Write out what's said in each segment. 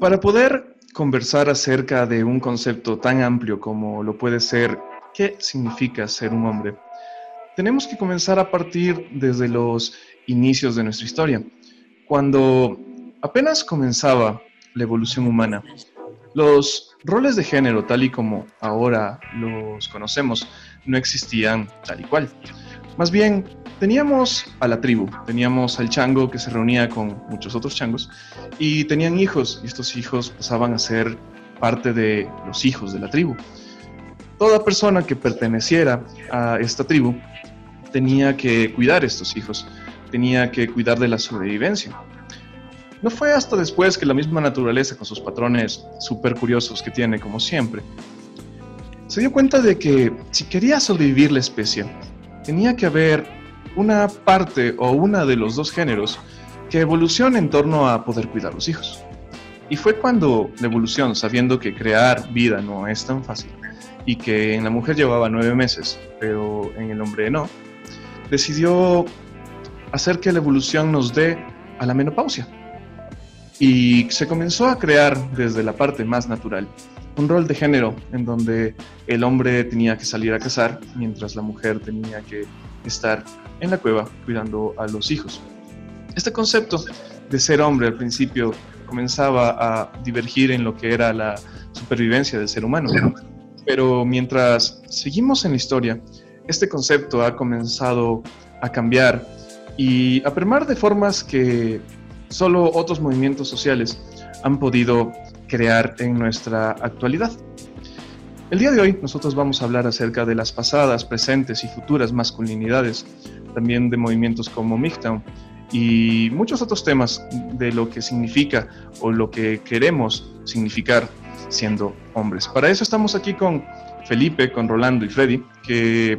Para poder conversar acerca de un concepto tan amplio como lo puede ser qué significa ser un hombre, tenemos que comenzar a partir desde los inicios de nuestra historia, cuando apenas comenzaba la evolución humana. Los roles de género, tal y como ahora los conocemos, no existían tal y cual. Más bien, teníamos a la tribu, teníamos al chango que se reunía con muchos otros changos y tenían hijos y estos hijos pasaban a ser parte de los hijos de la tribu. Toda persona que perteneciera a esta tribu tenía que cuidar estos hijos, tenía que cuidar de la sobrevivencia. No fue hasta después que la misma naturaleza, con sus patrones súper curiosos que tiene, como siempre, se dio cuenta de que si quería sobrevivir la especie, tenía que haber una parte o una de los dos géneros que evolucione en torno a poder cuidar los hijos. Y fue cuando la evolución, sabiendo que crear vida no es tan fácil y que en la mujer llevaba nueve meses, pero en el hombre no, decidió hacer que la evolución nos dé a la menopausia. Y se comenzó a crear desde la parte más natural un rol de género en donde el hombre tenía que salir a cazar mientras la mujer tenía que estar en la cueva cuidando a los hijos. Este concepto de ser hombre al principio comenzaba a divergir en lo que era la supervivencia del ser humano. Pero mientras seguimos en la historia, este concepto ha comenzado a cambiar y a permar de formas que solo otros movimientos sociales han podido crear en nuestra actualidad. El día de hoy nosotros vamos a hablar acerca de las pasadas, presentes y futuras masculinidades, también de movimientos como MGTOWN y muchos otros temas de lo que significa o lo que queremos significar siendo hombres. Para eso estamos aquí con Felipe, con Rolando y Freddy, que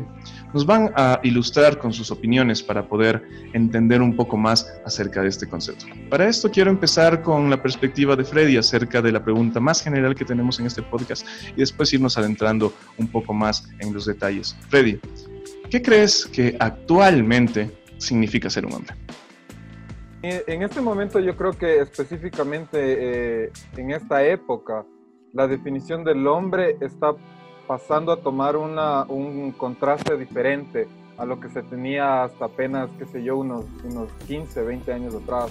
nos van a ilustrar con sus opiniones para poder entender un poco más acerca de este concepto. Para esto quiero empezar con la perspectiva de Freddy acerca de la pregunta más general que tenemos en este podcast y después irnos adentrando un poco más en los detalles. Freddy, ¿qué crees que actualmente significa ser un hombre? En este momento yo creo que específicamente eh, en esta época la definición del hombre está pasando a tomar una, un contraste diferente a lo que se tenía hasta apenas, qué sé yo, unos, unos 15, 20 años atrás.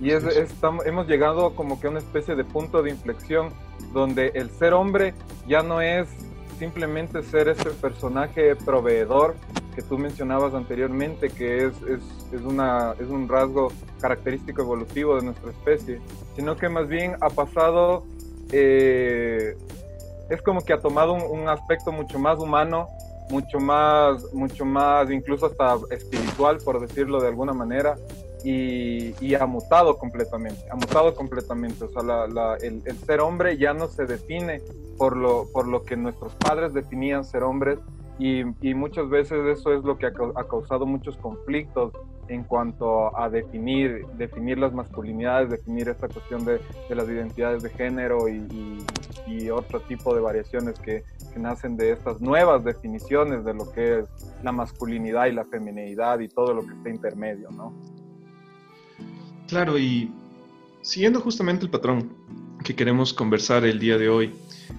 Y es, estamos, hemos llegado como que a una especie de punto de inflexión donde el ser hombre ya no es simplemente ser ese personaje proveedor que tú mencionabas anteriormente, que es, es, es, una, es un rasgo característico evolutivo de nuestra especie, sino que más bien ha pasado eh, es como que ha tomado un, aspecto mucho más humano, mucho más, mucho más, incluso hasta espiritual, por decirlo de alguna manera, y, ha mutado completamente, ha mutado completamente. O sea, el, ser hombre ya no se define por lo, por lo que nuestros padres definían ser hombres, y, muchas veces eso es lo que ha, causado muchos conflictos en cuanto a definir, definir las masculinidades, definir esta cuestión de, las identidades de género y, otro tipo de variaciones que, nacen de estas nuevas definiciones de lo que es la masculinidad y la feminidad y todo lo que está intermedio, ¿no? Claro, y siguiendo justamente el patrón que queremos conversar el día de hoy,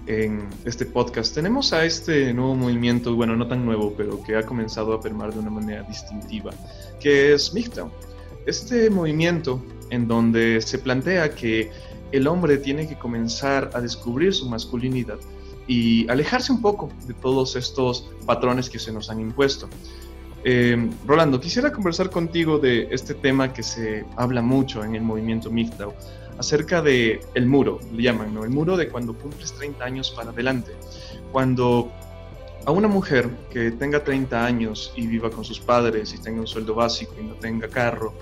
en este podcast. Tenemos a este nuevo movimiento, bueno, no tan nuevo, pero que ha comenzado a permar de una manera distintiva, que es MGTOW. Este movimiento en donde se plantea que el hombre tiene que comenzar a descubrir su masculinidad y alejarse un poco de todos estos patrones que se nos han impuesto. Eh, Rolando, quisiera conversar contigo de este tema que se habla mucho en el movimiento MGTOW, acerca de el muro, le llaman, ¿no? El muro de cuando cumples 30 años para adelante. Cuando a una mujer que tenga 30 años y viva con sus padres y tenga un sueldo básico y no tenga carro,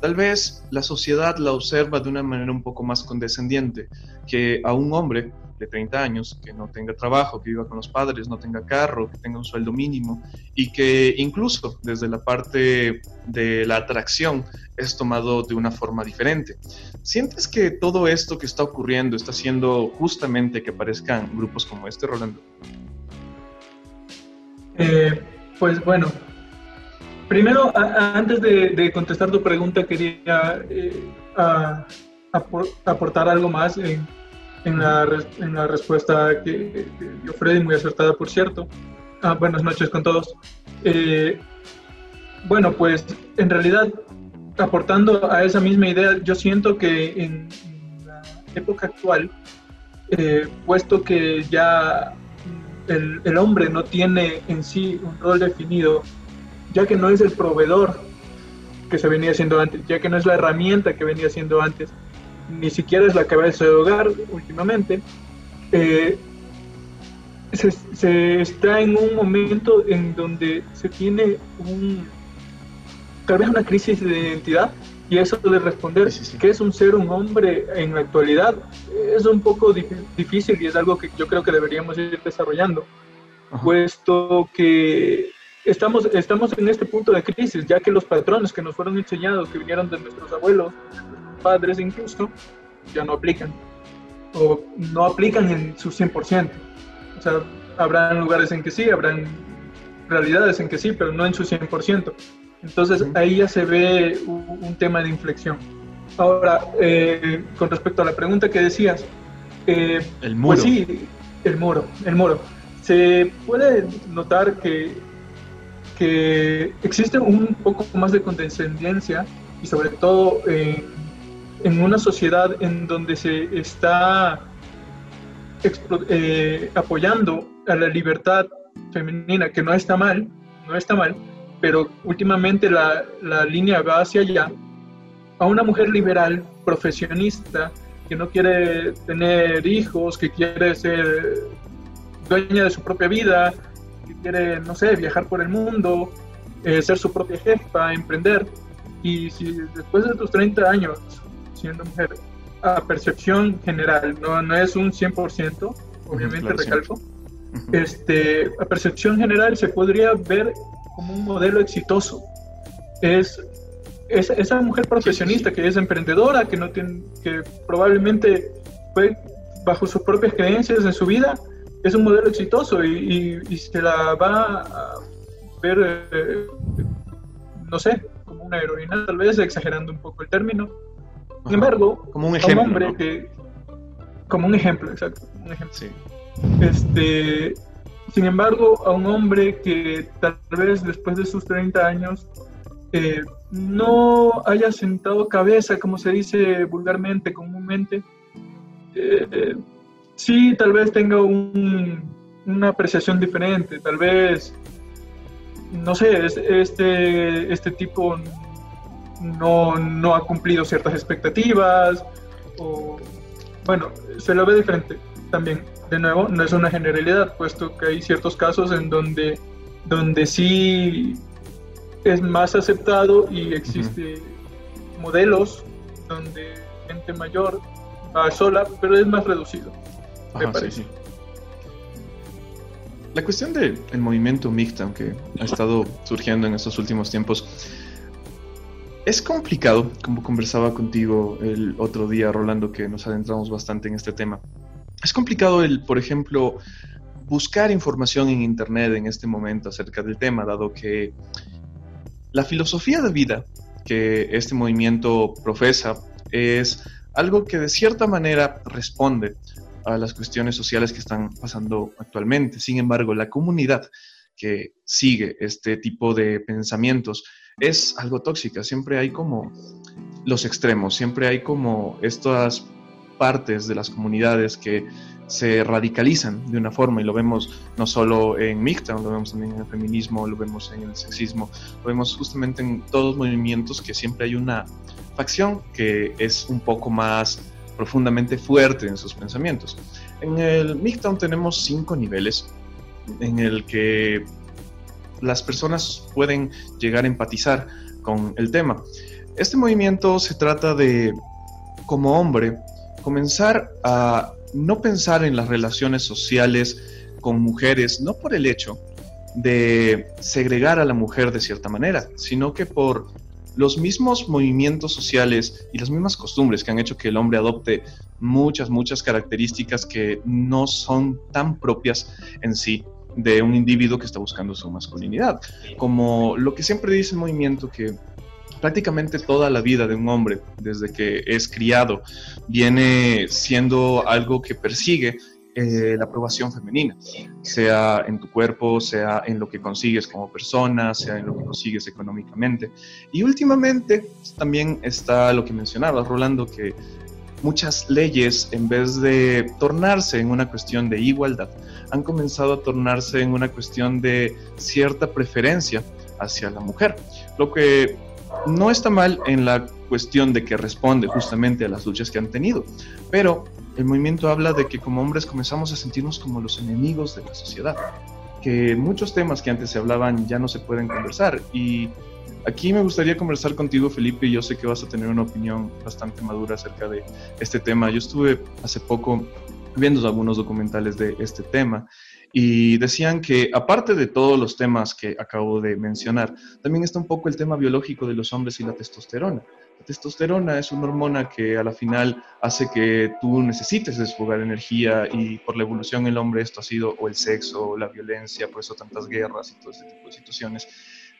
tal vez la sociedad la observa de una manera un poco más condescendiente que a un hombre de 30 años, que no tenga trabajo, que viva con los padres, no tenga carro, que tenga un sueldo mínimo y que incluso desde la parte de la atracción es tomado de una forma diferente. ¿Sientes que todo esto que está ocurriendo está haciendo justamente que aparezcan grupos como este, Rolando? Eh, pues bueno, primero, antes de, contestar tu pregunta, quería eh, aportar algo más en, en, la, en la, respuesta que, dio Freddy, muy acertada, por cierto. Ah, buenas noches con todos. Eh, bueno, pues en realidad, aportando a esa misma idea, yo siento que en, la época actual, puesto que ya el, el, hombre no tiene en sí un rol definido, ya que no es el proveedor que se venía haciendo antes, ya que no es la herramienta que venía haciendo antes, ni siquiera es la cabeza de hogar últimamente, eh, se, se, está en un momento en donde se tiene un, tal vez una crisis de identidad y eso de responder qué es un ser, un hombre en la actualidad es un poco difícil y es algo que yo creo que deberíamos ir desarrollando, puesto que estamos, estamos en este punto de crisis, ya que los patrones que nos fueron enseñados, que vinieron de nuestros abuelos, padres incluso, ya no aplican, o no aplican en su 100%. O sea, habrán lugares en que sí, habrán realidades en que sí, pero no en su 100%. Entonces ahí ya se ve un, tema de inflexión. Ahora, eh, con respecto a la pregunta que decías, eh, el pues muro. sí, el muro, el muro. Se puede notar que que existe un poco más de condescendencia y sobre todo en una sociedad en donde se está eh, apoyando a la libertad femenina, que no está mal, no está mal, pero últimamente la, la línea va hacia allá, a una mujer liberal, profesionista, que no quiere tener hijos, que quiere ser dueña de su propia vida, que quiere, no sé, viajar por el mundo, eh, ser su propia jefa, emprender. Y si después de tus 30 años siendo mujer, a percepción general, no, no es un 100%, obviamente recalco, este, a percepción general se podría ver como un modelo exitoso. Es, es esa mujer profesionista que es emprendedora, que, no tiene, que probablemente fue bajo sus propias creencias en su vida, es un modelo exitoso y, se la va a ver, eh, no sé, como una heroína, tal vez exagerando un poco el término. Sin embargo, como un ejemplo. hombre que, como un ejemplo, exacto. Un ejemplo. Sí. Este, sin embargo, a un hombre que tal vez después de sus 30 años eh, no haya sentado cabeza, como se dice vulgarmente, comúnmente, eh, sí, tal vez tenga una apreciación diferente, tal vez, no sé, este, este tipo no, no ha cumplido ciertas expectativas, o bueno, se lo ve diferente también. De nuevo, no es una generalidad, puesto que hay ciertos casos en donde, donde sí es más aceptado y existe modelos donde gente mayor va sola, pero es más reducido. La cuestión del movimiento mixto, aunque ha estado surgiendo en estos últimos tiempos, es complicado, como conversaba contigo el otro día, Rolando, que nos adentramos bastante en este tema. Es complicado el, por ejemplo, buscar información en Internet en este momento acerca del tema, dado que la filosofía de vida que este movimiento profesa es algo que de cierta manera responde a las cuestiones sociales que están pasando actualmente. Sin embargo, la comunidad que sigue este tipo de pensamientos es algo tóxica. Siempre hay como los extremos, siempre hay como estas partes de las comunidades que se radicalizan de una forma y lo vemos no solo en Mixtown, lo vemos también en el feminismo, lo vemos en el sexismo, lo vemos justamente en todos los movimientos que siempre hay una facción que es un poco más profundamente fuerte en sus pensamientos. En el Midtown tenemos cinco niveles en el que las personas pueden llegar a empatizar con el tema. Este movimiento se trata de, como hombre, comenzar a no pensar en las relaciones sociales con mujeres, no por el hecho de segregar a la mujer de cierta manera, sino que por los mismos movimientos sociales y las mismas costumbres que han hecho que el hombre adopte muchas, muchas características que no son tan propias en sí de un individuo que está buscando su masculinidad. Como lo que siempre dice el movimiento que prácticamente toda la vida de un hombre, desde que es criado, viene siendo algo que persigue eh, la aprobación femenina, sea en tu cuerpo, sea en lo que consigues como persona, sea en lo que consigues económicamente. Y últimamente también está lo que mencionabas, Rolando, que muchas leyes, en vez de tornarse en una cuestión de igualdad, han comenzado a tornarse en una cuestión de cierta preferencia hacia la mujer, lo que no está mal en la cuestión de que responde justamente a las luchas que han tenido, pero el movimiento habla de que como hombres comenzamos a sentirnos como los enemigos de la sociedad, que muchos temas que antes se hablaban ya no se pueden conversar y aquí me gustaría conversar contigo Felipe, yo sé que vas a tener una opinión bastante madura acerca de este tema. Yo estuve hace poco viendo algunos documentales de este tema y decían que aparte de todos los temas que acabo de mencionar, también está un poco el tema biológico de los hombres y la testosterona. La testosterona es una hormona que a la final hace que tú necesites desfogar energía y por la evolución el hombre esto ha sido o el sexo o la violencia, por eso tantas guerras y todo este tipo de situaciones.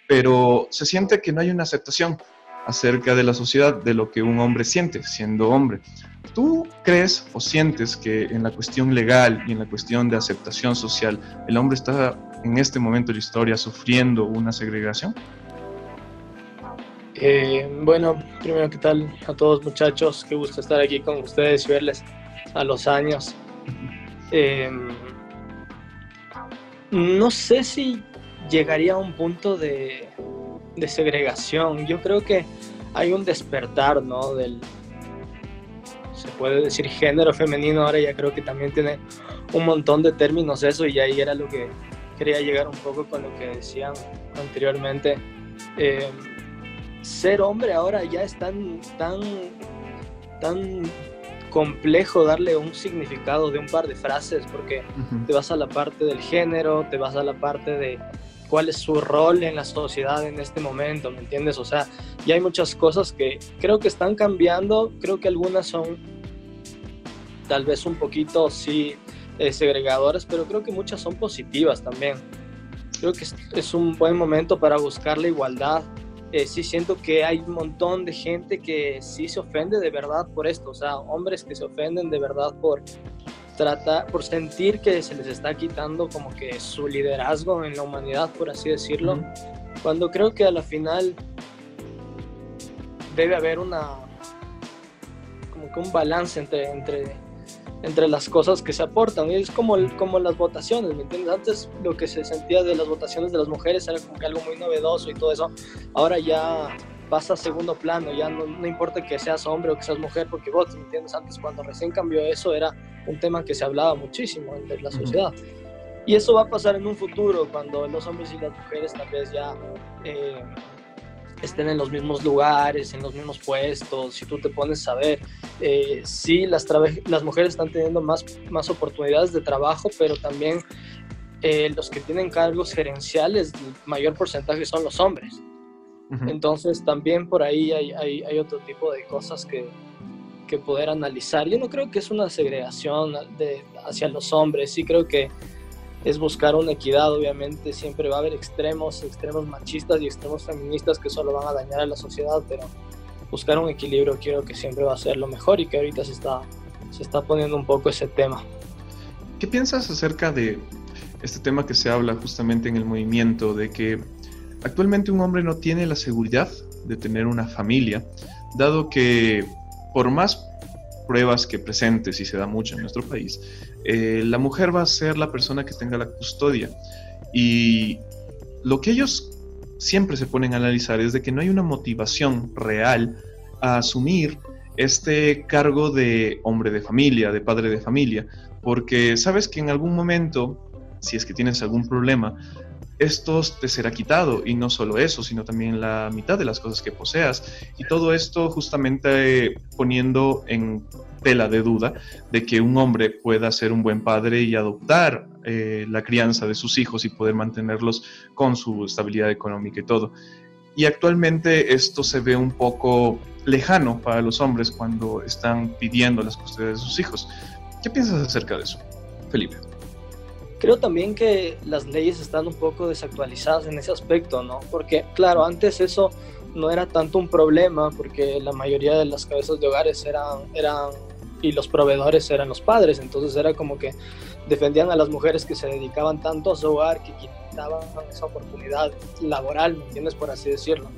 Pero se siente que no hay una aceptación acerca de la sociedad, de lo que un hombre siente siendo hombre. ¿Tú crees o sientes que en la cuestión legal y en la cuestión de aceptación social el hombre está en este momento de la historia sufriendo una segregación? Eh, bueno, primero, ¿qué tal a todos muchachos? Qué gusto estar aquí con ustedes y verles a los años. Eh, no sé si llegaría a un punto de, de, segregación. Yo creo que hay un despertar, ¿no? Del, se puede decir género femenino, ahora ya creo que también tiene un montón de términos eso y ahí era lo que quería llegar un poco con lo que decían anteriormente. Eh, ser hombre ahora ya es tan, tan, tan complejo darle un significado de un par de frases porque te vas a la parte del género, te vas a la parte de cuál es su rol en la sociedad en este momento, ¿me entiendes? O sea, ya hay muchas cosas que creo que están cambiando, creo que algunas son tal vez un poquito, sí, eh, segregadoras, pero creo que muchas son positivas también. Creo que es un buen momento para buscar la igualdad eh, sí siento que hay un montón de gente que sí se ofende de verdad por esto, o sea, hombres que se ofenden de verdad por tratar, por sentir que se les está quitando como que su liderazgo en la humanidad, por así decirlo, cuando creo que a la final debe haber una como que un balance entre, entre entre las cosas que se aportan. Y es como, como las votaciones, ¿me entiendes? Antes lo que se sentía de las votaciones de las mujeres era como que algo muy novedoso y todo eso. Ahora ya pasa a segundo plano, ya no, no importa que seas hombre o que seas mujer porque votes, ¿me entiendes? Antes cuando recién cambió eso era un tema que se hablaba muchísimo en la sociedad. Y eso va a pasar en un futuro, cuando los hombres y las mujeres tal vez ya eh, estén en los mismos lugares, en los mismos puestos, si tú te pones a ver, eh, sí, las, las mujeres están teniendo más, más oportunidades de trabajo, pero también eh, los que tienen cargos gerenciales, el mayor porcentaje son los hombres. Entonces también por ahí hay, hay, hay, otro tipo de cosas que, que poder analizar. Yo no creo que es una segregación de, hacia los hombres, sí creo que es buscar una equidad, obviamente siempre va a haber extremos, extremos machistas y extremos feministas que solo van a dañar a la sociedad, pero buscar un equilibrio creo que siempre va a ser lo mejor y que ahorita se está, se está poniendo un poco ese tema. ¿Qué piensas acerca de este tema que se habla justamente en el movimiento, de que actualmente un hombre no tiene la seguridad de tener una familia, dado que por más pruebas que presentes, y se da mucho en nuestro país, eh, la mujer va a ser la persona que tenga la custodia. Y lo que ellos siempre se ponen a analizar es de que no hay una motivación real a asumir este cargo de hombre de familia, de padre de familia, porque sabes que en algún momento, si es que tienes algún problema, esto te será quitado y no solo eso, sino también la mitad de las cosas que poseas. Y todo esto justamente poniendo en tela de duda de que un hombre pueda ser un buen padre y adoptar eh, la crianza de sus hijos y poder mantenerlos con su estabilidad económica y todo. Y actualmente esto se ve un poco lejano para los hombres cuando están pidiendo las custodias de sus hijos. ¿Qué piensas acerca de eso, Felipe? Creo también que las leyes están un poco desactualizadas en ese aspecto, ¿no? Porque, claro, antes eso no era tanto un problema porque la mayoría de las cabezas de hogares eran, eran y los proveedores eran los padres, entonces era como que defendían a las mujeres que se dedicaban tanto a su hogar que quitaban esa oportunidad laboral, ¿me entiendes? Por así decirlo.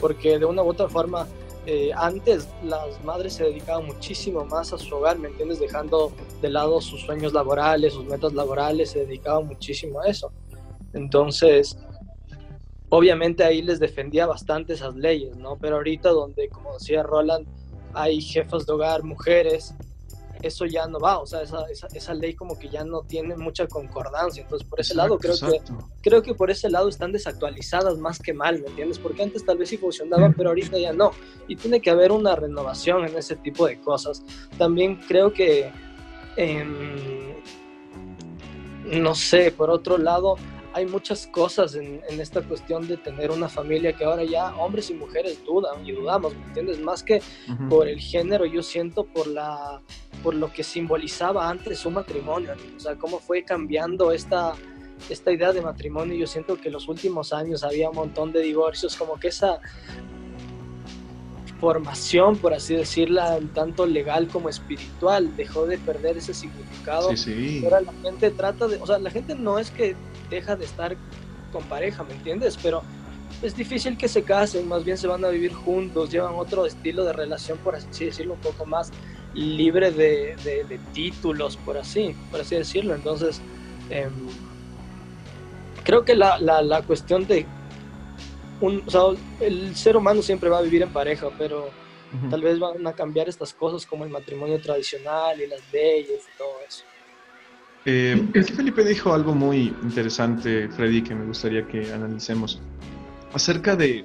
Porque de una u otra forma, eh, antes las madres se dedicaban muchísimo más a su hogar, ¿me entiendes? Dejando de lado sus sueños laborales, sus metas laborales, se dedicaban muchísimo a eso. Entonces, obviamente ahí les defendía bastante esas leyes, ¿no? Pero ahorita donde, como decía Roland, hay jefas de hogar, mujeres, eso ya no va, o sea, esa, esa, ley como que ya no tiene mucha concordancia, entonces por ese lado creo que, creo que por ese lado están desactualizadas más que mal, ¿me entiendes? Porque antes tal vez sí funcionaban, pero ahorita ya no, y tiene que haber una renovación en ese tipo de cosas. También creo que, em, no sé, por otro lado, hay muchas cosas en, esta cuestión de tener una familia que ahora ya hombres y mujeres dudan y dudamos, ¿me entiendes? Más que por el género, yo siento por la por lo que simbolizaba antes un matrimonio, o sea, cómo fue cambiando esta, esta idea de matrimonio. Yo siento que en los últimos años había un montón de divorcios, como que esa formación, por así decirla, tanto legal como espiritual, dejó de perder ese significado. Sí, Ahora la gente trata de, o sea, la gente no es que deja de estar con pareja, ¿me entiendes? Pero es difícil que se casen, más bien se van a vivir juntos, llevan otro estilo de relación, por así decirlo, un poco más libre de, de, títulos, por así, por así decirlo. Entonces, em, creo que la, la, la cuestión de un, o sea, el ser humano siempre va a vivir en pareja, pero tal vez van a cambiar estas cosas como el matrimonio tradicional y las leyes y todo eso. Eh, aquí Felipe dijo algo muy interesante, Freddy, que me gustaría que analicemos acerca de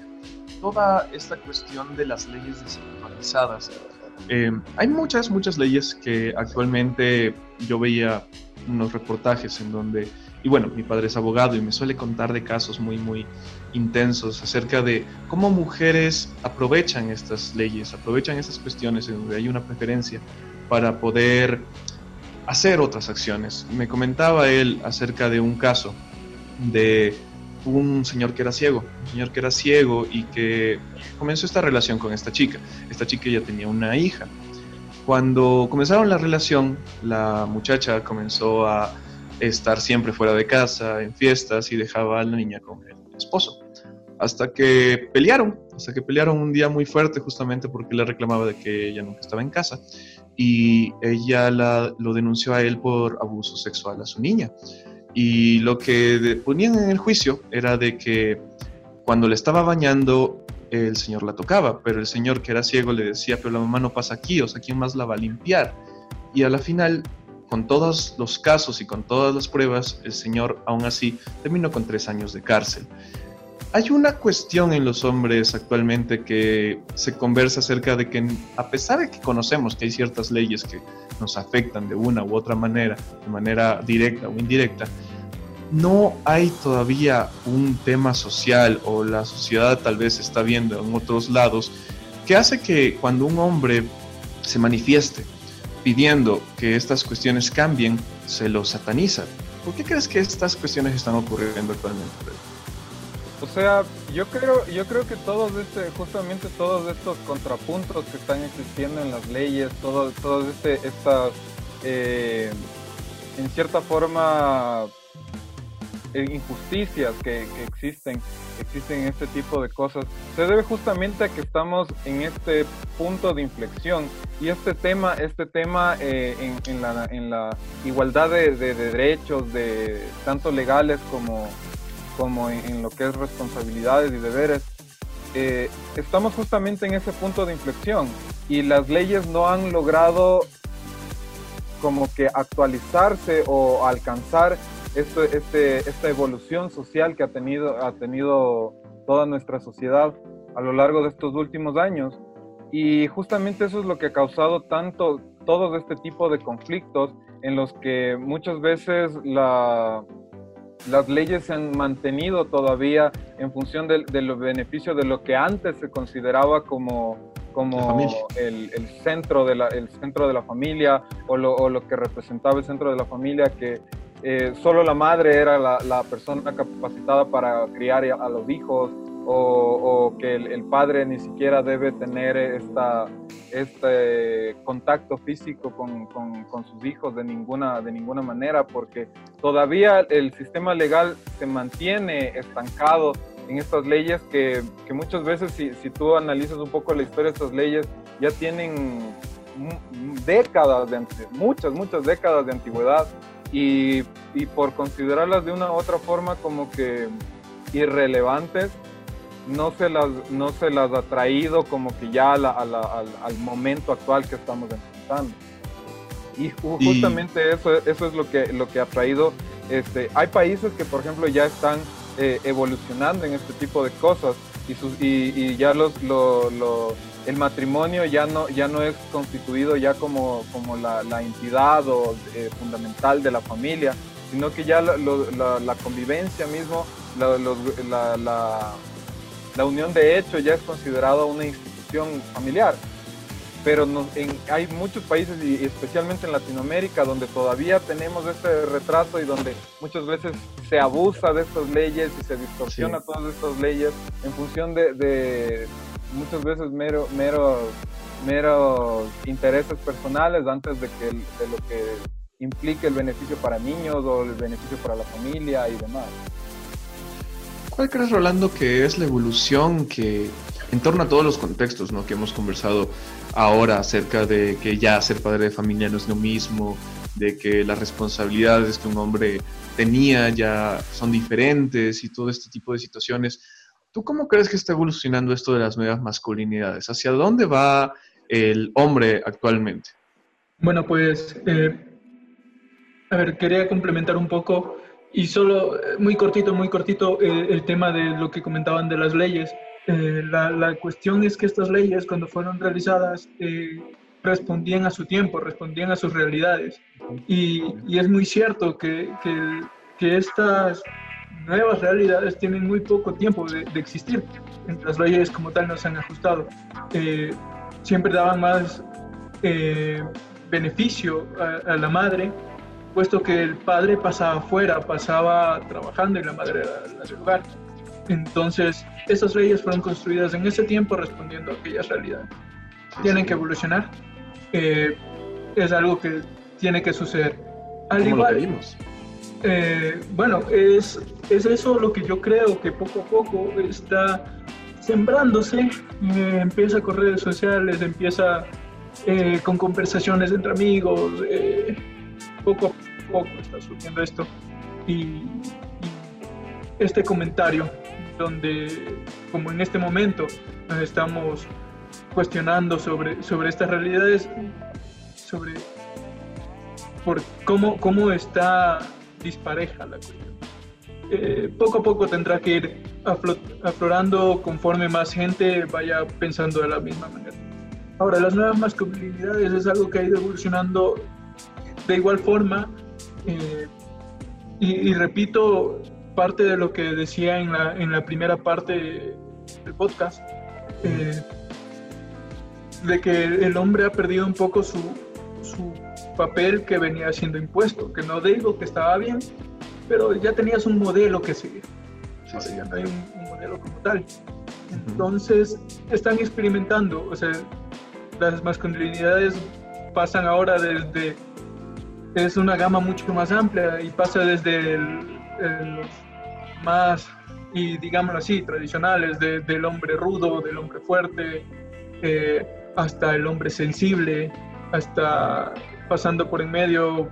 toda esta cuestión de las leyes desactualizadas. Eh, hay muchas, muchas leyes que actualmente yo veía unos reportajes en donde, y bueno, mi padre es abogado y me suele contar de casos muy, muy intensos acerca de cómo mujeres aprovechan estas leyes, aprovechan estas cuestiones en donde hay una preferencia para poder hacer otras acciones. Me comentaba él acerca de un caso de un señor que era ciego, un señor que era ciego y que comenzó esta relación con esta chica. Esta chica ya tenía una hija. Cuando comenzaron la relación, la muchacha comenzó a estar siempre fuera de casa, en fiestas, y dejaba a la niña con el esposo. Hasta que pelearon, hasta que pelearon un día muy fuerte justamente porque le reclamaba de que ella nunca estaba en casa y ella lo denunció a él por abuso sexual a su niña. Y lo que ponían en el juicio era de que cuando le estaba bañando, el señor la tocaba, pero el señor que era ciego le decía, pero la mamá no pasa aquí, o sea, ¿quién más la va a limpiar? Y a la final, con todos los casos y con todas las pruebas, el señor aún así terminó con tres años de cárcel. Hay una cuestión en los hombres actualmente que se conversa acerca de que a pesar de que conocemos que hay ciertas leyes que nos afectan de una u otra manera, de manera directa o indirecta, no hay todavía un tema social o la sociedad tal vez está viendo en otros lados que hace que cuando un hombre se manifieste pidiendo que estas cuestiones cambien, se lo sataniza. ¿Por qué crees que estas cuestiones están ocurriendo actualmente? O sea, yo creo, yo creo que todos este, justamente todos estos contrapuntos que están existiendo en las leyes, todos todo este, estas, eh, en cierta forma, injusticias que, existen, existen en este tipo de cosas, se debe justamente a que estamos en este punto de inflexión y este tema, este tema eh, en, la, en, la, igualdad de, de derechos, de tanto legales como como en, lo que es responsabilidades y deberes, eh, estamos justamente en ese punto de inflexión y las leyes no han logrado como que actualizarse o alcanzar este, este, esta evolución social que ha tenido, ha tenido toda nuestra sociedad a lo largo de estos últimos años. Y justamente eso es lo que ha causado tanto todo este tipo de conflictos en los que muchas veces la, las leyes se han mantenido todavía en función de, los beneficios de lo que antes se consideraba como, como el, centro de la, el centro de la familia o lo, que representaba el centro de la familia, que eh, solo la madre era la, persona capacitada para criar a los hijos o, que el, padre ni siquiera debe tener esta, este contacto físico con, con, sus hijos de ninguna, de ninguna manera, porque todavía el sistema legal se mantiene estancado en estas leyes que, que muchas veces si, si, tú analizas un poco la historia de estas leyes, ya tienen décadas, de, muchas, muchas décadas de antigüedad y, y por considerarlas de una u otra forma como que irrelevantes, no se las, no se las ha traído como que ya al, al, momento actual que estamos enfrentando. Y justamente eso, eso es lo que, lo que ha traído. Este, hay países que, por ejemplo, ya están eh, evolucionando en este tipo de cosas y, sus, y, y ya los, lo, lo, el matrimonio ya no, ya no es constituido ya como, como la, la entidad o, eh, fundamental de la familia, sino que ya la, la convivencia mismo, la, la unión de hecho ya es considerada una institución familiar. Pero hay muchos países, y especialmente en Latinoamérica, donde todavía tenemos este retraso y donde muchas veces se abusa de estas leyes y se distorsiona todas estas leyes en función de, muchas veces mero, mero, meros intereses personales antes de, que, de lo que implique el beneficio para niños o el beneficio para la familia y demás. ¿Cuál crees, Rolando, que es la evolución que, en torno a todos los contextos ¿no? que hemos conversado ahora acerca de que ya ser padre de familia no es lo mismo, de que las responsabilidades que un hombre tenía ya son diferentes y todo este tipo de situaciones? ¿Tú cómo crees que está evolucionando esto de las nuevas masculinidades? ¿Hacia dónde va el hombre actualmente? Bueno, pues, eh, a ver, quería complementar un poco y solo, eh, muy cortito, muy cortito, eh, el tema de lo que comentaban de las leyes. Eh, la, la, cuestión es que estas leyes, cuando fueron realizadas, respondían a su tiempo, respondían a sus realidades. Y, y es muy cierto que, que, que, estas nuevas realidades tienen muy poco tiempo de, de, existir. Las leyes como tal no se han ajustado. siempre daban más beneficio a, a la madre puesto que el padre pasaba afuera, pasaba trabajando y la madre era la del hogar. Entonces, esas leyes fueron construidas en ese tiempo respondiendo a aquellas realidades. Tienen que evolucionar. Eh, es algo que tiene que suceder. Al igual, lo eh, bueno, es, es eso lo que yo creo que poco a poco está sembrándose, eh, empieza con redes sociales, empieza con conversaciones entre amigos, poco a poco está surgiendo esto. Y, este comentario, donde como en este momento nos estamos cuestionando sobre, sobre estas realidades, sobre por cómo, cómo está dispareja la cuestión. Eh, poco a poco tendrá que ir aflorando conforme más gente vaya pensando de la misma manera. Ahora, las nuevas masculinidades es algo que ha ido evolucionando de igual forma eh, y, repito parte de lo que decía en la, primera parte del podcast, eh, de que el hombre ha perdido un poco su papel que venía siendo impuesto, que no digo que estaba bien, pero ya tenías un modelo que seguir. ya no hay un, modelo como tal. Entonces, están experimentando, o sea, las masculinidades pasan ahora desde es una gama mucho más amplia y pasa desde el, más, y digámoslo así, tradicionales, del hombre rudo, del hombre fuerte, eh, hasta el hombre sensible, hasta pasando por en medio.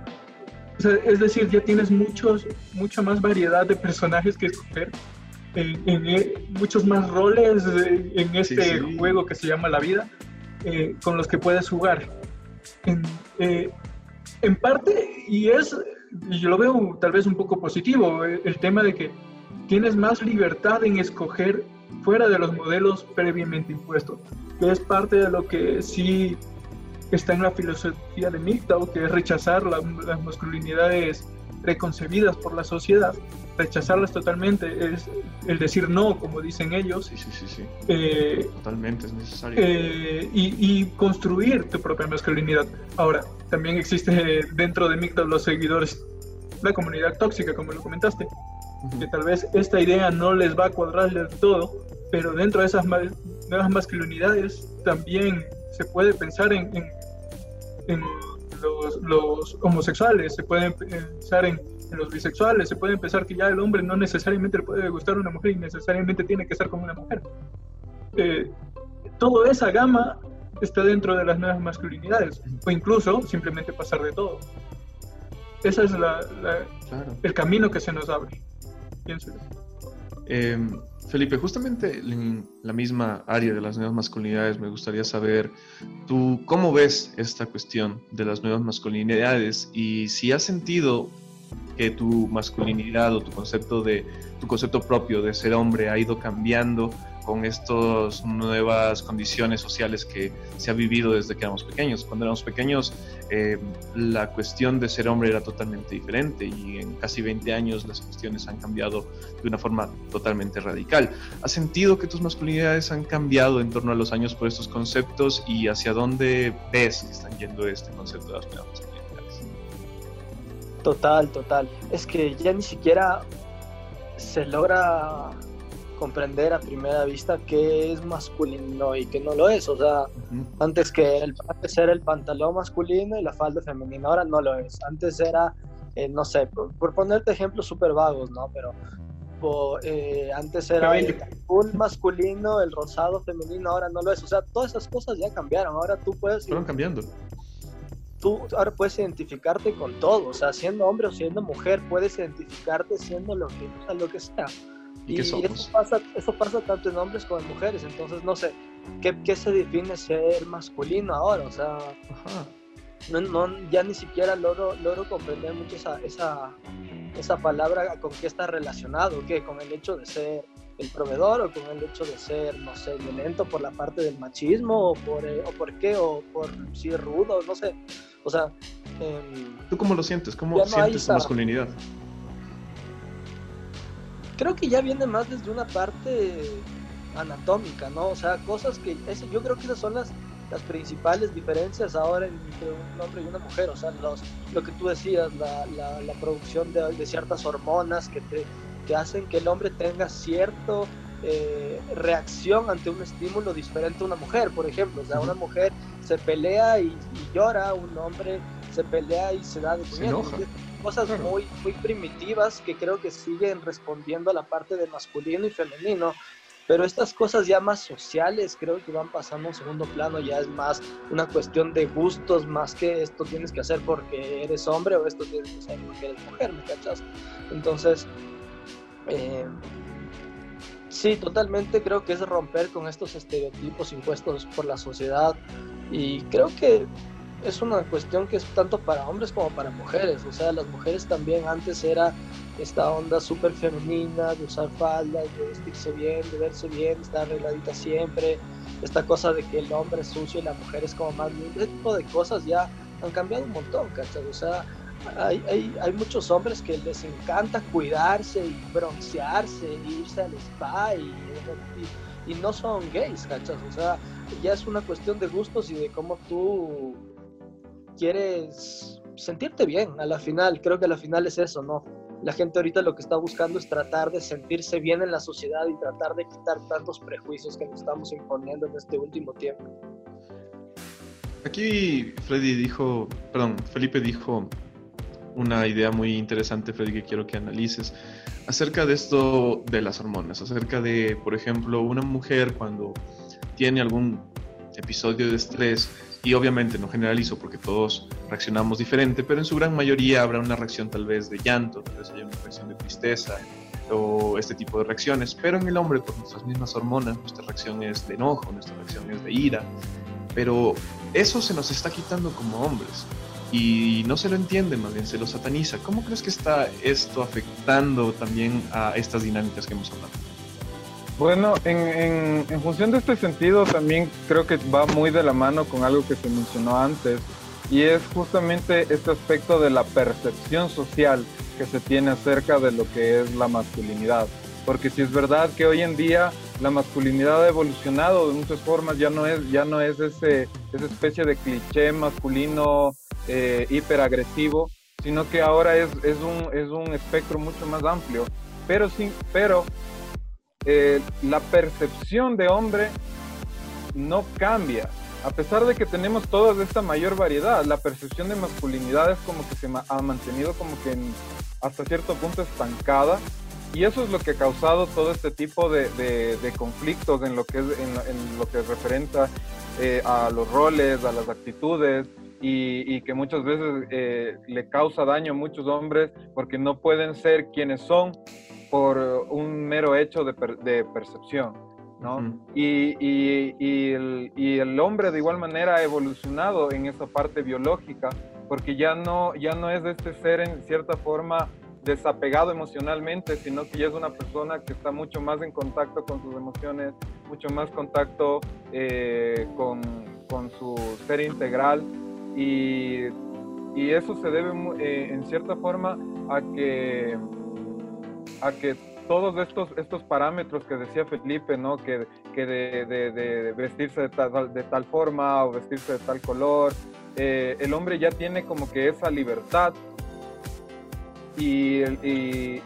es decir, ya tienes muchos, mucha más variedad de personajes que escoger, en, muchos más roles en este juego que se llama la vida, eh, con los que puedes jugar. En, eh, en parte, y es, yo lo veo tal vez un poco positivo, eh, el tema de que tienes más libertad en escoger fuera de los modelos previamente impuestos, que es parte de lo que sí está en la filosofía de MGTOW, que es rechazar las masculinidades preconcebidas por la sociedad, rechazarlas totalmente, es el decir no, como dicen ellos. Sí, sí, sí, sí. Eh, Totalmente es necesario. Eh, y, construir tu propia masculinidad. Ahora, también existe dentro de MGTOW los seguidores, la comunidad tóxica, como lo comentaste, que tal vez esta idea no les va a cuadrar del todo, pero dentro de esas nuevas masculinidades también se puede pensar en, en, los, los, homosexuales, se puede pensar en, los bisexuales, se puede pensar que ya el hombre no necesariamente le puede gustar a una mujer y necesariamente tiene que estar con una mujer. Eh, toda esa gama está dentro de las nuevas masculinidades, o incluso simplemente pasar de todo. Ese es la, el camino que se nos abre, pienso em, Felipe, justamente en la misma área de las nuevas masculinidades, me gustaría saber, ¿tú cómo ves esta cuestión de las nuevas masculinidades y si has sentido que tu masculinidad o tu concepto de tu concepto propio de ser hombre ha ido cambiando con estas nuevas condiciones sociales que se ha vivido desde que éramos pequeños. Cuando éramos pequeños, eh, la cuestión de ser hombre era totalmente diferente y en casi 20 años las cuestiones han cambiado de una forma totalmente radical. ¿Has sentido que tus masculinidades han cambiado en torno a los años por estos conceptos y hacia dónde ves que están yendo este concepto de las masculinidades? Total, total. Es que ya ni siquiera se logra comprender a primera vista qué es masculino y qué no lo es. O sea, antes que el, antes era el pantalón masculino y la falda femenina, ahora no lo es. Antes era, eh, no sé, por, ponerte ejemplos súper vagos, ¿no? Pero eh, antes era el azul masculino, el rosado femenino, ahora no lo es. O sea, todas esas cosas ya cambiaron. Ahora tú puedes... Fueron cambiando. Tú ahora puedes identificarte con todo, o sea, siendo hombre o siendo mujer, puedes identificarte siendo lo que, lo que sea. ¿Y, eso, pasa, eso pasa tanto en hombres como en mujeres. Entonces, no sé, ¿qué, qué se define ser masculino ahora? O sea, No, no, ya ni siquiera logro, logro comprender mucho esa, esa, esa palabra con qué está relacionado, ¿qué? Con el hecho de ser el proveedor o con el hecho de ser, no sé, violento por la parte del machismo o por, eh, o por qué, o por si rudo, no sé. O sea... Em, ¿Tú cómo lo sientes? ¿Cómo sientes tu masculinidad? Creo que ya viene más desde una parte anatómica, ¿no? O sea, cosas que yo creo que esas son las, las principales diferencias ahora entre un hombre y una mujer, o sea, los, lo que tú decías, la, la, producción de, de, ciertas hormonas que, te, que hacen que el hombre tenga cierta eh, reacción ante un estímulo diferente a una mujer, por ejemplo, o sea, una mujer se pelea y, llora, un hombre se pelea y se da de cosas muy, muy primitivas que creo que siguen respondiendo a la parte de masculino y femenino. Pero estas cosas ya más sociales creo que van pasando a un segundo plano, ya es más una cuestión de gustos, más que esto tienes que hacer porque eres hombre o esto tienes que hacer porque eres mujer, ¿me cachas? Entonces, eh, sí, totalmente creo que es romper con estos estereotipos impuestos por la sociedad y creo que es una cuestión que es tanto para hombres como para mujeres. O sea, las mujeres también antes era esta onda súper femenina de usar faldas, de vestirse bien, de verse bien, estar arregladita siempre. Esta cosa de que el hombre es sucio y la mujer es como más limpia. Ese tipo de cosas ya han cambiado un montón, ¿cachai? O sea, hay, hay, hay, muchos hombres que les encanta cuidarse y broncearse, y irse al spa y, y, y no son gays, ¿cachai? O sea, ya es una cuestión de gustos y de cómo tú quieres sentirte bien a la final. Creo que a la final es eso, ¿no? La gente ahorita lo que está buscando es tratar de sentirse bien en la sociedad y tratar de quitar tantos prejuicios que nos estamos imponiendo en este último tiempo. Aquí Freddy dijo, perdón, Felipe dijo una idea muy interesante, Freddy, que quiero que analices, acerca de esto de las hormonas, acerca de, por ejemplo, una mujer cuando tiene algún episodio de estrés, y obviamente no generalizo porque todos reaccionamos diferente, pero en su gran mayoría habrá una reacción tal vez de llanto, tal vez haya una reacción de tristeza o este tipo de reacciones, pero en el hombre por nuestras mismas hormonas nuestra reacción es de enojo, nuestra reacción es de ira, pero eso se nos está quitando como hombres y no se lo entiende, más bien se lo sataniza. ¿Cómo crees que está esto afectando también a estas dinámicas que hemos hablado? Bueno, en, función de este sentido también creo que va muy de la mano con algo que se mencionó antes y es justamente este aspecto de la percepción social que se tiene acerca de lo que es la masculinidad. Porque si es verdad que hoy en día la masculinidad ha evolucionado de muchas formas, ya no es, ya no es ese, esa especie de cliché masculino eh, hiperagresivo, sino que ahora es, es, un, es un espectro mucho más amplio. Pero, sí, pero eh, la percepción de hombre no cambia. A pesar de que tenemos toda esta mayor variedad, la percepción de masculinidad es como que se ha mantenido como que hasta cierto punto estancada y eso es lo que ha causado todo este tipo de, conflictos en lo que es, en, lo que referenta eh, a los roles, a las actitudes y, que muchas veces eh, le causa daño a muchos hombres porque no pueden ser quienes son por un mero hecho de, percepción. ¿no? y, y, el, y, el, hombre de igual manera ha evolucionado en esa parte biológica porque ya no, ya no es este ser en cierta forma desapegado emocionalmente, sino que ya es una persona que está mucho más en contacto con sus emociones, mucho más contacto eh, con, con, su ser integral y, y eso se debe eh, en cierta forma a que, a que todos estos, estos parámetros que decía Felipe, ¿no? que, que de, vestirse de tal, forma o vestirse de tal color, eh, el hombre ya tiene como que esa libertad y,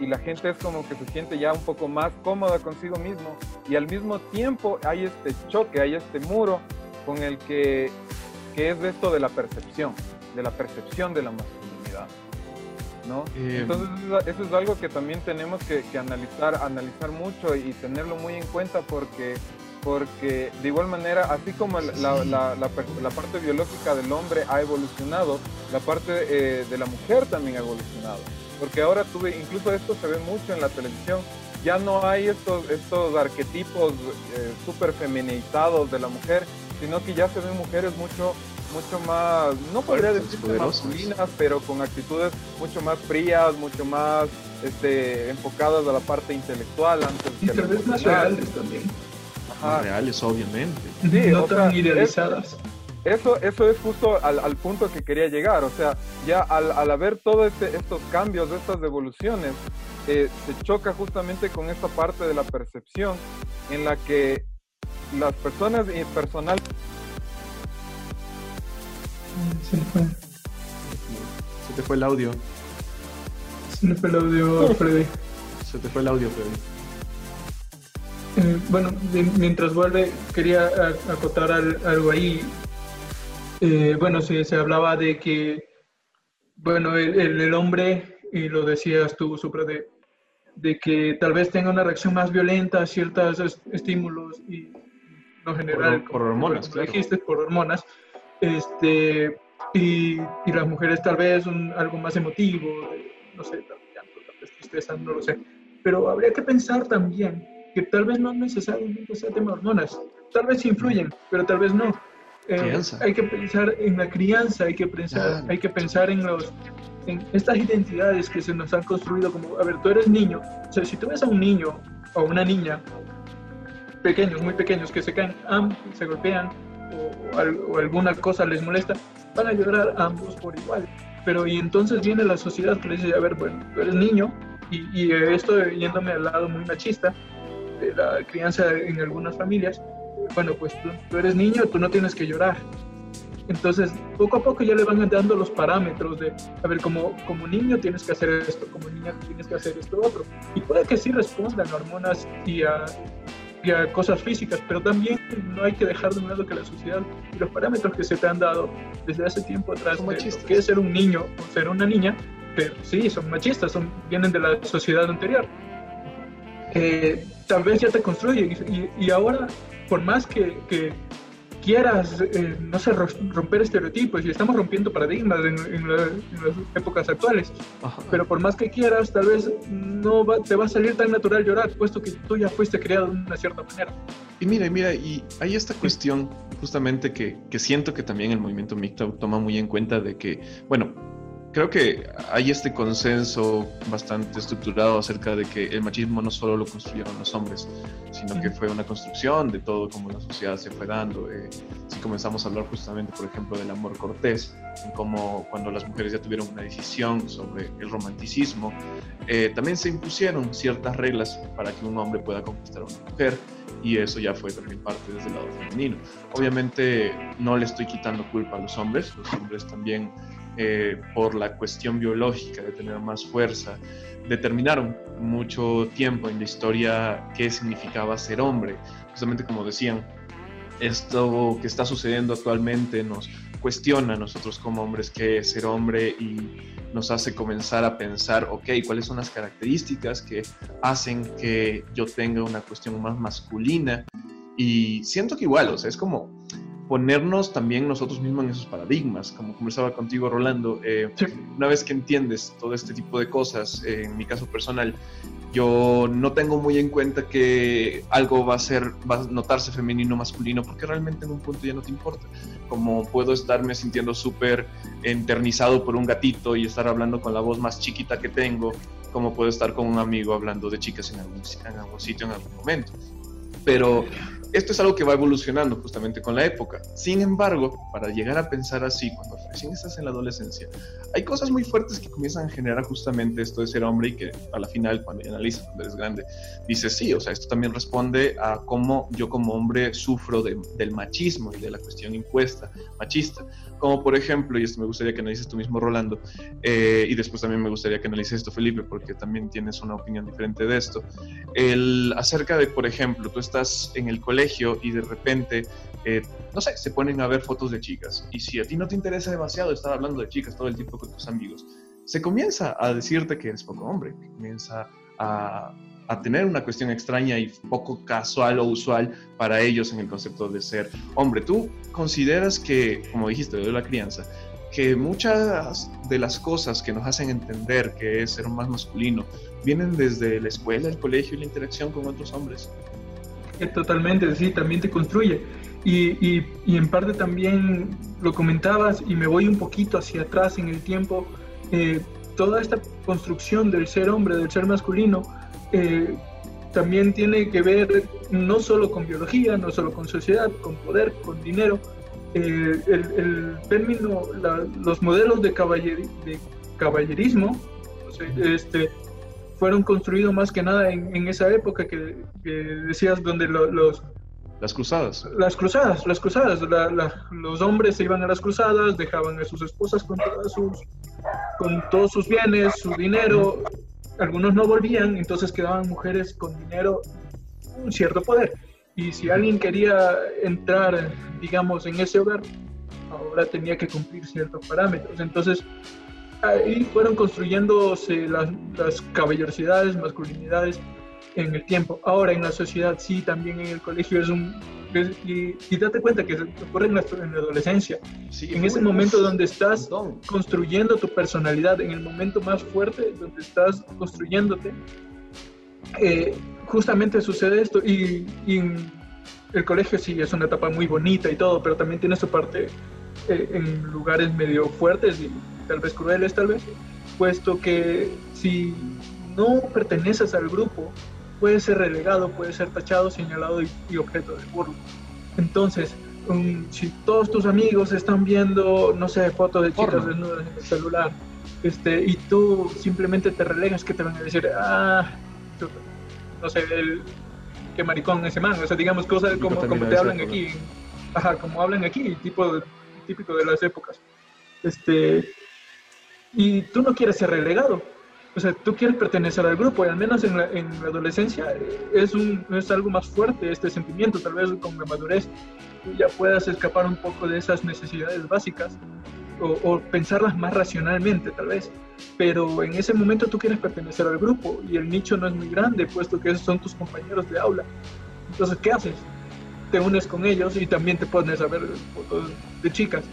la gente es como que se siente ya un poco más cómoda consigo mismo y al mismo tiempo hay este choque, hay este muro con el que, que es esto de la percepción, de la percepción de la. ¿No? Eh, Entonces eso es algo que también tenemos que, que, analizar, analizar mucho y tenerlo muy en cuenta porque, porque de igual manera, así como la, la, la, la parte biológica del hombre ha evolucionado, la parte eh, de la mujer también ha evolucionado. Porque ahora tuve, incluso esto se ve mucho en la televisión, ya no hay estos, estos arquetipos eh, súper feminizados de la mujer, sino que ya se ven mujeres mucho mucho más, no podría decir masculinas, pero con actitudes mucho más frías, mucho más este, enfocadas a la parte intelectual antes y tal vez más reales también. Más reales, obviamente. Sí, no tan idealizadas eso, eso es justo al, punto que quería llegar. O sea, ya al, al haber todos este, estos cambios, estas devoluciones, eh, se choca justamente con esta parte de la percepción en la que las personas y personal. Se fue. Se te fue el audio. Se me fue el audio, Freddy. Se te fue el audio, Freddy. Eh, bueno, mientras vuelve, quería acotar algo ahí eh, bueno, sí, se hablaba de que, bueno, el, hombre, y lo decías tú, Supra, de, de, que tal vez tenga una reacción más violenta a ciertos estímulos y no general. Por, hormonas, claro. dijiste, por hormonas. Este, y, y las mujeres tal vez un, algo más emotivo, no sé, tal vez tristeza, no lo sé. Pero habría que pensar también que tal vez no necesariamente sea tema de hormonas. Tal vez influyen, pero tal vez no eh, hay que pensar en la crianza, hay que pensar, hay que pensar en, los, en estas identidades que se nos han construido como, a ver, tú eres niño, o sea, si tú ves a un niño o una niña, pequeños, muy pequeños, que se caen, se golpean o, alguna cosa les molesta, van a llorar ambos por igual. Pero y entonces viene la sociedad que les dice, a ver, bueno, tú eres niño, y, y esto yéndome al lado muy machista de la crianza en algunas familias, bueno, pues tú, eres niño, tú no tienes que llorar. Entonces, poco a poco ya le van dando los parámetros de, a ver, como, como niño tienes que hacer esto, como niña tienes que hacer esto otro. Y puede que sí respondan a hormonas y a, y a cosas físicas, pero también no hay que dejar de un lado que la sociedad y los parámetros que se te han dado desde hace tiempo atrás, de que es ser un niño o ser una niña, pero sí, son machistas, son, vienen de la sociedad anterior. Eh, tal vez ya te construyen y, y ahora por más que, quieras, eh, no sé, romper estereotipos, y estamos rompiendo paradigmas en, las épocas actuales, pero por más que quieras, tal vez no te va a salir tan natural llorar, puesto que tú ya fuiste creado de una cierta manera. Y mira, mira, y hay esta cuestión justamente que, que siento que también el movimiento MGTOW toma muy en cuenta de que, bueno, creo que hay este consenso bastante estructurado acerca de que el machismo no solo lo construyeron los hombres, sino que fue una construcción de todo como la sociedad se fue dando. Eh, si comenzamos a hablar justamente, por ejemplo, del amor cortés, como cuando las mujeres ya tuvieron una decisión sobre el romanticismo, eh, también se impusieron ciertas reglas para que un hombre pueda conquistar a una mujer y eso ya fue también parte desde el lado femenino. Obviamente no le estoy quitando culpa a los hombres, los hombres también eh, por la cuestión biológica de tener más fuerza, determinaron mucho tiempo en la historia qué significaba ser hombre. Justamente como decían, esto que está sucediendo actualmente nos cuestiona a nosotros como hombres qué es ser hombre y nos hace comenzar a pensar, ok, cuáles son las características que hacen que yo tenga una cuestión más masculina. Y siento que igual, o sea, es como ponernos también nosotros mismos en esos paradigmas, como conversaba contigo Rolando, eh, una vez que entiendes todo este tipo de cosas, eh, en mi caso personal, yo no tengo muy en cuenta que algo va a ser, va a notarse femenino o masculino, porque realmente en un punto ya no te importa. Como puedo estarme sintiendo súper enternizado por un gatito y estar hablando con la voz más chiquita que tengo, como puedo estar con un amigo hablando de chicas en algún, en algún sitio en algún momento. Pero esto es algo que va evolucionando justamente con la época. Sin embargo, para llegar a pensar así, cuando recién estás en la adolescencia, hay cosas muy fuertes que comienzan a generar justamente esto de ser hombre y que a la final, cuando analizas cuando eres grande, dices, sí, o sea, esto también responde a cómo yo como hombre sufro del machismo y de la cuestión impuesta, machista. Como por ejemplo, y esto me gustaría que analices tú mismo, Rolando, eh, y después también me gustaría que analices esto, Felipe, porque también tienes una opinión diferente de esto, el acerca de, por ejemplo, tú estás en el colegio, y de repente, eh, no sé, se ponen a ver fotos de chicas. Y si a ti no te interesa demasiado estar hablando de chicas todo el tiempo con tus amigos, se comienza a decirte que eres poco hombre, comienza a, a tener una cuestión extraña y poco casual o usual para ellos en el concepto de ser hombre. ¿Tú consideras que, como dijiste, de la crianza, que muchas de las cosas que nos hacen entender que es ser más masculino vienen desde la escuela, el colegio y la interacción con otros hombres? Totalmente, sí, también te construye. Y, y, en parte también lo comentabas y me voy un poquito hacia atrás en el tiempo, eh, toda esta construcción del ser hombre, del ser masculino, eh, también tiene que ver no solo con biología, no solo con sociedad, con poder, con dinero. Eh, el, el, término, los modelos de, de caballerismo, este, fueron construidos más que nada en, esa época que, decías donde los... Las cruzadas. Las cruzadas, las cruzadas. los hombres se iban a las cruzadas, dejaban a sus esposas con, sus, con todos sus bienes, su dinero. Algunos no volvían, entonces quedaban mujeres con dinero, un cierto poder. Y si alguien quería entrar, digamos, en ese hogar, ahora tenía que cumplir ciertos parámetros. Entonces, ahí fueron construyéndose las, las caballerosidades, masculinidades en el tiempo. Ahora en la sociedad sí, también en el colegio es un... y, date cuenta que ocurre en la, en la adolescencia. en ese momento donde estás construyendo tu personalidad, en el momento más fuerte donde estás construyéndote, eh, justamente sucede esto. Y, y, el colegio sí es una etapa muy bonita y todo, pero también tiene su parte eh, en lugares medio fuertes y tal vez crueles, tal vez, puesto que si no perteneces al grupo, puedes ser relegado, puedes ser tachado, señalado y, objeto de burla. Entonces, um, si todos tus amigos están viendo, no sé, fotos de chicas desnudas en el celular, este, y tú simplemente te relegas, que te van a decir, ah, no sé, el, qué maricón ese man, o sea, digamos cosas como, como te hablan aquí, ajá, como hablan aquí, tipo típico de las épocas. Este, y tú no quieres ser relegado. O sea, tú quieres pertenecer al grupo y al menos en la, en la adolescencia es, un, es algo más fuerte este sentimiento. Tal vez con la madurez tú ya puedas escapar un poco de esas necesidades básicas o, o, pensarlas más racionalmente, tal vez. Pero en ese momento tú quieres pertenecer al grupo y el nicho no es muy grande, puesto que esos son tus compañeros de aula. Entonces, ¿qué haces? Te unes con ellos y también te pones a ver fotos de chicas.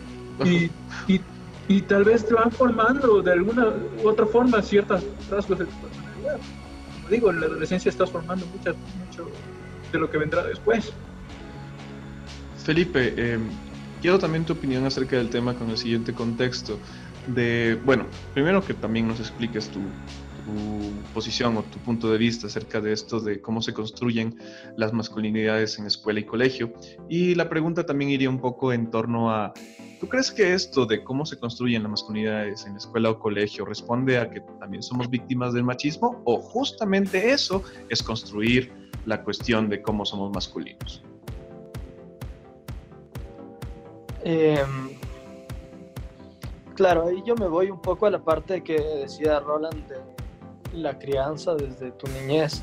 Y, y y tal vez te van formando de alguna u otra forma ciertas rasgos de tu personalidad. Como digo, en la adolescencia estás formando mucho de lo que vendrá después. Felipe, eh, quiero también tu opinión acerca del tema con el siguiente contexto. De, bueno, primero que también nos expliques tu, tu posición o tu punto de vista acerca de esto, de cómo se construyen las masculinidades en escuela y colegio. Y la pregunta también iría un poco en torno a ¿Tú crees que esto de cómo se construyen las masculinidades en escuela o colegio responde a que también somos víctimas del machismo o justamente eso es construir la cuestión de cómo somos masculinos? Em, Claro, ahí yo me voy un poco a la parte que decía Roland de la crianza desde tu niñez.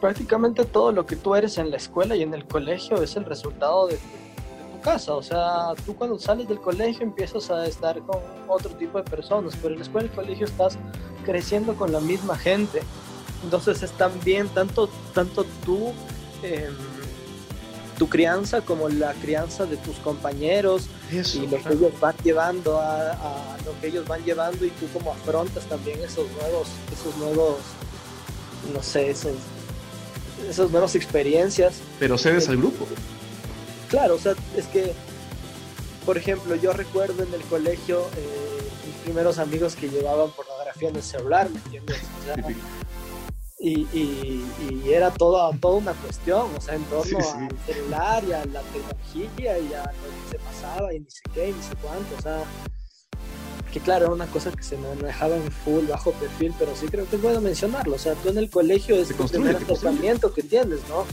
Prácticamente todo lo que tú eres en la escuela y en el colegio es el resultado de tu, casa. O sea, tú cuando sales del colegio empiezas a estar con otro tipo de personas, pero en la escuela y el colegio estás creciendo con la misma gente. Entonces es también tanto, tanto tú... Em, tu crianza como la crianza de tus compañeros y lo que ellos van llevando a, lo que ellos van llevando y tú como afrontas también esos nuevos esos nuevos no sé esos, esas nuevas experiencias pero cedes al grupo claro o sea es que por ejemplo yo recuerdo en el colegio eh, mis primeros amigos que llevaban pornografía en el celular ¿me entiendes? y, y, era toda, toda una cuestión, o sea, en torno al celular y a la tecnología y a lo que se pasaba y ni sé qué, ni sé cuánto, o sea, que claro, era una cosa que se manejaba en full, bajo perfil, pero sí creo que es bueno mencionarlo, o sea, tú en el colegio es tu primer acercamiento que tienes, ¿no?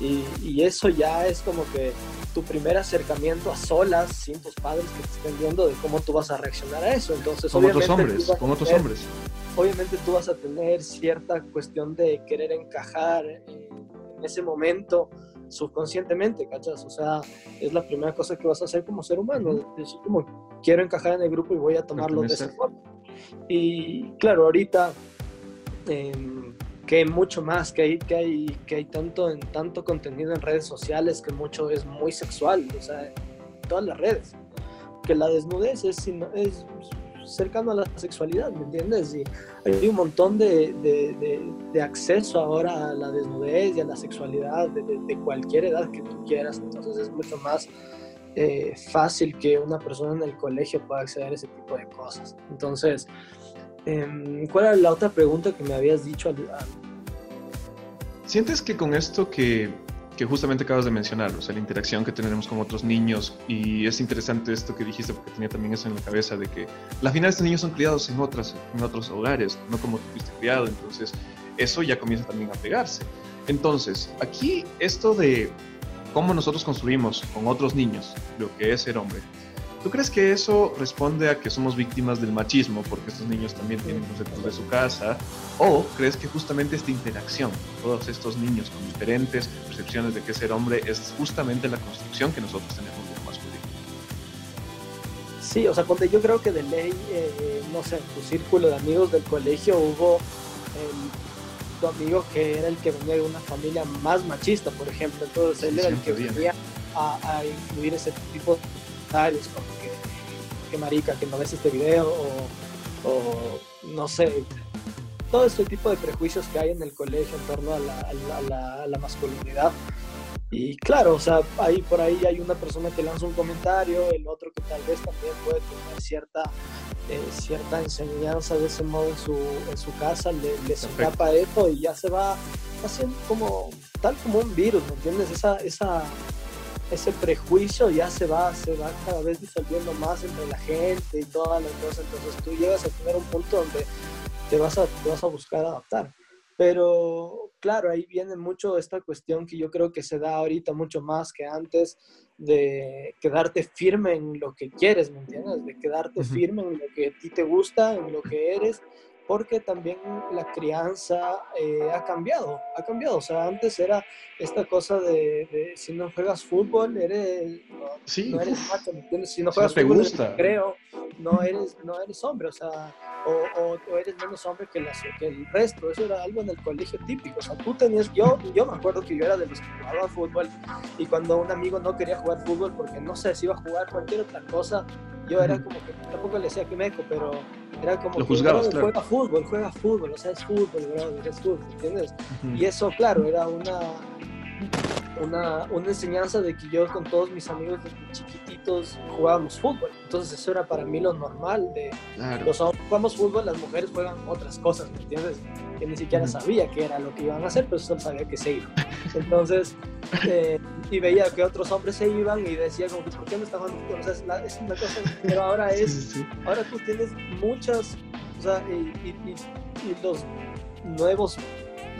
Y, y, eso ya es como que tu primer acercamiento a solas, sin tus padres que te estén viendo de cómo tú vas a reaccionar a eso. Entonces, como otros hombres, como otros hombres obviamente tú vas a tener cierta cuestión de querer encajar en ese momento subconscientemente, ¿cachas? O sea, es la primera cosa que vas a hacer como ser humano, es como quiero encajar en el grupo y voy a tomarlo de esa forma. Y claro, ahorita em, que mucho más, que hay, que hay, que hay tanto, en, tanto contenido en redes sociales que mucho es muy sexual, o sea, en todas las redes, que la desnudez es, es cercano a la sexualidad, ¿me entiendes? Y hay un montón de, de, de, acceso ahora a la desnudez y a la sexualidad de, cualquier edad que tú quieras, entonces es mucho más eh, fácil que una persona en el colegio pueda acceder a ese tipo de cosas. Entonces, em, ¿cuál era la otra pregunta que me habías dicho? al... ¿Sientes que con esto que justamente acabas de mencionar, o sea, la interacción que tenemos con otros niños. Y es interesante esto que dijiste porque tenía también eso en la cabeza de que la final estos niños son criados en, otras, en otros hogares, no como tú fuiste criado. Entonces, eso ya comienza también a pegarse. Entonces, aquí esto de cómo nosotros construimos con otros niños lo que es ser hombre, ¿Tú crees que eso responde a que somos víctimas del machismo porque estos niños también tienen conceptos de su casa? ¿O crees que justamente esta interacción, todos estos niños con diferentes percepciones de qué ser hombre, es justamente la construcción que nosotros tenemos de masculino? Sí, o sea, cuando yo creo que de ley, eh, no sé, en tu círculo de amigos del colegio hubo el, tu amigo que era el que venía de una familia más machista, por ejemplo, entonces él era el que venía a, a incluir ese tipo de como que, que marica, que no ves este video, o, no sé, todo este tipo de prejuicios que hay en el colegio en torno a la, a la, masculinidad. Y claro, o sea, ahí por ahí hay una persona que lanza un comentario, el otro que tal vez también puede tener cierta, eh, cierta enseñanza de ese modo en su, en su casa, le, le escapa eso y ya se va haciendo como, tal como un virus, ¿me entiendes? Esa, esa, ese prejuicio ya se va, se va cada vez disolviendo más entre la gente y todas las cosas, entonces tú llegas a tener un punto donde te vas a, te vas a buscar adaptar. Pero claro, ahí viene mucho esta cuestión que yo creo que se da ahorita mucho más que antes de quedarte firme en lo que quieres, ¿me entiendes? De quedarte firme en lo que a ti te gusta, en lo que eres porque también la crianza eh, ha cambiado, ha cambiado. O sea, antes era esta cosa de, si no juegas fútbol, eres, no, eres macho. Si no juegas fútbol, creo, no eres, no eres hombre, o sea, o, o, eres menos hombre que, que, el resto. Eso era algo en el colegio típico. O sea, tú tenías, yo, yo me acuerdo que yo era de los que jugaba fútbol y cuando un amigo no quería jugar fútbol porque no sé si iba a jugar cualquier otra cosa, yo era como que tampoco le decía que meco, pero era como Lo que juzgabas, claro. juega fútbol, juega fútbol, o sea, es fútbol, brother, es fútbol, ¿entiendes? Y eso, claro, era una, una, una, enseñanza de que yo con todos mis amigos desde chiquititos jugábamos fútbol. Entonces eso era para mí lo normal de los hombres jugamos fútbol, las mujeres juegan otras cosas, ¿me entiendes? Que ni siquiera sabía qué era lo que iban a hacer, pero solo sabía que se iban. Entonces, eh, y veía que otros hombres se iban y decía como, ¿por qué no están jugando fútbol? O sea, es, es, una cosa, pero ahora es, ahora tú tienes muchas, o sea, y, y, y los nuevos,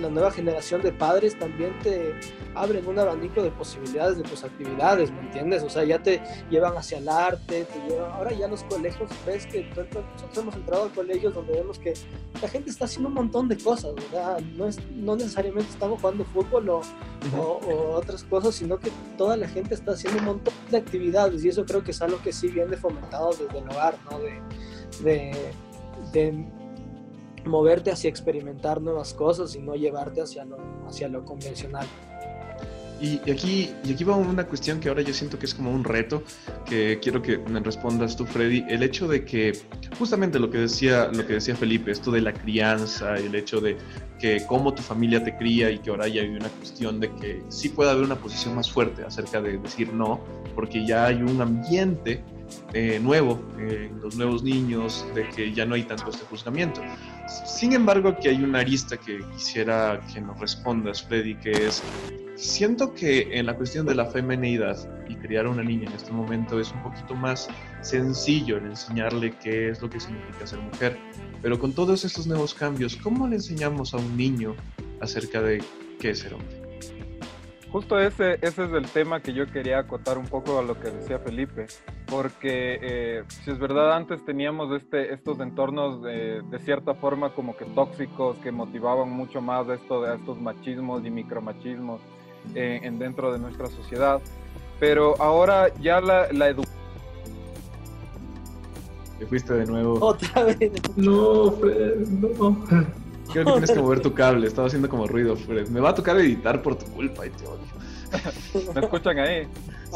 la nueva generación de padres también te abren un abanico de posibilidades de tus actividades, ¿me entiendes? O sea, ya te llevan hacia el arte, te llevan... Ahora ya los colegios, ves que nosotros hemos entrado a colegios donde vemos que la gente está haciendo un montón de cosas, ¿verdad? No, es, no necesariamente estamos jugando fútbol o, o, otras cosas, sino que toda la gente está haciendo un montón de actividades y eso creo que es algo que sí viene fomentado desde el hogar, ¿no? De, de, de moverte hacia experimentar nuevas cosas y no llevarte hacia lo, hacia lo convencional. Y, aquí, y aquí va una cuestión que ahora yo siento que es como un reto, que quiero que me respondas tú, Freddy. El hecho de que, justamente lo que decía, lo que decía Felipe, esto de la crianza, el hecho de que cómo tu familia te cría y que ahora ya hay una cuestión de que sí puede haber una posición más fuerte acerca de decir no, porque ya hay un ambiente eh, nuevo en los nuevos niños, de que ya no hay tanto este juzgamiento. Sin embargo, aquí hay una arista que quisiera que nos respondas, Freddy, que es Siento que en la cuestión de la feminidad y criar a una niña en este momento es un poquito más sencillo en enseñarle qué es lo que significa ser mujer. Pero con todos estos nuevos cambios, ¿cómo le enseñamos a un niño acerca de qué es ser hombre? Justo ese, ese es el tema que yo quería acotar un poco a lo que decía Felipe, porque eh, si es verdad antes teníamos este, estos entornos de, de, cierta forma como que tóxicos que motivaban mucho más esto de estos machismos y micromachismos eh, en, dentro de nuestra sociedad. Pero ahora ya la, la educación... Te fuiste de nuevo. Otra vez. No, Fred, no. Creo que tienes que mover tu cable, estaba haciendo como ruido, Fred. Me va a tocar editar por tu culpa y te odio. ¿Me escuchan ahí?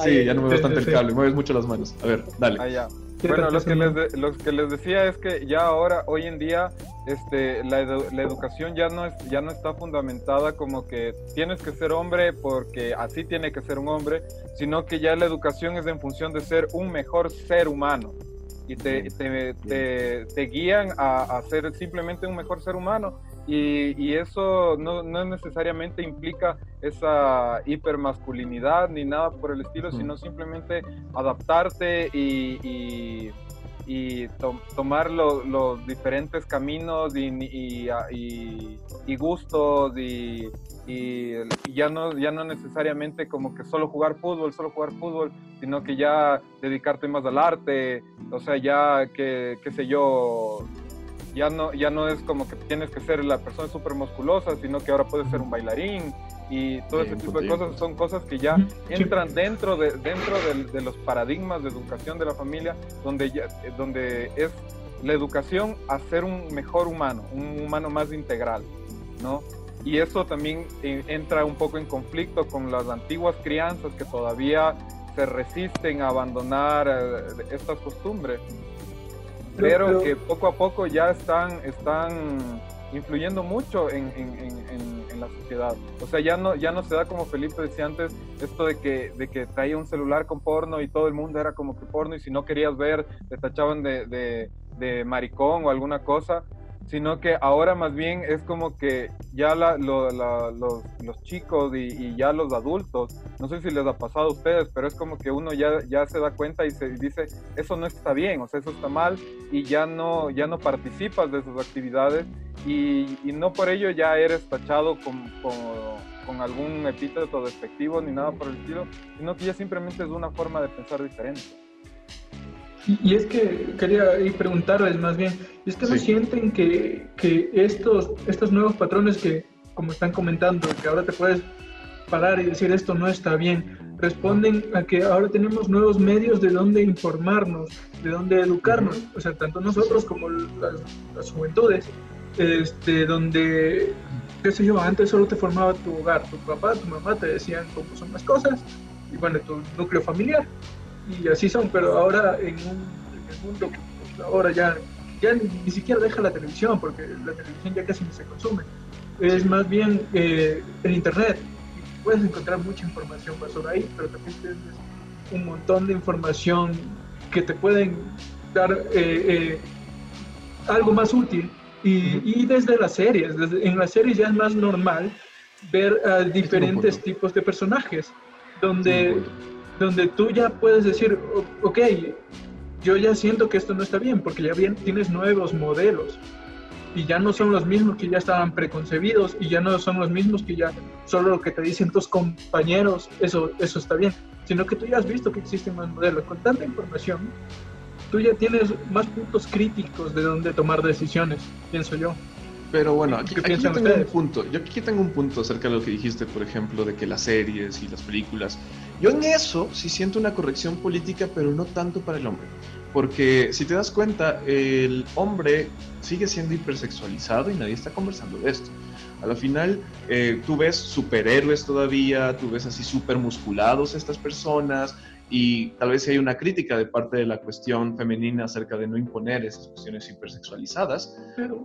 Sí, ya no me tanto el cable, mueves mucho las manos. A ver, dale. Ah, ya. Bueno, lo que, les los que les decía es que ya ahora, hoy en día, este, la, la, educación ya no, es, ya no está fundamentada como que tienes que ser hombre porque así tiene que ser un hombre, sino que ya la educación es en función de ser un mejor ser humano y te, te, te, te guían a, a, ser simplemente un mejor ser humano y, eso no, no, necesariamente implica esa hipermasculinidad ni nada por el estilo, sino simplemente adaptarte y, y, tomar los diferentes caminos y, gustos y, ya, no, ya no necesariamente como que solo jugar fútbol, solo jugar fútbol, sino que ya dedicarte más al arte, o sea, ya que, qué sé yo, ya no, ya no es como que tienes que ser la persona súper musculosa, sino que ahora puedes ser un bailarín y todo ese tipo de cosas. Son cosas que ya entran dentro de dentro de, los paradigmas de educación de la familia donde ya, donde es la educación a ser un mejor humano un humano más integral no y eso también eh, entra un poco en conflicto con las antiguas crianzas que todavía se resisten a abandonar eh, estas costumbres pero, que poco a poco ya están, están influyendo mucho en, la sociedad. O sea, ya no, ya no se da como Felipe decía antes, esto de que, de que traía un celular con porno y todo el mundo era como que porno y si no querías ver, te tachaban de, de maricón o alguna cosa sino que ahora más bien es como que ya los, chicos y, ya los adultos, no sé si les ha pasado a ustedes, pero es como que uno ya, ya se da cuenta y se dice, eso no está bien, o sea, eso está mal y ya no, ya no participas de esas actividades y, no por ello ya eres tachado con, con algún epíteto despectivo ni nada por el estilo, sino que ya simplemente es una forma de pensar diferente. Y, es que quería preguntarles más bien, ¿es que no sienten que, que, estos, estos nuevos patrones que, como están comentando, que ahora te puedes parar y decir esto no está bien, responden a que ahora tenemos nuevos medios de dónde informarnos, de dónde educarnos, o sea, tanto nosotros como las, las juventudes, este, donde, qué sé yo, antes solo te formaba tu hogar, tu papá, tu mamá te decían cómo son las cosas, y bueno, tu núcleo familiar, y así son, pero ahora en, un, el mundo, pues, ahora ya, ya ni, siquiera deja la televisión, porque la televisión ya casi no se consume. Es más bien eh, el Internet. Puedes encontrar mucha información basura ahí, pero también tienes un montón de información que te pueden dar eh, eh, algo más útil. Y, y, desde las series, en las series ya es más normal ver a diferentes tipos de personajes, donde donde tú ya puedes decir, ok, yo ya siento que esto no está bien, porque ya bien tienes nuevos modelos. y ya no son los mismos que ya estaban preconcebidos y ya no son los mismos que ya solo lo que te dicen tus compañeros, eso, eso está bien, sino que tú ya has visto que existen más modelos. Con tanta información, tú ya tienes más puntos críticos de dónde tomar decisiones, pienso yo. Pero bueno, aquí, aquí yo tengo un punto. Yo aquí tengo un punto acerca de lo que dijiste, por ejemplo, de que las series y las películas. Yo en eso sí siento una corrección política, pero no tanto para el hombre. Porque si te das cuenta, el hombre sigue siendo hipersexualizado y nadie está conversando de esto. A la final, eh, tú ves superhéroes todavía, tú ves así súper musculados estas personas, y tal vez hay una crítica de parte de la cuestión femenina acerca de no imponer esas cuestiones hipersexualizadas,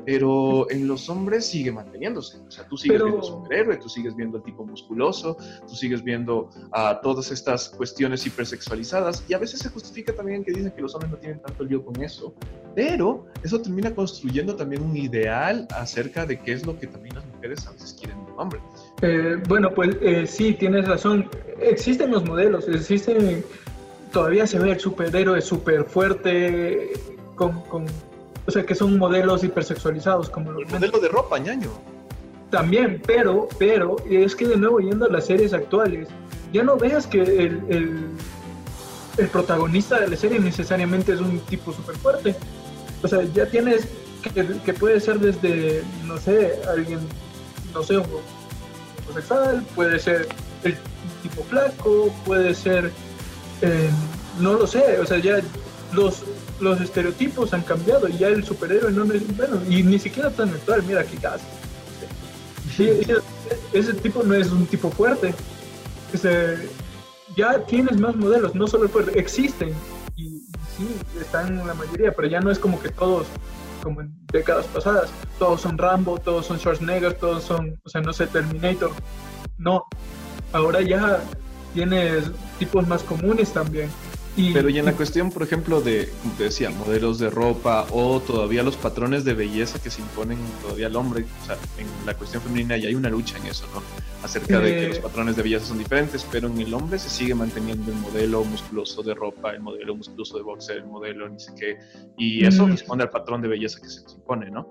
pero, en los hombres sigue manteniéndose. O sea, tú sigues viendo superhéroe, tú sigues viendo el tipo musculoso, tú sigues viendo a todas estas cuestiones hipersexualizadas y a veces se justifica también que dicen que los hombres no tienen tanto lío con eso, pero eso termina construyendo también un ideal acerca de qué es lo que también las mujeres a veces quieren de un hombre. Eh, bueno, pues eh, sí, tienes razón. Existen los modelos, existen. Todavía se ve el superhéroe súper fuerte, con, o sea, que son modelos hipersexualizados. Como el modelo de ropa, ñaño. También, pero, pero, es que de nuevo, yendo a las series actuales, ya no veas que el, el, el protagonista de la serie necesariamente es un tipo súper fuerte. O sea, ya tienes que, que puede ser desde, no sé, alguien, no sé, puede ser el tipo flaco, puede ser, eh, no lo sé, o sea, ya los, los estereotipos han cambiado y ya el superhéroe no es, bueno, y ni siquiera tan actual, mira qué caso. ese tipo no es un tipo fuerte. ya tienes más modelos, no solo fuerte, existen y, sí, están la mayoría, pero ya no es como que todos como en décadas pasadas. Todos son Rambo, todos son Schwarzenegger, todos son, o sea, no sé, Terminator. No, ahora ya tienes tipos más comunes también. Pero y en la cuestión, por ejemplo, de, como te decía, modelos de ropa o todavía los patrones de belleza que se imponen todavía al hombre, o sea, en la cuestión femenina ya hay una lucha en eso, ¿no? Acerca de que los eh. patrones de belleza son diferentes, pero en el hombre se sigue manteniendo el modelo musculoso de ropa, el modelo musculoso de boxer, el modelo ni sé qué, y eso mm. responde al patrón de belleza que se impone, ¿no?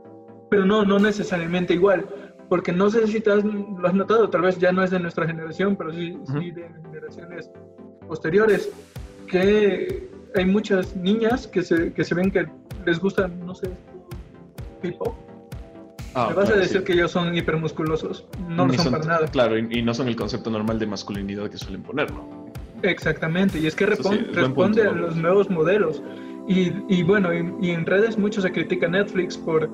Pero no, no necesariamente igual, porque no sé si te has, lo has notado, tal vez ya no es de nuestra generación, pero sí, sí de generaciones posteriores que hay muchas niñas que se, que se ven que les gustan, no sé, tipo. Ah, Me vas a decir que ellos son hipermusculosos. No lo son, para nada. Claro, y, no son el concepto normal de masculinidad que suelen poner, ¿no? Exactamente, y es que responde a los nuevos modelos. Y, y bueno, y, en redes mucho se critica Netflix por,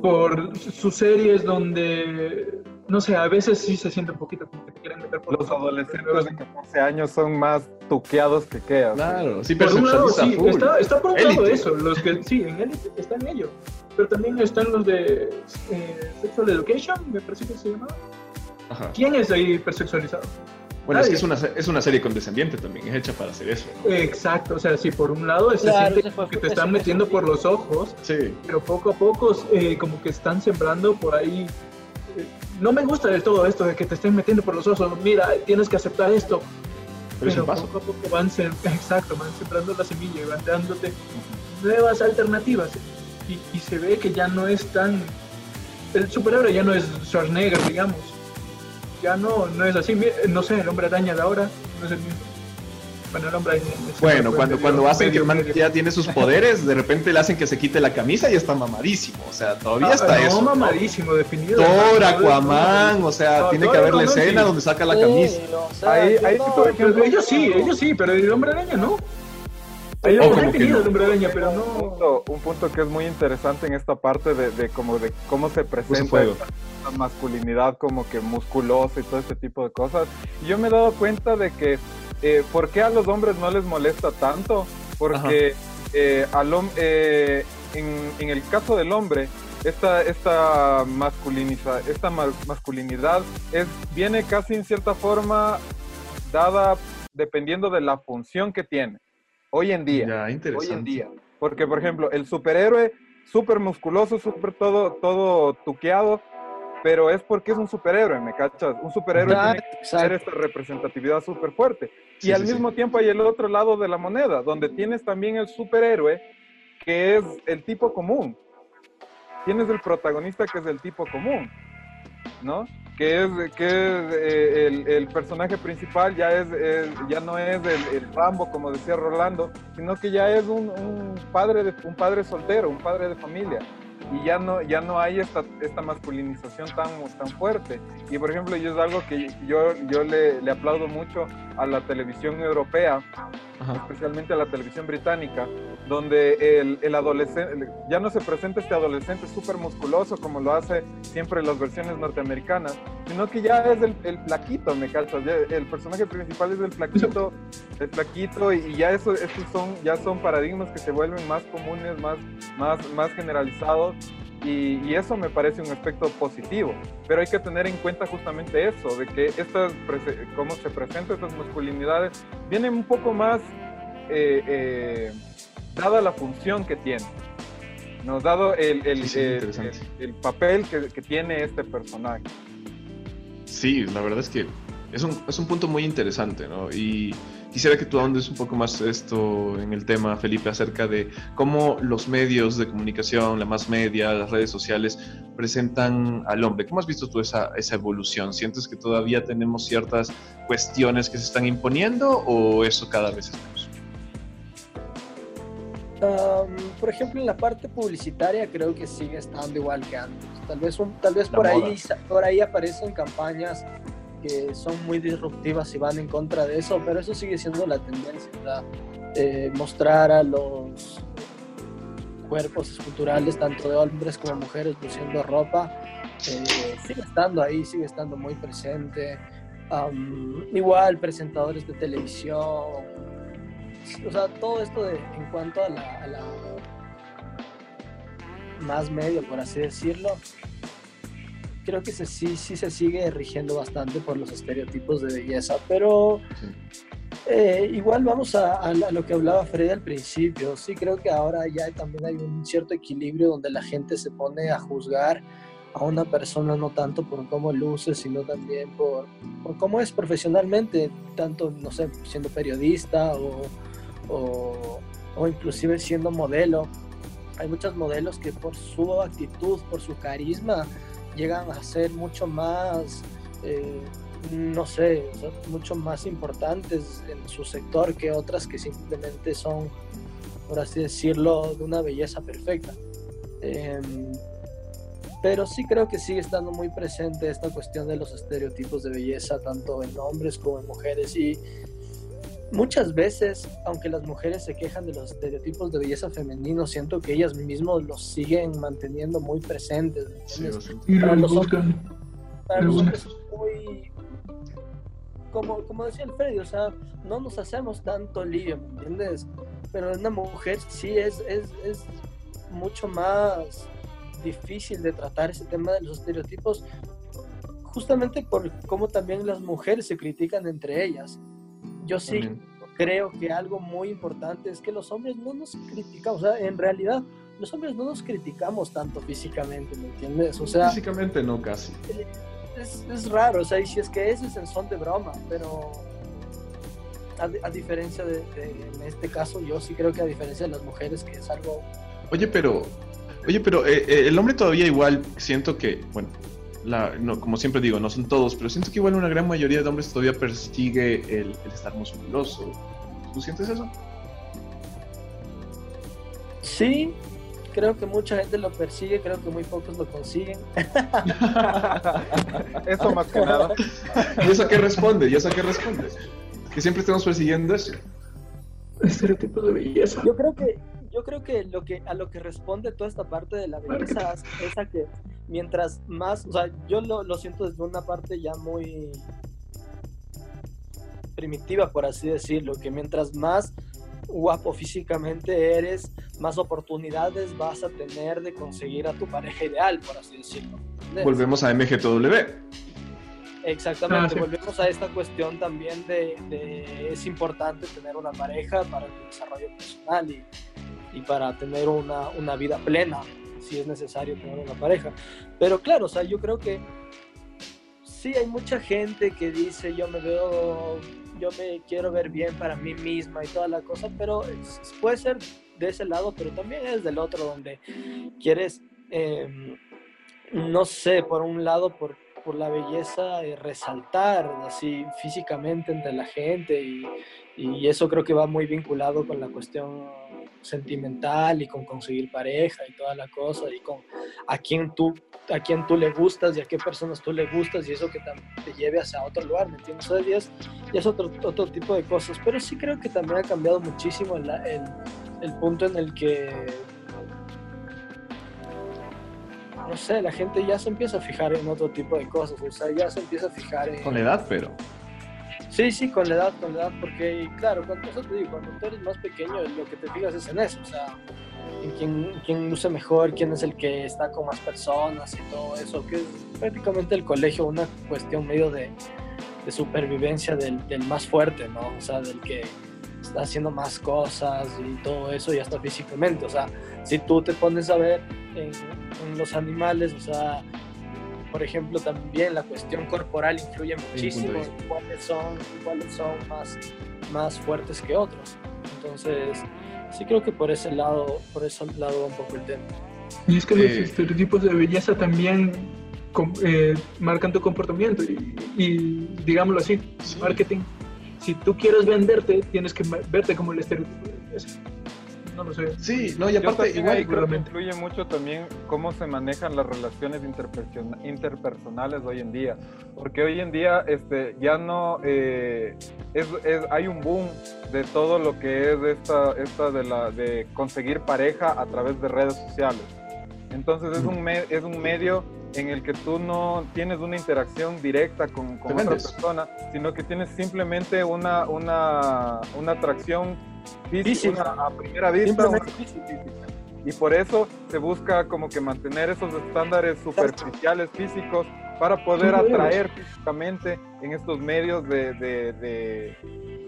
por sus series donde no sé, a veces sí se siente un poquito como que te quieren meter por los adolescentes de 14 años son más tuqueados que qué. Claro, sí, pero por un lado, sí, está, está, por un lado eso, los que sí, en élite están ellos, pero también están los de eh, Sexual Education, me parece que se llama. Ajá. ¿Quién es ahí hipersexualizado? Bueno, es que es una, es una serie condescendiente también, es hecha para hacer eso. Exacto, o sea, sí, por un lado se siente que te están metiendo por los ojos, sí. pero poco a poco eh, como que están sembrando por ahí no me gusta del todo esto de que te estén metiendo por los ojos, mira, tienes que aceptar esto. Pero, poco a poco van, exacto, van sembrando la semilla y van dándote nuevas alternativas. Y, se ve que ya no es tan... El superhéroe ya no es Schwarzenegger, digamos. Ya no, no es así. No sé, el hombre araña de ahora no es el mismo. Bueno, el hombre Bueno, cuando, cuando hacen que el ya tiene sus poderes, de repente le hacen que se quite la camisa y está mamadísimo. O sea, todavía ah, está eso. No, mamadísimo, definido. Thor, Aquaman, o sea, tiene que haber la escena donde saca la camisa. ahí, ahí por ejemplo, ellos sí, ellos sí, pero el hombre araña no. Hay un, hombre araña, pero no. Un punto, un punto, que es muy interesante en esta parte de, de como de cómo se presenta la masculinidad como que musculosa y todo este tipo de cosas. Y yo me he dado cuenta de que eh, ¿por qué a los hombres no les molesta tanto? Porque eh, al, eh, en, el caso del hombre, esta, esta, masculiniza, esta masculinidad es, viene casi en cierta forma dada dependiendo de la función que tiene. Hoy en día. hoy en día. Porque, por ejemplo, el superhéroe, súper musculoso, súper todo, todo tuqueado, pero es porque es un superhéroe, ¿me cachas? Un superhéroe tiene que tener esta representatividad súper fuerte. y al mismo tiempo hay el otro lado de la moneda, donde tienes también el superhéroe, que es el tipo común. tienes el protagonista que es el tipo común, ¿no? Que es, que eh, el, personaje principal ya, es, ya no es el, Rambo, como decía Rolando, sino que ya es un, un, padre de, un padre soltero, un padre de familia y ya no, ya no hay esta, esta masculinización tan, tan fuerte. Y por ejemplo, yo es algo que yo, yo le, le aplaudo mucho a la televisión europea, especialmente a la televisión británica, donde el, el adolescente, ya no se presenta este adolescente súper musculoso como lo hace siempre en las versiones norteamericanas, sino que ya es el, el flaquito, me calzas, el personaje principal es el flaquito, el flaquito, y ya eso, estos son, ya son paradigmas que se vuelven más comunes, más, más, más generalizados, y, eso me parece un aspecto positivo, pero hay que tener en cuenta justamente eso, de que estas, cómo se presentan estas masculinidades, vienen un poco más eh, eh, dada la función que tiene, nos dado el, el, el, papel que, que, tiene este personaje. Sí, la verdad es que es un, es un punto muy interesante, ¿no? Y Quisiera que tú ahondes un poco más esto en el tema, Felipe, acerca de cómo los medios de comunicación, la más media, las redes sociales, presentan al hombre. ¿Cómo has visto tú esa, esa evolución? ¿Sientes que todavía tenemos ciertas cuestiones que se están imponiendo o eso cada vez es menos? por ejemplo, en la parte publicitaria creo que sigue estando igual que antes. Tal vez, un, tal vez por, ahí, por ahí aparecen campañas que son muy disruptivas y van en contra de eso, pero eso sigue siendo la tendencia, eh, mostrar a los cuerpos esculturales, tanto de hombres como mujeres, luciendo ropa, eh, sigue estando ahí, sigue estando muy presente. igual, presentadores de televisión, o sea, todo esto de, en cuanto a la más medio, por así decirlo, creo que sí, sí se sigue rigiendo bastante por los estereotipos de belleza, pero eh, igual vamos a, lo que hablaba Freddy al principio. Sí, creo que ahora ya también hay un cierto equilibrio donde la gente se pone a juzgar a una persona no tanto por cómo luce, sino también por, por cómo es profesionalmente, tanto, no sé, siendo periodista o, o, o inclusive siendo modelo. Hay muchos modelos que por su actitud, por su carisma, llegan a ser mucho más, eh, no sé, mucho más importantes en su sector que otras que simplemente son, por así decirlo, de una belleza perfecta. Em, pero sí creo que sigue estando muy presente esta cuestión de los estereotipos de belleza, tanto en hombres como en mujeres. Y muchas veces, aunque las mujeres se quejan de los estereotipos de belleza femenino, siento que ellas mismas los siguen manteniendo muy presentes. para los hombres, es muy, como, como decía el Freddy, o sea, no nos hacemos tanto lío, ¿me entiendes? Pero en una mujer sí es, es, es mucho más difícil de tratar ese tema de los estereotipos, justamente por cómo también las mujeres se critican entre ellas yo sí creo que algo muy importante es que los hombres no nos criticamos, o sea, en realidad los hombres no nos criticamos tanto físicamente, ¿me entiendes? O sea, físicamente no casi. Es, raro, o sea, y si es que ese es el son de broma, pero a, diferencia de, en este caso, yo sí creo que a diferencia de las mujeres, que es algo... Oye, pero, oye, pero eh, eh, el hombre todavía igual siento que, bueno, no, como siempre digo, no son todos, pero siento que igual una gran mayoría de hombres todavía persigue el, estar musculoso. ¿Tú sientes eso? Sí, creo que mucha gente lo persigue, creo que muy pocos lo consiguen. eso más que nada. ¿Y eso qué responde? ¿Y eso qué responde? Que siempre estamos persiguiendo eso. Estereotipo de belleza. Yo creo que yo creo que, lo que a lo que responde toda esta parte de la belleza es a que mientras más, o sea, yo lo, lo siento desde una parte ya muy primitiva, por así decirlo, que mientras más guapo físicamente eres, más oportunidades vas a tener de conseguir a tu pareja ideal, por así decirlo. Volvemos a MGTW. Exactamente, ah, volvemos a esta cuestión también de, de, es importante tener una pareja para el desarrollo personal y, para tener una, una, vida plena, si es necesario tener una pareja. Pero claro, o sea, yo creo que sí hay mucha gente que dice yo me veo, yo me quiero ver bien para mí misma y toda la cosa, pero puede ser de ese lado, pero también es del otro donde quieres em, no sé, por un lado, por, por la belleza de resaltar así físicamente entre la gente y eso creo que va muy vinculado con la cuestión sentimental y con conseguir pareja y toda la cosa y con a quién tú a quién tú le gustas y a qué personas tú le gustas y eso que te lleve hacia otro lugar, ¿me entiendes? Ya es, otro, otro tipo de cosas, pero sí creo que también ha cambiado muchísimo el, el, el punto en el que no sé, la gente ya se empieza a fijar en otro tipo de cosas, o sea, ya se empieza a fijar en... Con edad, pero... Sí, sí, con la edad, con la edad, porque claro, cuando, tú eres más pequeño, lo que te fijas es en eso, o sea, en quién, quién luce mejor, quién es el que está con más personas y todo eso, que es prácticamente el colegio una cuestión medio de, supervivencia del, del, más fuerte, ¿no? O sea, del que está haciendo más cosas y todo eso, y hasta físicamente, o sea, si tú te pones a ver en, en los animales, o sea, por ejemplo, también la cuestión corporal influye muchísimo en cuáles son, cuáles son más, más fuertes que otros. Entonces, sí creo que por ese lado, por ese lado va un poco el tema. Y es que los estereotipos de belleza también eh, marcan tu comportamiento y, y digámoslo así, sí. marketing. Si tú quieres venderte, tienes que verte como el estereotipo de belleza no lo sé. Sí, no, y aparte igual creo que influye mucho también cómo se manejan las relaciones interpersonales hoy en día, porque hoy en día este, ya no eh, es, es, hay un boom de todo lo que es esta, esta de, la, de conseguir pareja a través de redes sociales. Entonces es un, me, es un medio en el que tú no tienes una interacción directa con, con otra persona, sino que tienes simplemente una, una, una atracción física, a primera vista. Física. Y por eso se busca como que mantener esos estándares superficiales físicos para poder atraer físicamente en estos medios de, de, de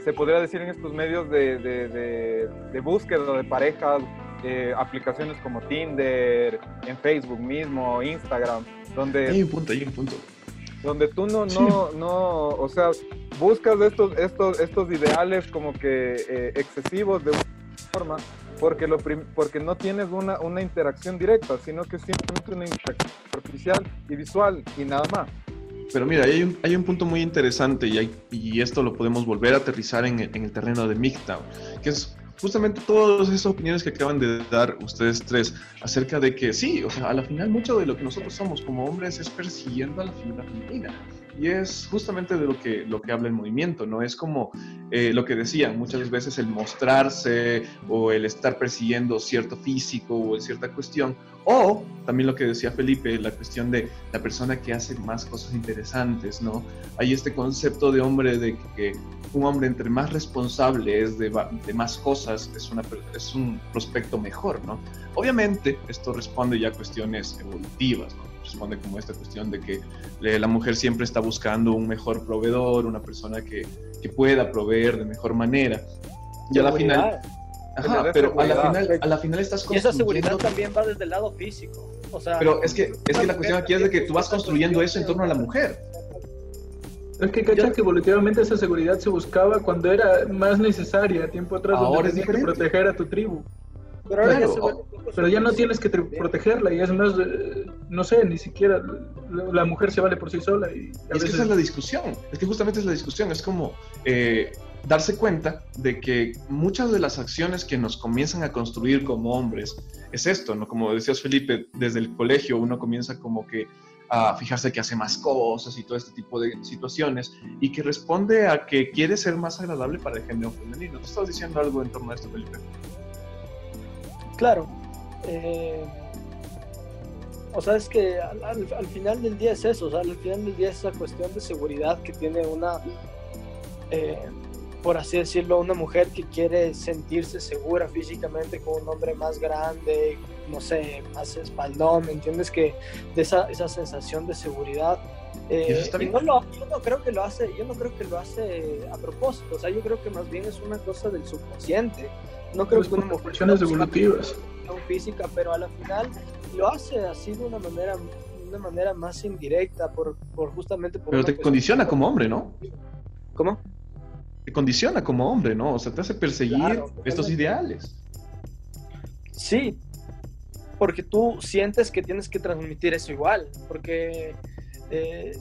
se podría decir en estos medios de, de búsqueda de parejas, eh, aplicaciones como Tinder, en Facebook mismo, Instagram, donde... Hay un punto, hay un punto. Donde tú no, no, no, o sea, buscas estos, estos, estos ideales como que eh, excesivos de una forma, porque, lo porque no tienes una, una interacción directa, sino que simplemente una interacción superficial y visual y nada más. Pero mira, hay un, hay un punto muy interesante y, hay, y, esto lo podemos volver a aterrizar en, en el terreno de MGTOW, que es justamente todas esas opiniones que acaban de dar ustedes tres acerca de que sí, o sea, a la final mucho de lo que nosotros somos como hombres es persiguiendo a la figura femenina. Y es justamente de lo que, lo que habla el movimiento, ¿no? Es como eh, lo que decían, muchas veces el mostrarse o el estar persiguiendo cierto físico o cierta cuestión, o también lo que decía Felipe, la cuestión de la persona que hace más cosas interesantes, ¿no? Hay este concepto de hombre de que un hombre entre más responsable es de, de más cosas, es, una, es un prospecto mejor, ¿no? Obviamente esto responde ya a cuestiones evolutivas, ¿no? Responde como esta cuestión de que la mujer siempre está buscando un mejor proveedor, una persona que, que pueda proveer de mejor manera. Y a la final... Ajá, pero a la final, a la final estás construyendo... Y esa seguridad también va desde el lado físico. O sea, pero es que, es que la cuestión aquí es de que tú vas construyendo eso en torno a la mujer. Es que cacha que evolutivamente esa seguridad se buscaba cuando era más necesaria, tiempo atrás, Ahora donde tenías que proteger a tu tribu. Pero, ahora claro. ya se pero ya no tienes que protegerla y es más, eh, no sé, ni siquiera la mujer se vale por sí sola. Y, y es veces... que esa es la discusión, es que justamente es la discusión, es como eh, darse cuenta de que muchas de las acciones que nos comienzan a construir como hombres es esto, ¿no? Como decías Felipe, desde el colegio uno comienza como que a fijarse que hace más cosas y todo este tipo de situaciones y que responde a que quiere ser más agradable para el género femenino. ¿Tú estás diciendo algo en torno a esto, Felipe? Claro. Eh, o sea, es que al, al, al, final del día es eso, o sea, al final del día es esa cuestión de seguridad que tiene una, eh, por así decirlo, una mujer que quiere sentirse segura físicamente con un hombre más grande, no sé, más espaldón, ¿me entiendes? Que de esa, esa sensación de seguridad. Eh, y no lo, yo no creo que lo hace, yo no creo que lo hace a propósito, o sea, yo creo que más bien es una cosa del subconsciente. No creo que una mujer evolutivas física, pero a la final lo hace así de una manera de una manera más indirecta por, por justamente por Pero te condiciona como hombre, ¿no? ¿Cómo? Te condiciona como hombre, ¿no? O sea, te hace perseguir claro, estos ideales. Sí, porque tú sientes que tienes que transmitir eso igual, porque, eh,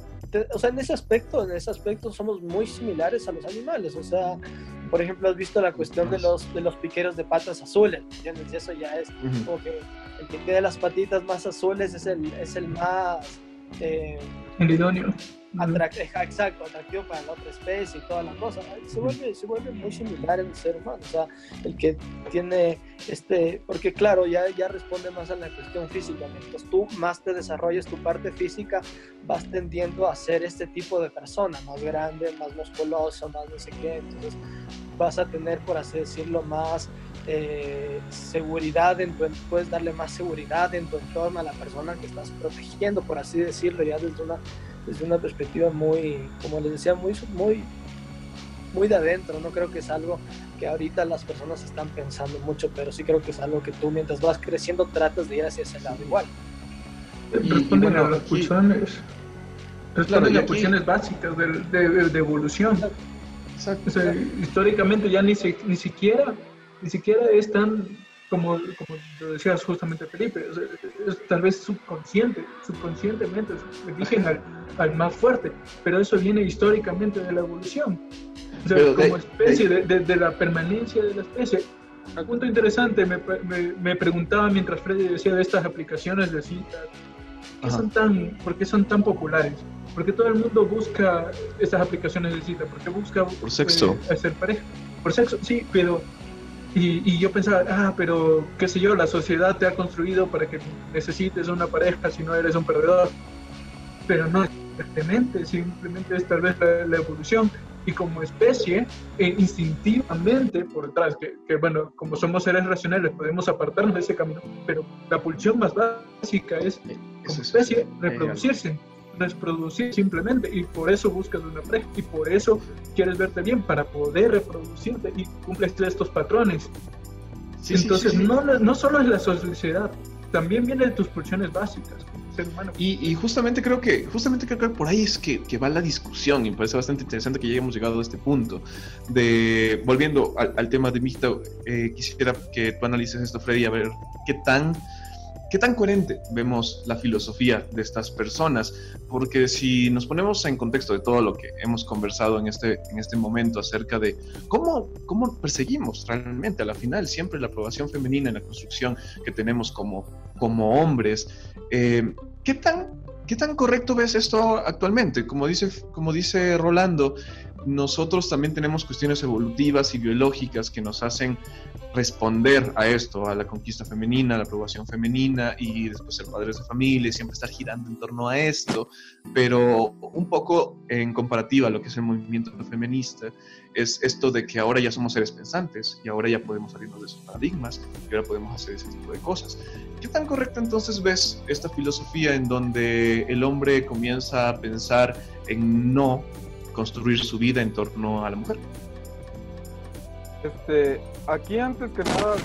o sea, en ese aspecto, en ese aspecto somos muy similares a los animales, o sea, por ejemplo, has visto la cuestión de los, de los piqueros de patas azules, ¿entiendes? Eso ya es como que el que tiene las patitas más azules es el, es el más... Eh, el idóneo exacto, atractivo para la otra especie y toda la cosa. Se vuelve, se vuelve muy similar el ser humano. O sea, el que tiene este, porque claro, ya, ya responde más a la cuestión física. Mientras tú más te desarrolles tu parte física, vas tendiendo a ser este tipo de persona, más grande, más musculoso, más no sé qué. Entonces vas a tener, por así decirlo, más eh, seguridad, en tu, puedes darle más seguridad en tu entorno a la persona que estás protegiendo, por así decirlo, ya desde una desde una perspectiva muy, como les decía, muy, muy, muy de adentro. No creo que es algo que ahorita las personas están pensando mucho, pero sí creo que es algo que tú mientras vas creciendo tratas de ir hacia ese lado igual. Responden a las pulsiones, responden a pulsiones básicas de, de, evolución. históricamente ya ni, ni siquiera ni siquiera es tan como, como lo decías justamente Felipe, es, tal vez subconsciente, subconscientemente eligen al, al, más fuerte, pero eso viene históricamente de la evolución, o sea, como especie, de, de, la permanencia de la especie. Un punto interesante, me, me, me, preguntaba mientras Freddy decía de estas aplicaciones de citas, ¿qué son tan, ¿por qué son tan populares? Porque todo el mundo busca estas aplicaciones de cita, porque busca por sexo. Eh, hacer pareja. Por sexo, sí, pero y, yo pensaba, ah, pero qué sé yo, la sociedad te ha construido para que necesites una pareja si no eres un perdedor. Pero no exactamente, simplemente es tal vez la, evolución. Y como especie, e instintivamente por detrás, que, que, bueno, como somos seres racionales, podemos apartarnos de ese camino, pero la pulsión más básica es, como especie, reproducirse reproducir simplemente y por eso buscas una pareja y por eso quieres verte bien para poder reproducirte y cumples estos patrones. Entonces No, no solo es la sociedad, también vienen tus pulsiones básicas ser humano. Y, justamente creo que justamente creo que por ahí es que, que, va la discusión y me parece bastante interesante que lleguemos llegado a este punto. De, volviendo al, tema de Mixta, eh, quisiera que tú analices esto, Freddy, a ver qué tan ¿Qué tan coherente vemos la filosofía de estas personas? Porque si nos ponemos en contexto de todo lo que hemos conversado en este, en este momento acerca de cómo, cómo perseguimos realmente a la final siempre la aprobación femenina en la construcción que tenemos como, como hombres, eh, ¿qué, tan, ¿qué tan correcto ves esto actualmente? Como dice, como dice Rolando, nosotros también tenemos cuestiones evolutivas y biológicas que nos hacen responder a esto, a la conquista femenina, a la aprobación femenina y después ser padres de familia siempre estar girando en torno a esto, pero un poco en comparativa a lo que es el movimiento feminista, es esto de que ahora ya somos seres pensantes y ahora ya podemos salirnos de esos paradigmas y ahora podemos hacer ese tipo de cosas. ¿Qué tan correcta entonces ves esta filosofía en donde el hombre comienza a pensar en no construir su vida en torno a la mujer. Este, aquí antes que nada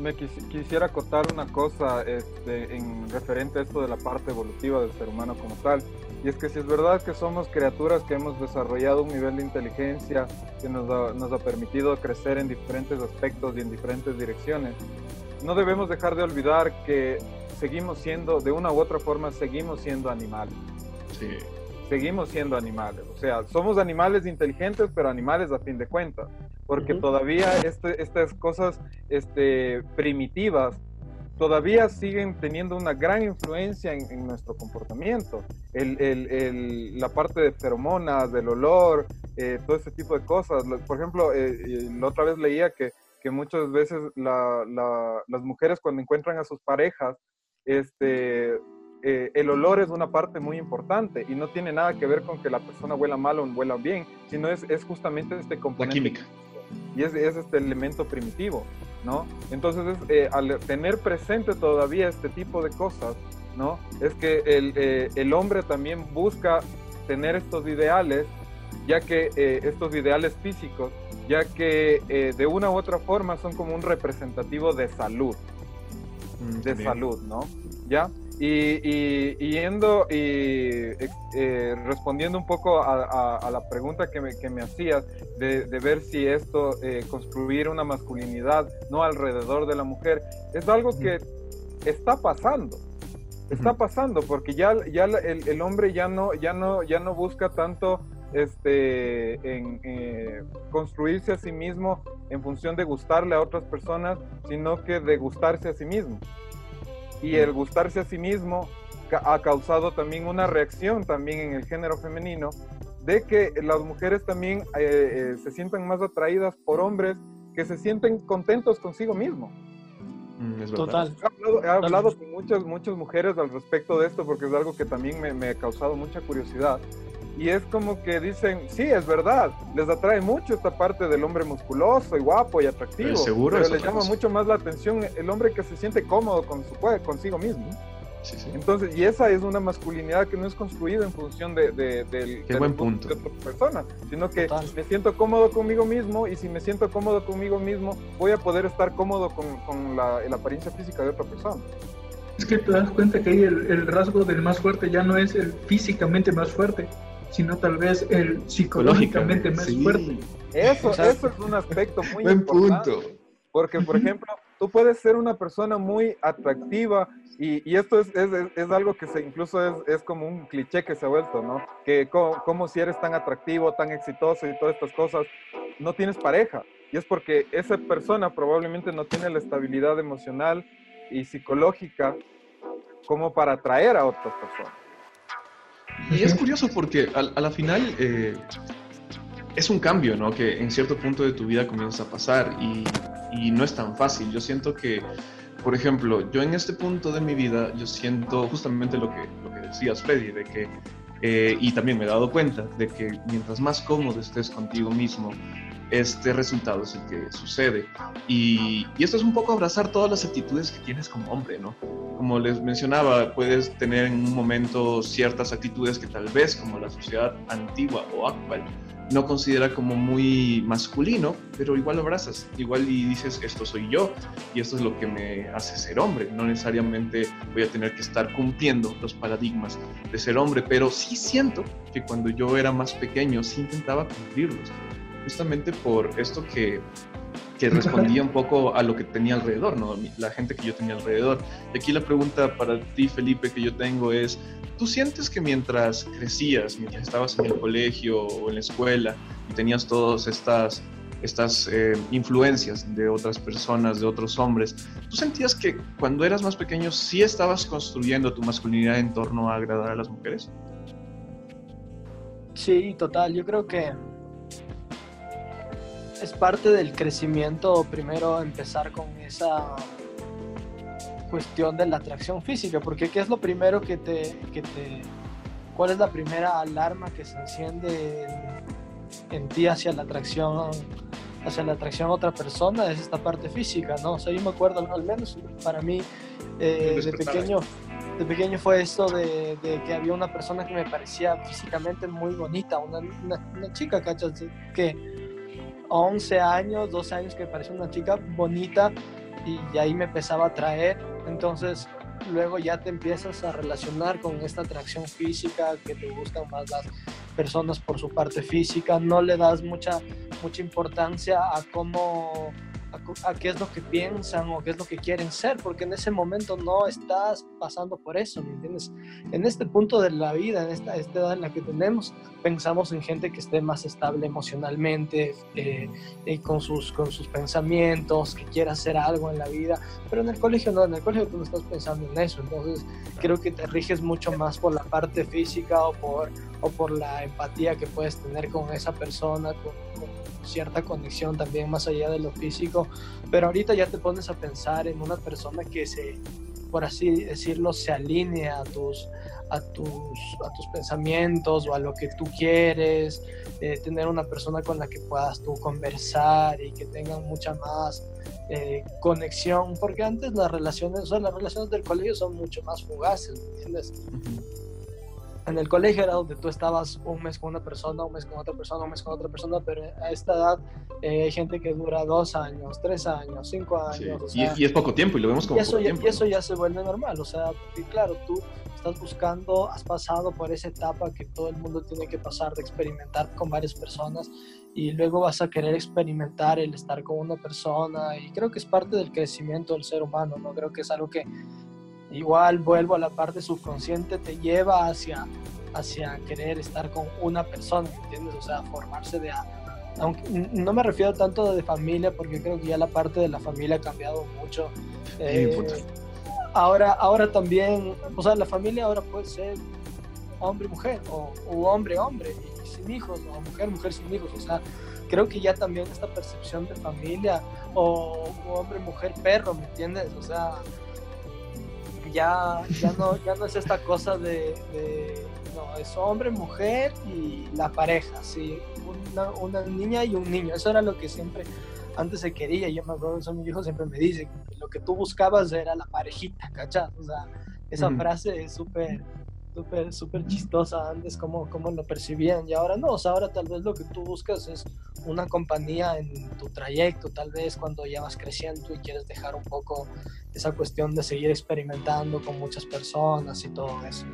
me quisiera acotar una cosa este, en referente a esto de la parte evolutiva del ser humano como tal. Y es que si es verdad que somos criaturas que hemos desarrollado un nivel de inteligencia que nos ha, nos ha permitido crecer en diferentes aspectos y en diferentes direcciones, no debemos dejar de olvidar que seguimos siendo, de una u otra forma, seguimos siendo animales. Sí seguimos siendo animales. O sea, somos animales inteligentes, pero animales a fin de cuentas. Porque todavía este, estas cosas este, primitivas todavía siguen teniendo una gran influencia en, nuestro comportamiento. El, el, la parte de feromonas, del olor, eh, todo ese tipo de cosas. Por ejemplo, eh, la otra vez leía que, que muchas veces la, las mujeres cuando encuentran a sus parejas, este, eh, el olor es una parte muy importante y no tiene nada que ver con que la persona huela mal o huela bien, sino es, es justamente este componente. La química. Y es, es este elemento primitivo, ¿no? Entonces, eh, al tener presente todavía este tipo de cosas, ¿no? Es que el, eh, el hombre también busca tener estos ideales, ya que estos ideales físicos, ya que de una u otra forma son como un representativo de salud, mm, de salud, ¿no? ¿Ya? Y, yendo y eh, respondiendo un poco a, la pregunta que me, que me hacías de, ver si esto, eh, construir una masculinidad no alrededor de la mujer, es algo que está pasando. Está pasando porque ya, ya el, el, hombre ya no, ya, no, ya no busca tanto este, en eh, construirse a sí mismo en función de gustarle a otras personas, sino que de gustarse a sí mismo. Y el gustarse a sí mismo ha causado también una reacción también en el género femenino de que las mujeres también eh, eh, se sientan más atraídas por hombres que se sienten contentos consigo mismo. Mm, Total. He hablado, con muchas, muchas mujeres al respecto de esto porque es algo que también me, me ha causado mucha curiosidad y es como que dicen, sí, es verdad, les atrae mucho esta parte del hombre musculoso y guapo y atractivo. Pero, seguro les llama mucho más la atención el hombre que se siente cómodo con su consigo mismo. Sí, sí. Entonces, y esa es una masculinidad que no es construida en función de, de, de buen punto. otra persona, sino que me siento cómodo conmigo mismo y si me siento cómodo conmigo mismo, voy a poder estar cómodo con, con la, la, apariencia física de otra persona. Es que te das cuenta que ahí el, el rasgo del más fuerte ya no es el físicamente más fuerte, sino tal vez el psicológicamente más fuerte. Eso, eso es un aspecto muy Buen importante. Punto. Porque, por ejemplo, tú puedes ser una persona muy atractiva y, y esto es, es, es, algo que se, incluso es, como un cliché que se ha vuelto, ¿no? Que como, si eres tan atractivo, tan exitoso y todas estas cosas, no tienes pareja. Y es porque esa persona probablemente no tiene la estabilidad emocional y psicológica como para atraer a otras personas. Y es curioso porque a, la final eh, es un cambio, ¿no? Que en cierto punto de tu vida comienza a pasar y, y, no es tan fácil. Yo siento que, por ejemplo, yo en este punto de mi vida, yo siento justamente lo que, lo que decías, Freddy, de que, eh, y también me he dado cuenta de que mientras más cómodo estés contigo mismo, este resultado es el que sucede. Y, y, esto es un poco abrazar todas las actitudes que tienes como hombre, ¿no? Como les mencionaba, puedes tener en un momento ciertas actitudes que tal vez como la sociedad antigua o actual no considera como muy masculino, pero igual lo abrazas, igual y dices, esto soy yo y esto es lo que me hace ser hombre. No necesariamente voy a tener que estar cumpliendo los paradigmas de ser hombre, pero sí siento que cuando yo era más pequeño sí intentaba cumplirlos justamente por esto que, que respondía un poco a lo que tenía alrededor, ¿no? la gente que yo tenía alrededor. Y aquí la pregunta para ti, Felipe, que yo tengo es, ¿tú sientes que mientras crecías, mientras estabas en el colegio o en la escuela y tenías todas estas estas eh, influencias de otras personas, de otros hombres. ¿Tú sentías que cuando eras más pequeño sí estabas construyendo tu masculinidad en torno a agradar a las mujeres? Sí, total. Yo creo que es parte del crecimiento primero empezar con esa cuestión de la atracción física, porque ¿qué es lo primero que te, que te cuál es la primera alarma que se enciende en, ti hacia la atracción hacia la atracción a otra persona? Es esta parte física, ¿no? O sea, yo me acuerdo, al menos para mí, eh, de pequeño, de pequeño fue esto de, que había una persona que me parecía físicamente muy bonita, una, una, chica, ¿cachas? Que 11 años, 12 años que parecía una chica bonita y ahí me empezaba a atraer. Entonces luego ya te empiezas a relacionar con esta atracción física, que te gustan más las personas por su parte física, no le das mucha, mucha importancia a cómo a, qué es lo que piensan o qué es lo que quieren ser, porque en ese momento no estás pasando por eso, ¿me entiendes? En este punto de la vida, en esta, esta edad en la que tenemos, pensamos en gente que esté más estable emocionalmente, eh, y con, sus, con sus pensamientos, que quiera hacer algo en la vida, pero en el colegio no, en el colegio tú no estás pensando en eso, entonces creo que te riges mucho más por la parte física o por, o por la empatía que puedes tener con esa persona, con cierta conexión también más allá de lo físico, pero ahorita ya te pones a pensar en una persona que se, por así decirlo, se alinea a tus, a tus, a tus pensamientos o a lo que tú quieres, eh, tener una persona con la que puedas tú conversar y que tengan mucha más eh, conexión, porque antes las relaciones, o las relaciones del colegio son mucho más fugaces, ¿me entiendes? En el colegio era donde tú estabas un mes con una persona, un mes con otra persona, un mes con otra persona, pero a esta edad eh, hay gente que dura dos años, tres años, cinco años. y, es poco tiempo y lo vemos como y eso, poco ya, tiempo. Y eso ya se vuelve normal, o sea, y claro, tú estás buscando, has pasado por esa etapa que todo el mundo tiene que pasar de experimentar con varias personas y luego vas a querer experimentar el estar con una persona y creo que es parte del crecimiento del ser humano, ¿no? Creo que es algo que igual vuelvo a la parte subconsciente, te lleva hacia, hacia querer estar con una persona, ¿entiendes? O sea, formarse de... Aunque no me refiero tanto de familia, porque creo que ya la parte de la familia ha cambiado mucho. Eh, ahora, ahora también, o sea, la familia ahora puede ser hombre mujer o, hombre hombre y sin hijos o mujer mujer sin hijos o sea creo que ya también esta percepción de familia o, hombre mujer perro me entiendes o sea ya ya no ya no es esta cosa de, no es hombre mujer y la pareja sí una, una, niña y un niño. Eso era lo que siempre antes se quería. Yo me acuerdo eso mi hijo siempre me dice lo que tú buscabas era la parejita ¿cachai? o sea esa frase es súper súper super chistosa antes como, como lo percibían y ahora no, o sea, ahora tal vez lo que tú buscas es una compañía en tu trayecto, tal vez cuando ya vas creciendo y quieres dejar un poco esa cuestión de seguir experimentando con muchas personas y todo eso.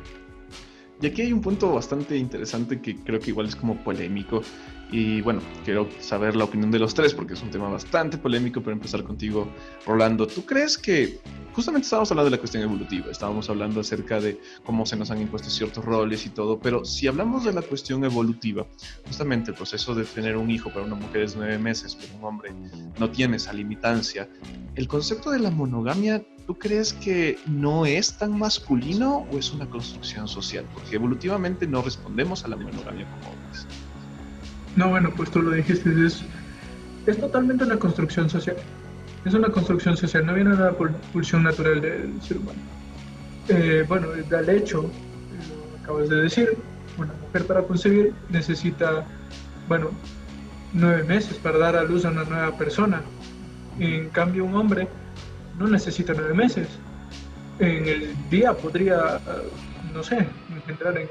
Y aquí hay un punto bastante interesante que creo que igual es como polémico y bueno, quiero saber la opinión de los tres porque es un tema bastante polémico, pero empezar contigo, Rolando. ¿Tú crees que justamente estábamos hablando de la cuestión evolutiva, estábamos hablando acerca de cómo se nos han impuesto ciertos roles y todo, pero si hablamos de la cuestión evolutiva, justamente el proceso de tener un hijo para una mujer es nueve meses, pero un hombre no tiene esa limitancia, ¿el concepto de la monogamia crees que no es tan masculino o es una construcción social? Porque evolutivamente no respondemos a la monogamia como hombres. No, bueno, pues tú lo dijiste, es, totalmente una construcción social. Es una construcción social, no viene de la pulsión natural del ser humano. Eh, bueno, del hecho, acabas de decir, una mujer para concebir necesita, bueno, nueve meses para dar a luz a una nueva persona. En cambio, un hombre no necesita nueve meses. En el día podría, no sé, engendrar en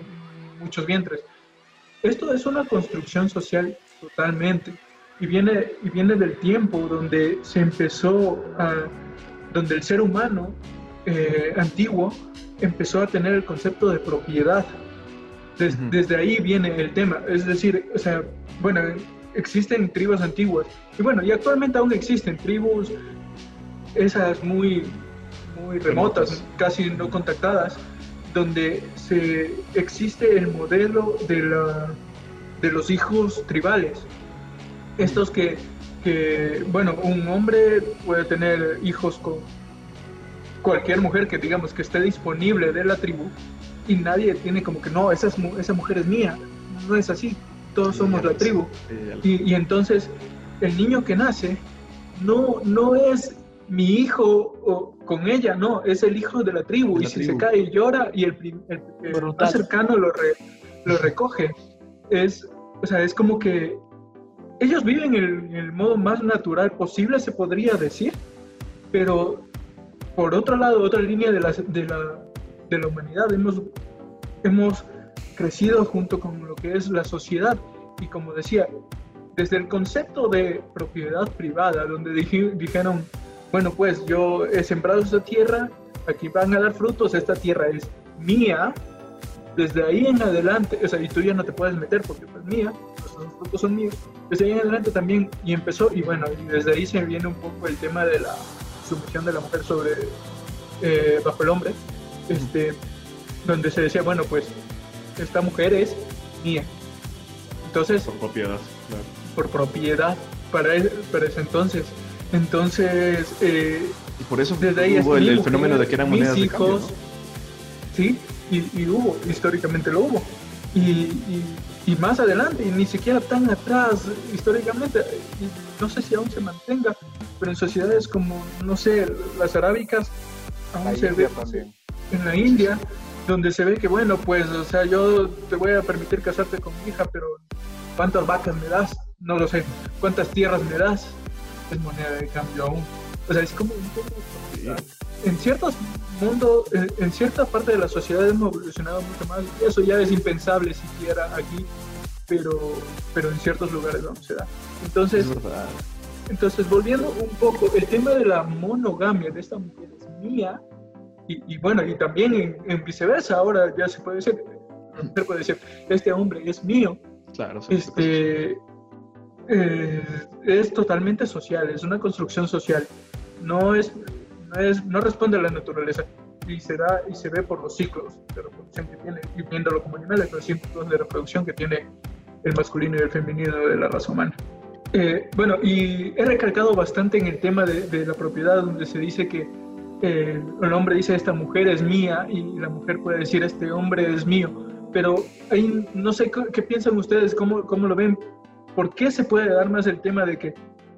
muchos vientres esto es una construcción social totalmente y viene, y viene del tiempo donde se empezó a, donde el ser humano eh, antiguo empezó a tener el concepto de propiedad. Desde ahí viene el tema. Es decir, o sea, bueno, existen tribus antiguas y bueno, y actualmente aún existen tribus esas muy, muy remotas, casi no contactadas, donde se existe el modelo de, la, de los hijos tribales. Estos que, que, bueno, un hombre puede tener hijos con cualquier mujer que digamos que esté disponible de la tribu y nadie tiene como que no, esa, esa mujer es mía. No es así, todos somos la tribu. Y, y entonces el niño que nace no, no es mi hijo o, con ella, no, es el hijo de la tribu. y si se cae y llora y el, más cercano lo, lo recoge. Es, o sea, es como que ellos viven en el, modo más natural posible, se podría decir, pero por otro lado, otra línea de la, de la, de la humanidad, hemos, hemos crecido junto con lo que es la sociedad. Y como decía, desde el concepto de propiedad privada, donde dijeron, bueno, pues yo he sembrado esta tierra, aquí van a dar frutos, esta tierra es mía, desde ahí en adelante, o sea, y tú ya no te puedes meter porque es mía, los frutos son míos, desde ahí en adelante también, y empezó, y bueno, y desde ahí se viene un poco el tema de la sumisión de la mujer sobre, eh, bajo el hombre, este, donde se decía, bueno, pues esta mujer es mía. Entonces, por propiedad, claro. Por propiedad, para, para ese entonces. Entonces, eh, y por eso desde ahí hubo el, fenómeno de que eran monedas hijos, de cambio, Sí, y, hubo, históricamente lo hubo. Y, y, más adelante, y ni siquiera tan atrás, históricamente, no sé si aún se mantenga, pero en sociedades como, no sé, las arábicas, aún se ve en la India, donde se ve que, bueno, pues, o sea, yo te voy a permitir casarte con mi hija, pero ¿cuántas vacas me das? No lo sé. ¿Cuántas tierras me das? Es moneda de cambio aún. O sea, es como un poco... En ciertos mundos, en, cierta parte de la sociedad hemos evolucionado mucho más. Y eso ya es impensable siquiera aquí, pero, pero en ciertos lugares no se da. Entonces, entonces, volviendo un poco, el tema de la monogamia de esta mujer es mía, y, bueno, y también en, viceversa, ahora ya se puede decir, puede decir, este hombre es mío. Claro, este, eh, es totalmente social, es una construcción social. No, es, no, es, no responde a la naturaleza. y, se da y se ve por los ciclos de reproducción que tiene, y viéndolo como animales, los ciclos de reproducción que tiene el masculino y el femenino de la raza humana. Eh, bueno, y he recalcado bastante en el tema de, la propiedad, donde se dice que eh, el hombre dice esta mujer es mía y la mujer puede decir este hombre es mío, pero ahí no sé qué, piensan ustedes, cómo, cómo lo ven, por qué se puede dar más el tema de que,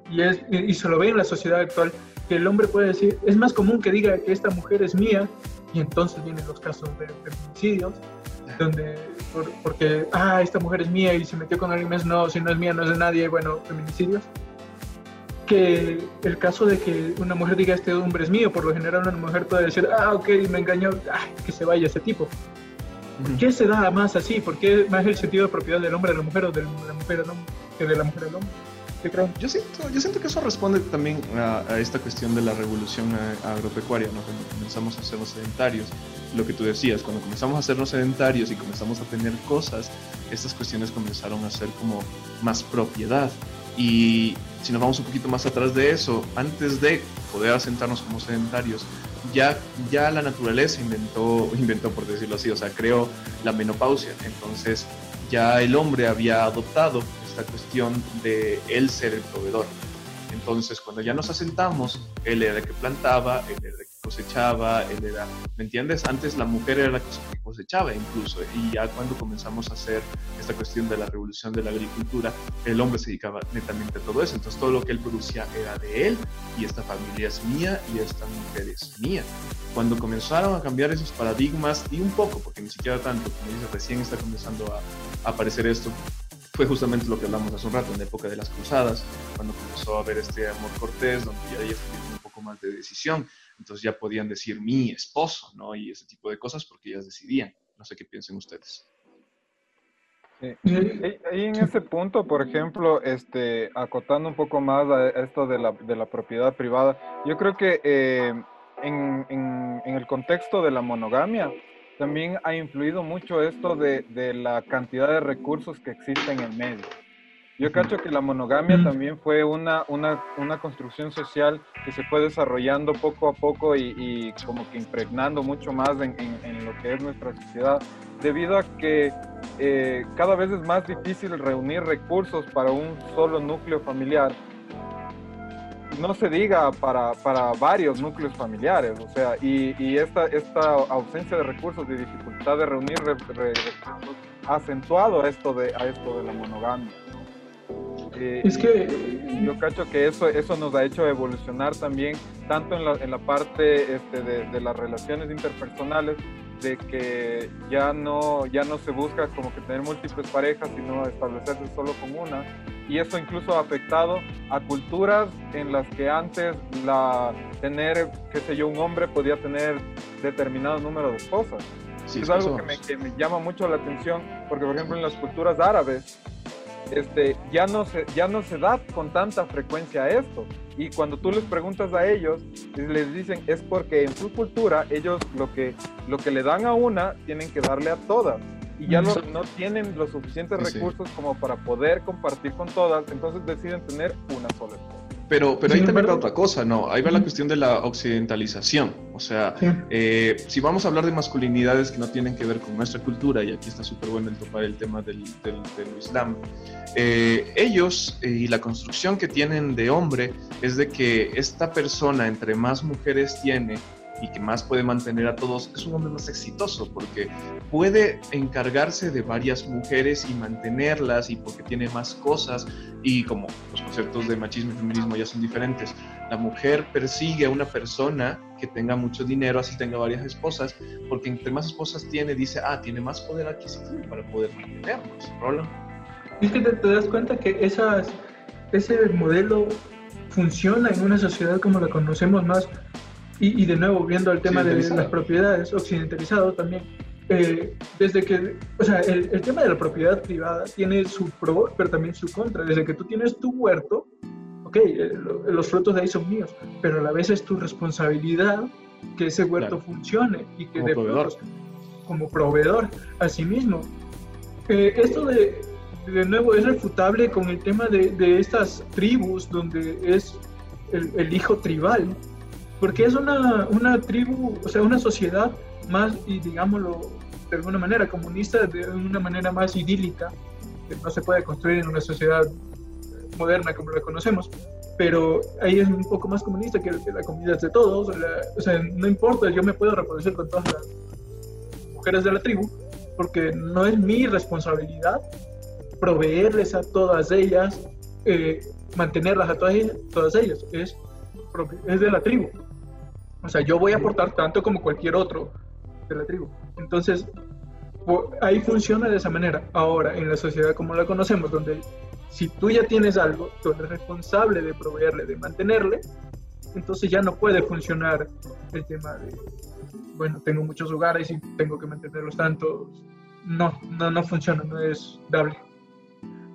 y, es, y se lo ve en la sociedad actual, que el hombre puede decir, es más común que diga que esta mujer es mía, y entonces vienen los casos de feminicidios, donde, porque, ah, esta mujer es mía y se metió con alguien más, no, si no es mía, no es de nadie, bueno, feminicidios. Que el caso de que una mujer diga este hombre es mío, por lo general una mujer puede decir, ah, ok, me engañó, ah, que se vaya ese tipo. ¿Por qué se da más así? ¿Por qué más el sentido de propiedad del hombre a la mujer o de la mujer al hombre que de la mujer al hombre? Yo siento, yo siento que eso responde también a, esta cuestión de la revolución agropecuaria, ¿no? cuando comenzamos a hacernos sedentarios, lo que tú decías, cuando comenzamos a hacernos sedentarios y comenzamos a tener cosas, estas cuestiones comenzaron a ser como más propiedad. Y si nos vamos un poquito más atrás de eso, antes de poder asentarnos como sedentarios, ya, ya la naturaleza inventó, inventó, por decirlo así, o sea, creó la menopausia. Entonces ya el hombre había adoptado esta cuestión de él ser el proveedor. Entonces, cuando ya nos asentamos, él era el que plantaba, él era el que cosechaba, él era, ¿me entiendes? Antes la mujer era la que cosechaba incluso, y ya cuando comenzamos a hacer esta cuestión de la revolución de la agricultura, el hombre se dedicaba netamente a todo eso. Entonces, todo lo que él producía era de él, y esta familia es mía, y esta mujer es mía. Cuando comenzaron a cambiar esos paradigmas, y un poco, porque ni siquiera tanto, como dice, recién está comenzando a aparecer esto, fue justamente lo que hablamos hace un rato, en la época de las cruzadas, cuando comenzó a haber este amor cortés, donde ya tenían un poco más de decisión, entonces ya podían decir mi esposo, ¿no? Y ese tipo de cosas porque ellas decidían. No sé qué piensen ustedes. Ahí en ese punto, por ejemplo, este, acotando un poco más a esto de la, de la propiedad privada, yo creo que eh, en, en, en, el contexto de la monogamia, también ha influido mucho esto de, de, la cantidad de recursos que existen en medio. Yo cacho que la monogamia también fue una, una, una construcción social que se fue desarrollando poco a poco y, y como que impregnando mucho más en, en, lo que es nuestra sociedad, debido a que eh, cada vez es más difícil reunir recursos para un solo núcleo familiar. No se diga para, para varios núcleos familiares, o sea, y, y esta, esta ausencia de recursos y dificultad de reunir recursos ha acentuado esto de, a esto de la monogamia. Eh, es que yo cacho que eso, eso nos ha hecho evolucionar también, tanto en la, en la parte este, de, de, las relaciones interpersonales, de que ya no, ya no se busca como que tener múltiples parejas, sino establecerse solo con una. Y eso incluso ha afectado a culturas en las que antes la, tener, qué sé yo, un hombre podía tener determinado número de esposas. es algo que me, que me llama mucho la atención, porque por ejemplo en las culturas árabes, este, ya, no se, ya no se da con tanta frecuencia esto. Y cuando tú les preguntas a ellos, les dicen es porque en su cultura ellos lo que, lo que le dan a una tienen que darle a todas. Y ya no, no tienen los suficientes recursos como para poder compartir con todas, entonces deciden tener una sola pero, pero ahí también va otra cosa, ¿no? Ahí va la cuestión de la occidentalización. O sea, eh, si vamos a hablar de masculinidades que no tienen que ver con nuestra cultura, y aquí está súper bueno el topar el tema del, del, Islam, eh, ellos eh, y la construcción que tienen de hombre es de que esta persona, entre más mujeres tiene, y que más puede mantener a todos, es un hombre más exitoso porque puede encargarse de varias mujeres y mantenerlas y porque tiene más cosas y como los conceptos de machismo y feminismo ya son diferentes, la mujer persigue a una persona que tenga mucho dinero, así tenga varias esposas, porque entre más esposas tiene, dice, ah, tiene más poder adquisitivo para poder mantenernos. Roland. Es que te, das cuenta que ese modelo funciona en una sociedad como la conocemos más y, de nuevo, viendo el tema de las propiedades, occidentalizado también, eh, desde que, o sea, el, el, tema de la propiedad privada tiene su pro, pero también su contra. Desde que tú tienes tu huerto, ok, eh, los frutos de ahí son míos, pero a la vez es tu responsabilidad que ese huerto funcione y que como de proveedor. como proveedor, asimismo. Eh, esto de, de nuevo, es refutable con el tema de, de estas tribus donde es el, el hijo tribal porque es una, una tribu, o sea, una sociedad más, digámoslo de alguna manera, comunista, de una manera más idílica, que no se puede construir en una sociedad moderna como la conocemos, pero ahí es un poco más comunista que, la comunidad de todos, o sea, no importa, yo me puedo reproducir con todas las mujeres de la tribu, porque no es mi responsabilidad proveerles a todas ellas, eh, mantenerlas a todas ellas, todas ellas, es, es de la tribu. O sea, yo voy a aportar tanto como cualquier otro de la tribu. Entonces, ahí funciona de esa manera. Ahora, en la sociedad como la conocemos, donde si tú ya tienes algo, tú eres responsable de proveerle, de mantenerle, entonces ya no puede funcionar el tema de, bueno, tengo muchos hogares y tengo que mantenerlos tantos. No, no, no funciona, no es dable.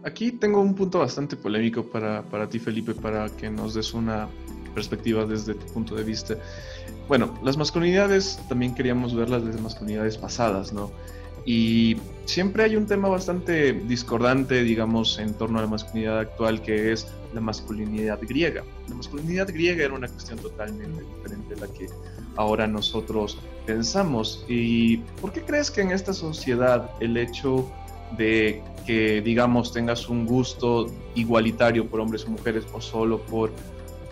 Aquí tengo un punto bastante polémico para, para ti, Felipe, para que nos des una perspectiva desde tu punto de vista. Bueno, las masculinidades también queríamos verlas desde masculinidades pasadas, ¿no? Y siempre hay un tema bastante discordante, digamos, en torno a la masculinidad actual, que es la masculinidad griega. La masculinidad griega era una cuestión totalmente diferente a la que ahora nosotros pensamos. ¿Y por qué crees que en esta sociedad el hecho de que, digamos, tengas un gusto igualitario por hombres o mujeres o solo por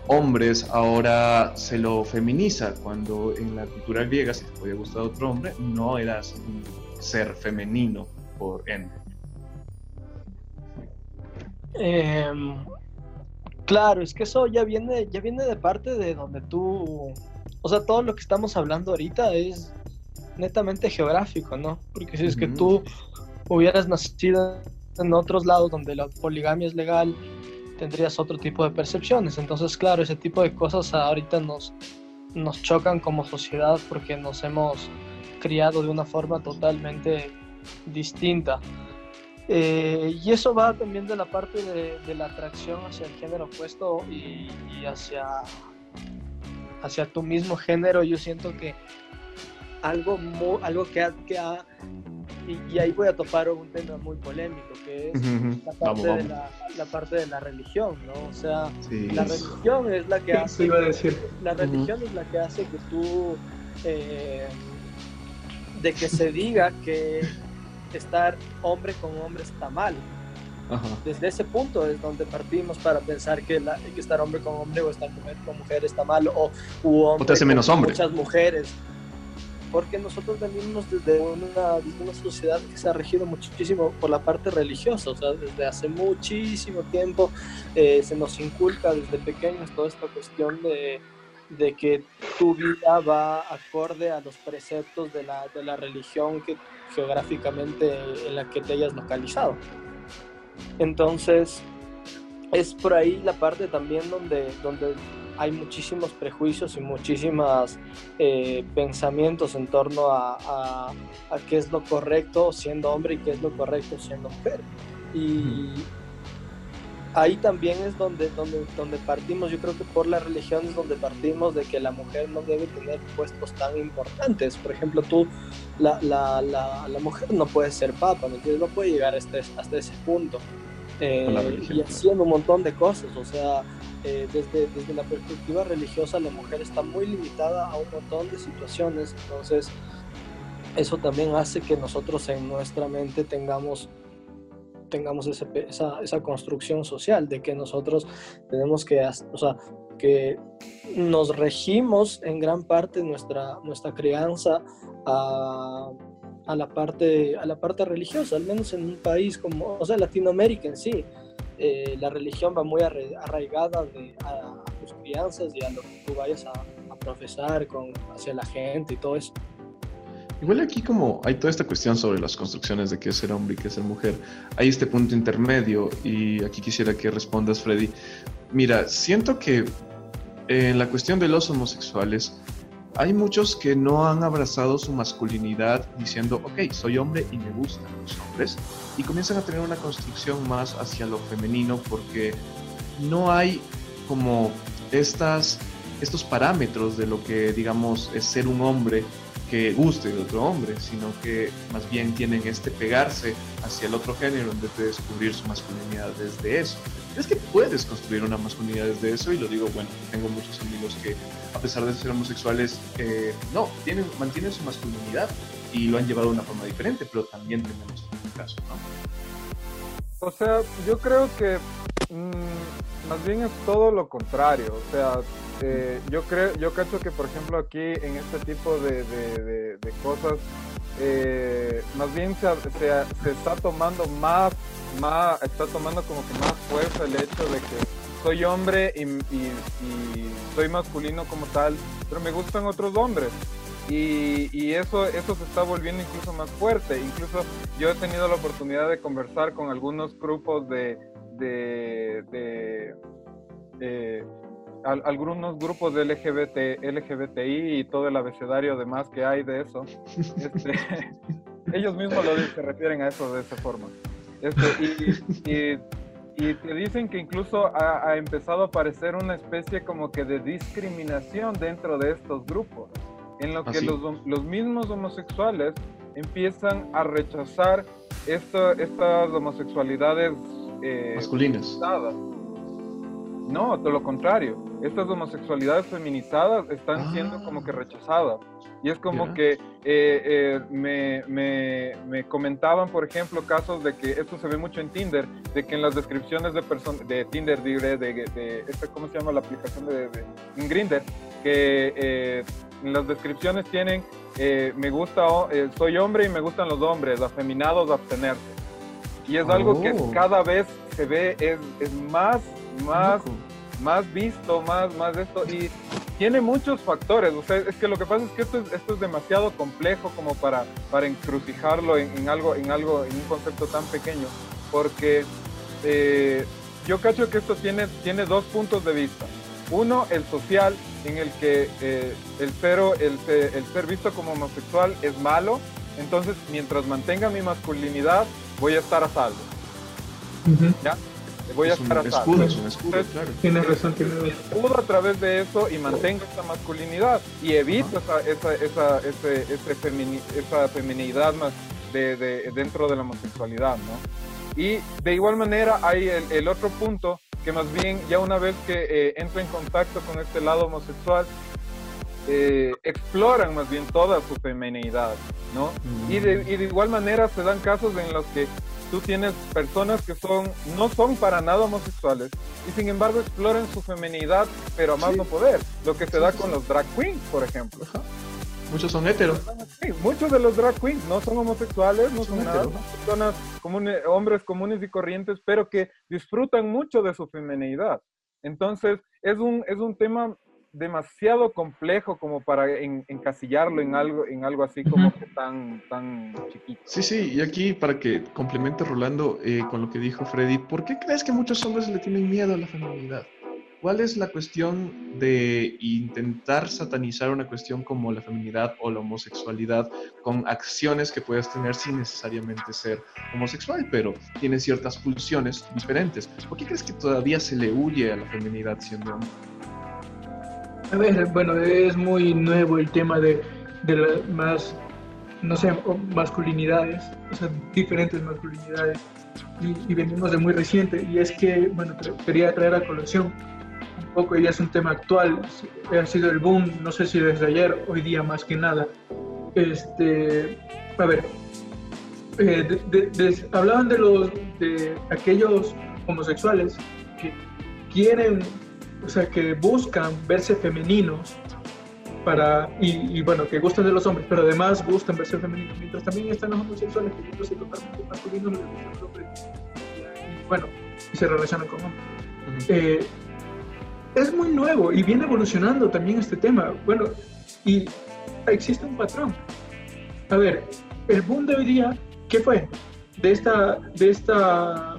hombres ahora se lo feminiza, cuando en la cultura griega si te podía gustar otro hombre, no eras ser femenino por ende. Em, claro, es que eso ya viene, ya viene de parte de donde tú, o sea, todo lo que estamos hablando ahorita es netamente geográfico, ¿no? Porque si es que tú hubieras nacido en otros lados donde la poligamia es legal, tendrías otro tipo de percepciones. Entonces, claro, ese tipo de cosas ahorita nos, nos chocan como sociedad porque nos hemos criado de una forma totalmente distinta. Eh, y eso va también de la parte de, la atracción hacia el género opuesto y, hacia, hacia tu mismo género. Yo siento que algo, algo que que ha y, ahí voy a topar un tema muy polémico, que es la, parte De la, parte de la religión, ¿no? O sea, la religión es la que hace... La religión es la que hace que tú... Eh, de que se diga que estar hombre con hombre está mal. Desde ese punto es donde partimos para pensar que, la, que estar hombre con hombre o estar mujer con mujer está mal o, o te hace menos hombre. muchas mujeres porque nosotros venimos desde una, una, sociedad que se ha regido muchísimo por la parte religiosa, o sea, desde hace muchísimo tiempo eh, se nos inculca desde pequeños toda esta cuestión de, de, que tu vida va acorde a los preceptos de la, de la religión que geográficamente en la que te hayas localizado. Entonces, es por ahí la parte también donde, donde hay muchísimos prejuicios y muchísimos eh, pensamientos en torno a, qué es lo correcto siendo hombre y qué es lo correcto siendo mujer. Y ahí también es donde, donde, donde partimos, yo creo que por la religión es donde partimos de que la mujer no debe tener puestos tan importantes. Por ejemplo, tú, la, la, la, la mujer no puede ser papa, No puede llegar hasta, hasta ese punto. Eh, y haciendo un montón de cosas, o sea, eh, desde, desde la perspectiva religiosa la mujer está muy limitada a un montón de situaciones, entonces eso también hace que nosotros en nuestra mente tengamos tengamos esa, esa, construcción social de que nosotros tenemos que, o sea, que nos regimos en gran parte nuestra, nuestra crianza a, a, la parte, a la parte religiosa, al menos en un país como, o sea, Latinoamérica en sí. Eh, la religión va muy arraigada de, a, tus crianzas y a lo que tú vayas a, profesar con, hacia la gente y todo eso. Igual aquí como hay toda esta cuestión sobre las construcciones de qué es ser hombre y qué es ser mujer, hay este punto intermedio y aquí quisiera que respondas, Freddy. Mira, siento que en la cuestión de los homosexuales, hay muchos que no han abrazado su masculinidad diciendo, ok, soy hombre y me gustan los hombres, y comienzan a tener una construcción más hacia lo femenino porque no hay como estas, estos parámetros de lo que, digamos, es ser un hombre que guste de otro hombre, sino que más bien tienen este pegarse hacia el otro género en vez de descubrir su masculinidad desde eso. ¿Crees que puedes construir una masculinidad desde eso? Y lo digo, bueno, tengo muchos amigos que, a pesar de ser homosexuales, eh, no, tienen, mantienen su masculinidad y lo han llevado de una forma diferente, pero también tenemos un caso, ¿no? O sea, yo creo que mm, más bien es todo lo contrario. O sea, eh, yo creo, yo cacho que por ejemplo aquí en este tipo de, de, cosas, eh, más bien se, se, está tomando más, más, está tomando como que más fuerza el hecho de que soy hombre y, y, soy masculino como tal, pero me gustan otros hombres. Y, y, eso, eso se está volviendo incluso más fuerte. Incluso yo he tenido la oportunidad de conversar con algunos grupos de, de, de eh, algunos grupos de LGBT, LGBTI y todo el abecedario demás que hay de eso, este, ellos mismos lo, se refieren a eso de esa forma. Este, y, y, te dicen que incluso ha, empezado a aparecer una especie como que de discriminación dentro de estos grupos, en lo que ¿Ah, los, los, mismos homosexuales empiezan a rechazar estas homosexualidades eh, masculinas. No, todo lo contrario. Estas homosexualidades feminizadas están siendo como que ah. rechazadas. Y es como que eh, eh, me, me, me, comentaban, por ejemplo, casos de que esto se ve mucho en Tinder, de que en las descripciones de de Tinder, de, de, de esta, ¿cómo se llama la aplicación de, de Grindr? Que eh, en las descripciones tienen, me gusta, soy hombre y me gustan los hombres, afeminados, abstenerse. Y es algo que oh. cada vez se ve, es, es más más, más visto, más, más esto. Y tiene muchos factores. O sea, es que lo que pasa es que esto es, esto es demasiado complejo como para, para encrucijarlo en, algo, en algo, en un concepto tan pequeño. Porque eh, yo cacho que esto tiene, tiene dos puntos de vista. Uno, el social, en el que eh, el, cero, el, el ser visto como homosexual es malo. Entonces, mientras mantenga mi masculinidad, voy a estar a salvo. ¿Ya? voy a estar un escudo, es un escudo, claro. Tiene razón, tiene razón. Escudo a través de eso y mantengo esta masculinidad y evito esa, esa, esa, ese, ese esa feminidad más de, de, dentro de la homosexualidad, ¿no? Y de igual manera hay el, el otro punto que más bien ya una vez que eh, entro en contacto con este lado homosexual, eh, exploran más bien toda su feminidad, ¿no? Y, de, y de igual manera se dan casos en los que tú tienes personas que son no son para nada homosexuales y sin embargo exploran su feminidad, pero a más no poder. Lo que se da con los drag queens, por ejemplo. Muchos son heteros. muchos de los drag queens no son homosexuales, no son, nada, son personas comunes, hombres comunes y corrientes, pero que disfrutan mucho de su feminidad. Entonces, es un, es un tema demasiado complejo como para encasillarlo en algo, en algo así como que tan, tan chiquito. Sí, sí, y aquí para que complemente Rolando eh, con lo que dijo Freddy, ¿por qué crees que muchos hombres le tienen miedo a la feminidad? ¿Cuál es la cuestión de intentar satanizar una cuestión como la feminidad o la homosexualidad con acciones que puedes tener sin necesariamente ser homosexual, pero tiene ciertas pulsiones diferentes? ¿Por qué crees que todavía se le huye a la feminidad siendo hombre? A ver, bueno, es muy nuevo el tema de, las más, no sé, masculinidades, o sea, diferentes masculinidades, y, venimos de muy reciente, y es que, bueno, quería traer a colación un poco, y es un tema actual, ha sido el boom, no sé si desde ayer, hoy día más que nada, este, a ver, eh, hablaban de los, de aquellos homosexuales que quieren o sea, que buscan verse femeninos para, y, bueno, que gustan de los hombres, pero además gustan verse femeninos, mientras también están los homosexuales que gustan totalmente masculinos, les gustan los hombres, y, bueno, y se relacionan con hombres. Eh, es muy nuevo y viene evolucionando también este tema. Bueno, y existe un patrón. A ver, el boom de hoy día, ¿qué fue? De esta, de esta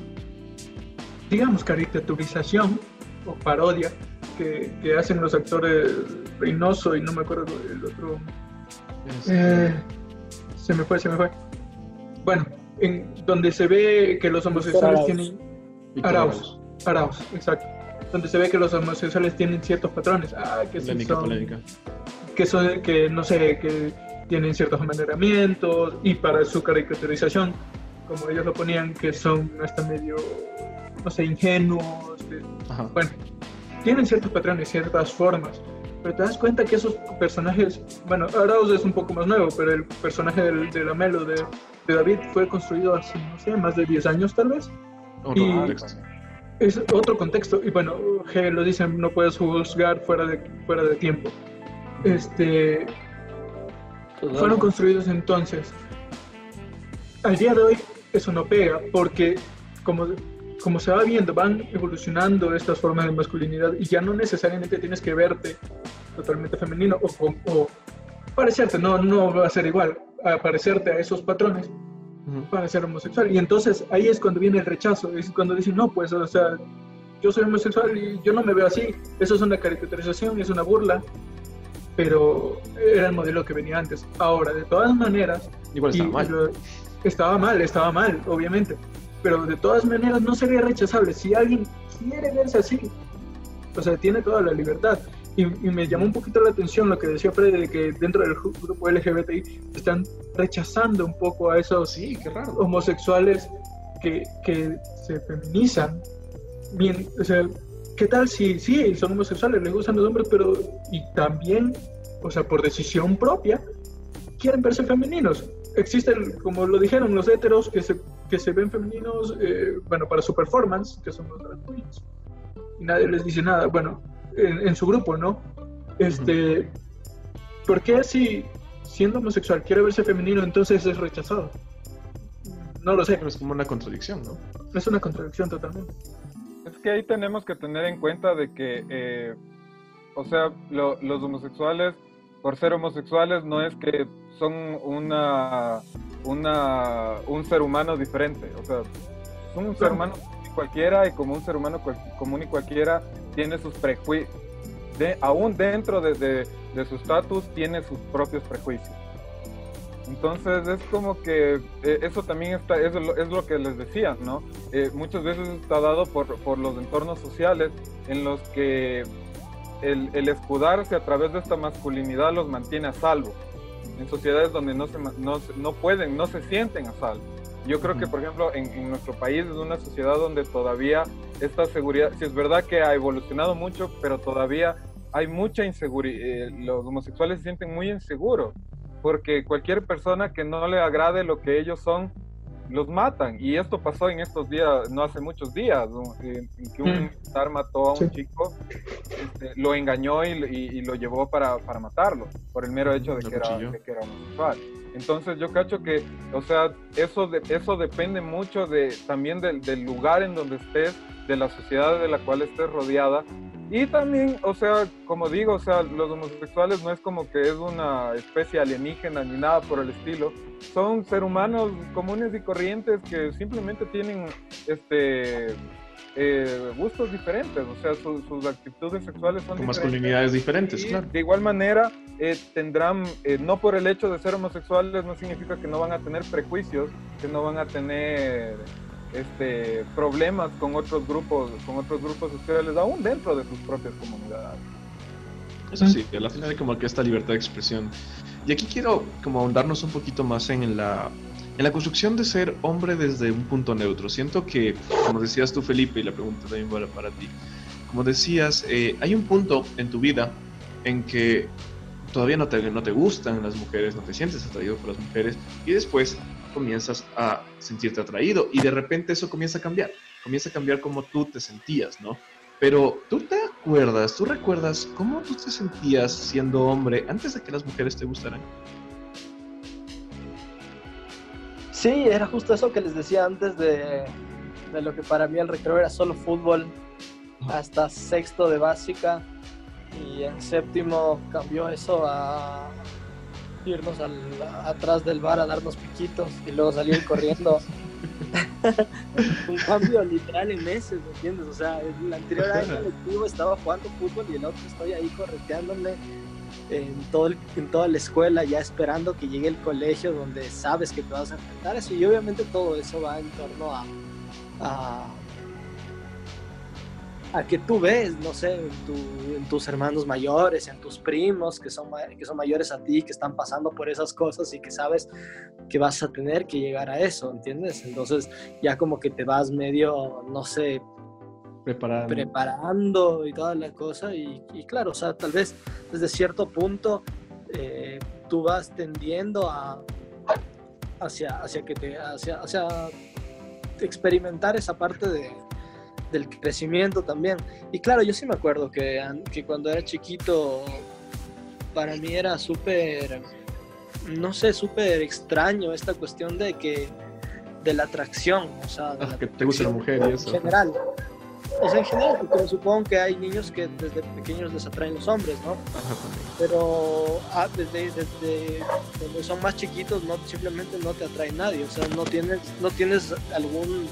digamos, caricaturización o parodia que, que, hacen los actores Reynoso y no me acuerdo el otro. Eh, se me fue, se me fue. Bueno, en donde se ve que los homosexuales tienen. Arauz, Arauz, exacto. Donde se ve que los homosexuales tienen ciertos patrones. Ah, que son, Que son, que no sé, que tienen ciertos amaneramientos y para su caricaturización, como ellos lo ponían, que son hasta medio no sé, ingenuos, bueno, tienen ciertos patrones, ciertas formas, pero te das cuenta que esos personajes, bueno, Arauz es un poco más nuevo, pero el personaje del, de la Melo de, de, David fue construido hace, no sé, más de 10 años tal vez. y es otro contexto, y bueno, G lo dicen, no puedes juzgar fuera de, fuera de tiempo. Este, fueron construidos entonces. Al día de hoy eso no pega, porque como como se va viendo, van evolucionando estas formas de masculinidad y ya no necesariamente tienes que verte totalmente femenino o, parecerte, no, no va a ser igual, a parecerte a esos patrones para ser homosexual. Y entonces ahí es cuando viene el rechazo, es cuando dicen, no, pues, o sea, yo soy homosexual y yo no me veo así, eso es una caricaturización, es una burla, pero era el modelo que venía antes. Ahora, de todas maneras... Igual estaba mal. estaba mal, estaba mal, obviamente pero de todas maneras no sería rechazable. Si alguien quiere verse así, o sea, tiene toda la libertad. Y, me llamó un poquito la atención lo que decía Freddy, de que dentro del grupo LGBTI están rechazando un poco a esos sí, qué raro. homosexuales que, que se feminizan. Bien, o sea, ¿qué tal si sí, son homosexuales, les gustan los hombres, pero y también, o sea, por decisión propia, quieren verse femeninos? existen, como lo dijeron, los heteros que se, que se ven femeninos, eh, bueno, para su performance, que son los drag queens. Y nadie les dice nada, bueno, en, su grupo, ¿no? Este, ¿Por qué si siendo homosexual quiere verse femenino, entonces es rechazado? No lo sé. Pero es como una contradicción, ¿no? Es una contradicción totalmente. Es que ahí tenemos que tener en cuenta de que, eh, o sea, los homosexuales, por ser homosexuales, no es que son una, una, un ser humano diferente. O sea, son un ser humano cualquiera y como un ser humano común y cualquiera tiene sus prejuicios. De, aún dentro de, de, su estatus tiene sus propios prejuicios. Entonces es como que eh, eso también está, es lo, es lo que les decía, ¿no? Eh, muchas veces está dado por, por, los entornos sociales en los que el, el, escudarse a través de esta masculinidad los mantiene a salvo en sociedades donde no, se, no, no pueden, no se sienten a salvo. Yo creo que, por ejemplo, en, nuestro país es una sociedad donde todavía esta seguridad, si es verdad que ha evolucionado mucho, pero todavía hay mucha inseguridad, eh, los homosexuales se sienten muy inseguros, porque cualquier persona que no le agrade lo que ellos son, los matan. Y esto pasó en estos días, no hace muchos días, en, que un mm. militar mató a un chico, este, lo engañó y, lo llevó para, para, matarlo, por el mero hecho de que, era, de que, era, homosexual. Entonces yo cacho que, o sea, eso, de, eso depende mucho de, también del, del lugar en donde estés, de la sociedad de la cual estés rodeada y también, o sea, como digo, o sea, los homosexuales no es como que es una especie alienígena ni nada por el estilo. Son seres humanos comunes y corrientes que simplemente tienen este eh, gustos diferentes, o sea, sus actitudes sexuales son Con masculinidades diferentes, claro. De igual manera, eh, tendrán, eh, no por el hecho de ser homosexuales, no significa que no van a tener prejuicios, que no van a tener este, problemas con otros grupos, con otros grupos sociales, aún dentro de sus propias comunidades. Eso sí, a la final como que esta libertad de expresión. Y aquí quiero como ahondarnos un poquito más en la, en la construcción de ser hombre desde un punto neutro. Siento que, como decías tú Felipe, y la pregunta también va para ti, como decías, eh, hay un punto en tu vida en que todavía no te, no te gustan las mujeres, no te sientes atraído por las mujeres, y después comienzas a sentirte atraído y de repente eso comienza a cambiar, comienza a cambiar como tú te sentías, ¿no? Pero tú te acuerdas, tú recuerdas cómo tú te sentías siendo hombre antes de que las mujeres te gustaran. Sí, era justo eso que les decía antes de, de lo que para mí el recreo era solo fútbol, hasta sexto de básica y en séptimo cambió eso a irnos al, atrás del bar a darnos piquitos y luego salir corriendo. un cambio literal en meses, ¿me entiendes? O sea, el anterior año lectivo estaba jugando fútbol y el otro estoy ahí correteándome en, todo en toda la escuela, ya esperando que llegue el colegio donde sabes que te vas a enfrentar eso. Y obviamente todo eso va en torno a, a a que tú ves, no sé, en, tus hermanos mayores, en tus primos que son, que son mayores a ti, que están pasando por esas cosas y que sabes que vas a tener que llegar a eso, ¿entiendes? Entonces ya como que te vas medio, no sé, preparando. preparando y toda la cosa. Y, y claro, o sea, tal vez desde cierto punto eh, tú vas tendiendo a hacia, hacia que te hacia, hacia experimentar esa parte de, del crecimiento también. Y claro, yo sí me acuerdo que, que cuando era chiquito para mí era súper, no sé, súper extraño esta cuestión de que de la atracción, o sea, de Ah, la que te gusta la mujer y en eso. general. O sea, en general, porque supongo que hay niños que desde pequeños les atraen los hombres, ¿no? Ajá. Pero ah, desde, desde cuando son más chiquitos, no, simplemente no te atrae nadie. O sea, no tienes, no tienes algún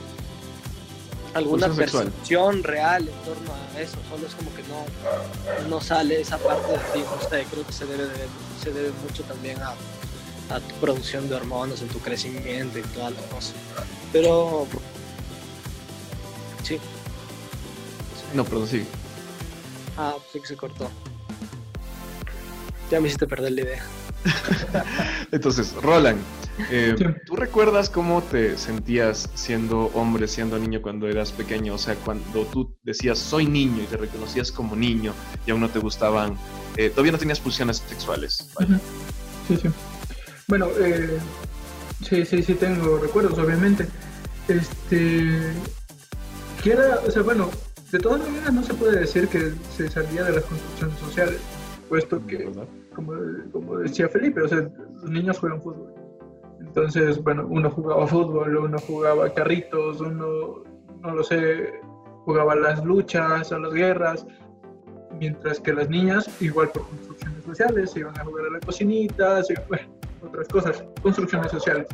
alguna percepción real en torno a eso. Solo es como que no, no sale esa parte de ti. No sé, creo que se debe, de- se debe mucho también a, a tu producción de hormonas, en tu crecimiento y toda la cosa. Pero sí. No, perdón, sí. Ah, sí que se cortó. Ya me hiciste perder la idea. Entonces, Roland, eh. ¿tú recuerdas cómo te sentías siendo hombre, siendo niño cuando eras pequeño? O sea, cuando tú decías soy niño y te reconocías como niño y aún no te gustaban, eh, todavía no tenías pulsiones sexuales. Vaya. Sí, sí. Bueno, eh, sí, sí, sí tengo recuerdos, obviamente. Este, que era, o sea, bueno, de todas maneras no se puede decir que se salía de las construcciones sociales, puesto que, ¿verdad? como, como decía Felipe, o sea, los niños juegan fútbol. Entonces, bueno, uno jugaba fútbol, uno jugaba carritos, uno, no lo sé, jugaba a las luchas, a las guerras, mientras que las niñas, igual por construcciones sociales, se iban a jugar a la cocinita, se- bueno, otras cosas, construcciones sociales.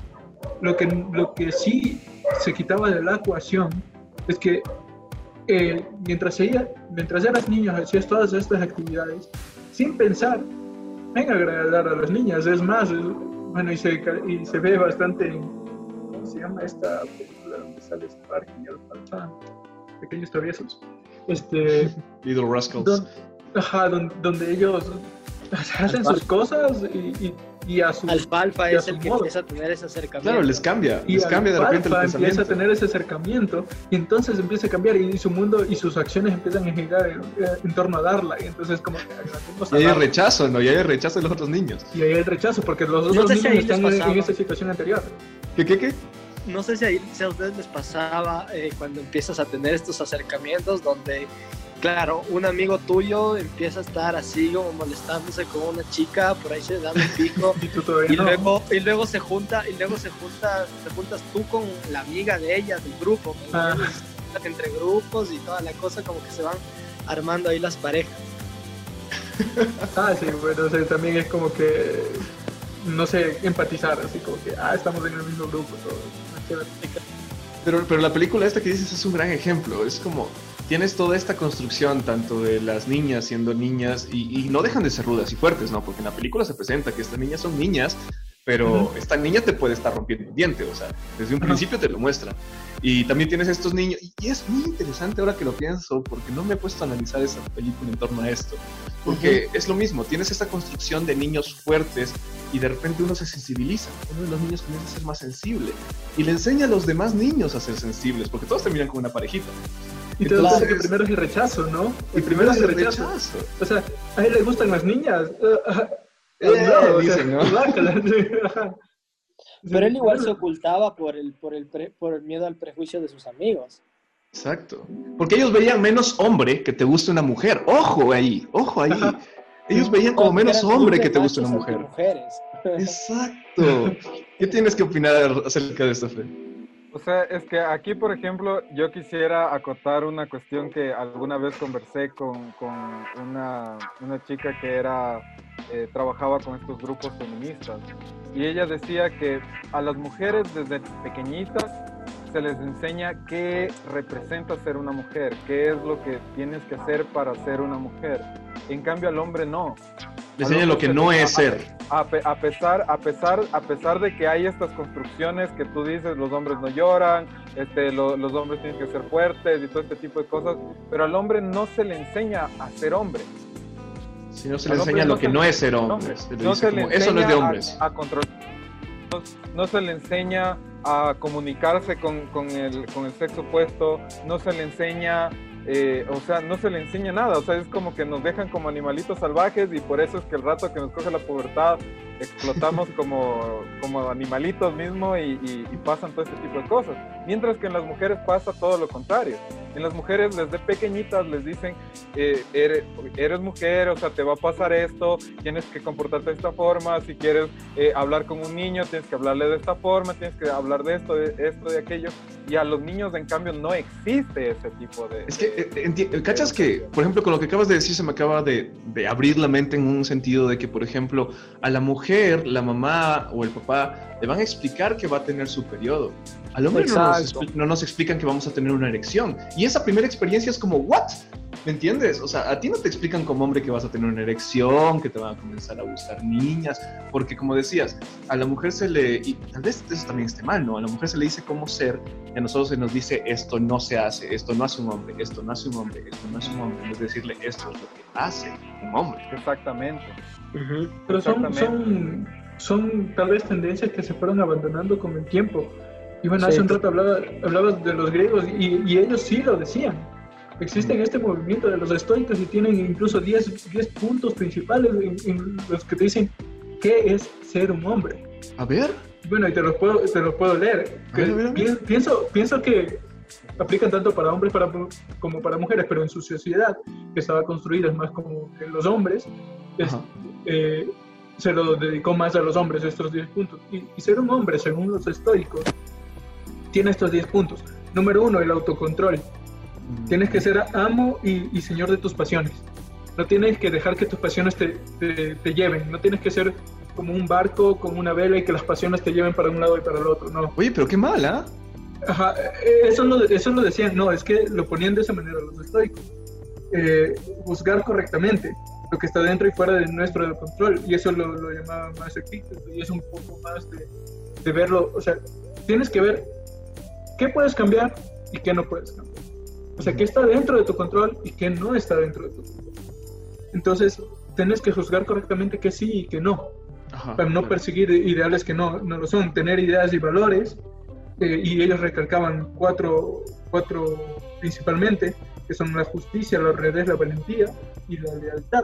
Lo que, lo que sí se quitaba de la ecuación es que eh, mientras, ella, mientras eras niño hacías todas estas actividades sin pensar en agradar a las niñas. Es más, es- bueno, y se, y se ve bastante en, ¿cómo se llama esta película donde sale Spark y Alfalfa? Pequeños traviesos. Este, Little Rascals. don- ajá, don- donde ellos hacen sus cosas y, y, y a su Alfalfa y a es el su que modo. empieza a tener ese acercamiento. Claro, les cambia, y les cambia de repente el empieza pensamiento. a tener ese acercamiento y entonces empieza a cambiar y su mundo y sus acciones empiezan a girar en, en torno a darla y entonces como que Y hay darla. rechazo, ¿no? Y hay rechazo de los otros niños. y hay rechazo porque los No otros sé si niños les están en, en esa situación anterior ¿Qué, qué, qué? No sé si, ahí, si a ustedes les pasaba eh, cuando empiezas a tener estos acercamientos donde, claro, un amigo tuyo empieza a estar así como molestándose con una chica, por ahí se da un pico. y tú todavía Y no luego, y luego se junta, y luego se junta, te juntas tú con la amiga de ella, del grupo. ¿me Ah. Entre grupos y toda la cosa, como que se van armando ahí las parejas. ah sí bueno o sea, también es como que no sé empatizar así como que ah estamos en el mismo grupo todo. Pero, pero la película esta que dices es un gran ejemplo. Es como, tienes toda esta construcción, tanto de las niñas siendo niñas, y, y no dejan de ser rudas y fuertes, ¿no? Porque en la película se presenta que estas niñas son niñas, pero esta niña te puede estar rompiendo un diente, o sea, desde un principio te lo muestran. Y también tienes estos niños, y es muy interesante ahora que lo pienso, porque no me he puesto a analizar esa película en torno a esto, porque es lo mismo, tienes esta construcción de niños fuertes y de repente uno se sensibiliza, uno de los niños comienza a ser más sensible y le enseña a los demás niños a ser sensibles, porque todos terminan con una parejita. Y te das cuenta Entonces- que primero es el rechazo no Y primero es el rechazo. o sea a él le gustan las niñas Ah, ah, Eh, no, o sea, dicen, ¿no? Pero él igual se ocultaba por el, por el, pre- por el miedo al prejuicio de sus amigos. Exacto. Porque ellos veían menos hombre que te guste una mujer. Ojo ahí, ojo ahí. Ellos veían como menos hombre que te guste una mujer. Exacto. ¿Qué tienes que opinar acerca de esto, Fred? O sea, es que aquí, por ejemplo, yo quisiera acotar una cuestión que alguna vez conversé con, con una, una chica que era, eh, trabajaba con estos grupos feministas. Y ella decía que a las mujeres desde pequeñitas se les enseña qué representa ser una mujer, qué es lo que tienes que hacer para ser una mujer. En cambio al hombre no. Le Al enseñan lo que no es ser. a, a pesar, a, pesar, a pesar de que hay estas construcciones que tú dices, los hombres no lloran, este, lo- los hombres tienen que ser fuertes y todo este tipo de cosas, pero al hombre no se le enseña a ser hombre. Si no se le Al enseña lo no que no es ser hombre. Se no se como, eso no es de enseña a- hombres. A, controlar. No, no se le enseña a comunicarse con, con el, con el sexo opuesto, no se le enseña eh, o sea, no se le enseña nada, o sea, es como que nos dejan como animalitos salvajes y por eso es que el rato que nos coge la pubertad explotamos como, como animalitos mismo y, pasan todo este tipo de cosas. Mientras que en las mujeres pasa todo lo contrario. En las mujeres desde pequeñitas les dicen, eh, eres, eres, mujer, o sea, te va a pasar esto, tienes que comportarte de esta forma, si quieres eh, hablar con un niño, tienes que hablarle de esta forma, tienes que hablar de esto, de esto, de aquello. Y a los niños, en cambio, no existe ese tipo de... Es que, eh, ¿cachas que, por ejemplo, con lo que acabas de decir, se me acaba de, de abrir la mente en un sentido de que, por ejemplo, a la mujer la mamá o el papá le van a explicar que va a tener su periodo. Al hombre no nos, explican que vamos a tener una erección. Y esa primera experiencia es como, ¿what? ¿Me entiendes? O sea, a ti no te explican como hombre que vas a tener una erección, que te van a comenzar a gustar niñas, porque como decías, a la mujer se le, y tal vez eso también esté mal, ¿no? A la mujer se le dice cómo ser, y a nosotros se nos dice esto no se hace, esto no hace un hombre, esto no hace un hombre, esto no hace un hombre, es decirle esto es lo que hace un hombre. Exactamente. Pero son, son, son tal vez tendencias que se fueron abandonando con el tiempo. Y bueno, hace un rato hablabas de los griegos y, y, ellos sí lo decían. Existe este movimiento de los estoicos y tienen incluso 10, 10 puntos principales en, los que te dicen qué es ser un hombre. A ver. Bueno, y te los puedo, te los puedo leer. Pienso, pienso que aplican tanto para hombres para, como para mujeres, pero en su sociedad, que estaba construida más como que los hombres, eh, se lo dedicó más a los hombres estos 10 puntos. Y, ser un hombre, según los estoicos, tiene estos 10 puntos. Número uno, el autocontrol. Mm. Tienes que ser amo y, señor de tus pasiones. No tienes que dejar que tus pasiones te, te, lleven. No tienes que ser como un barco, como una vela y que las pasiones te lleven para un lado y para el otro. No. Oye, pero qué mal, ¿ah? Ajá, eh, eso lo, eso lo decían, no, es que lo ponían de esa manera los estoicos. Eh, juzgar correctamente lo que está dentro y fuera de nuestro control, y eso lo, lo llamaba más Epicteto, y es un poco más de, de, verlo, o sea, tienes que ver qué puedes cambiar y qué no puedes cambiar. O sea, qué está dentro de tu control y qué no está dentro de tu control. Entonces, tienes que juzgar correctamente qué sí y qué no, para no perseguir ideales que no, no lo son, tener ideas y valores eh, y ellos recalcaban cuatro, cuatro principalmente, que son la justicia, la honradez, la valentía y la lealtad.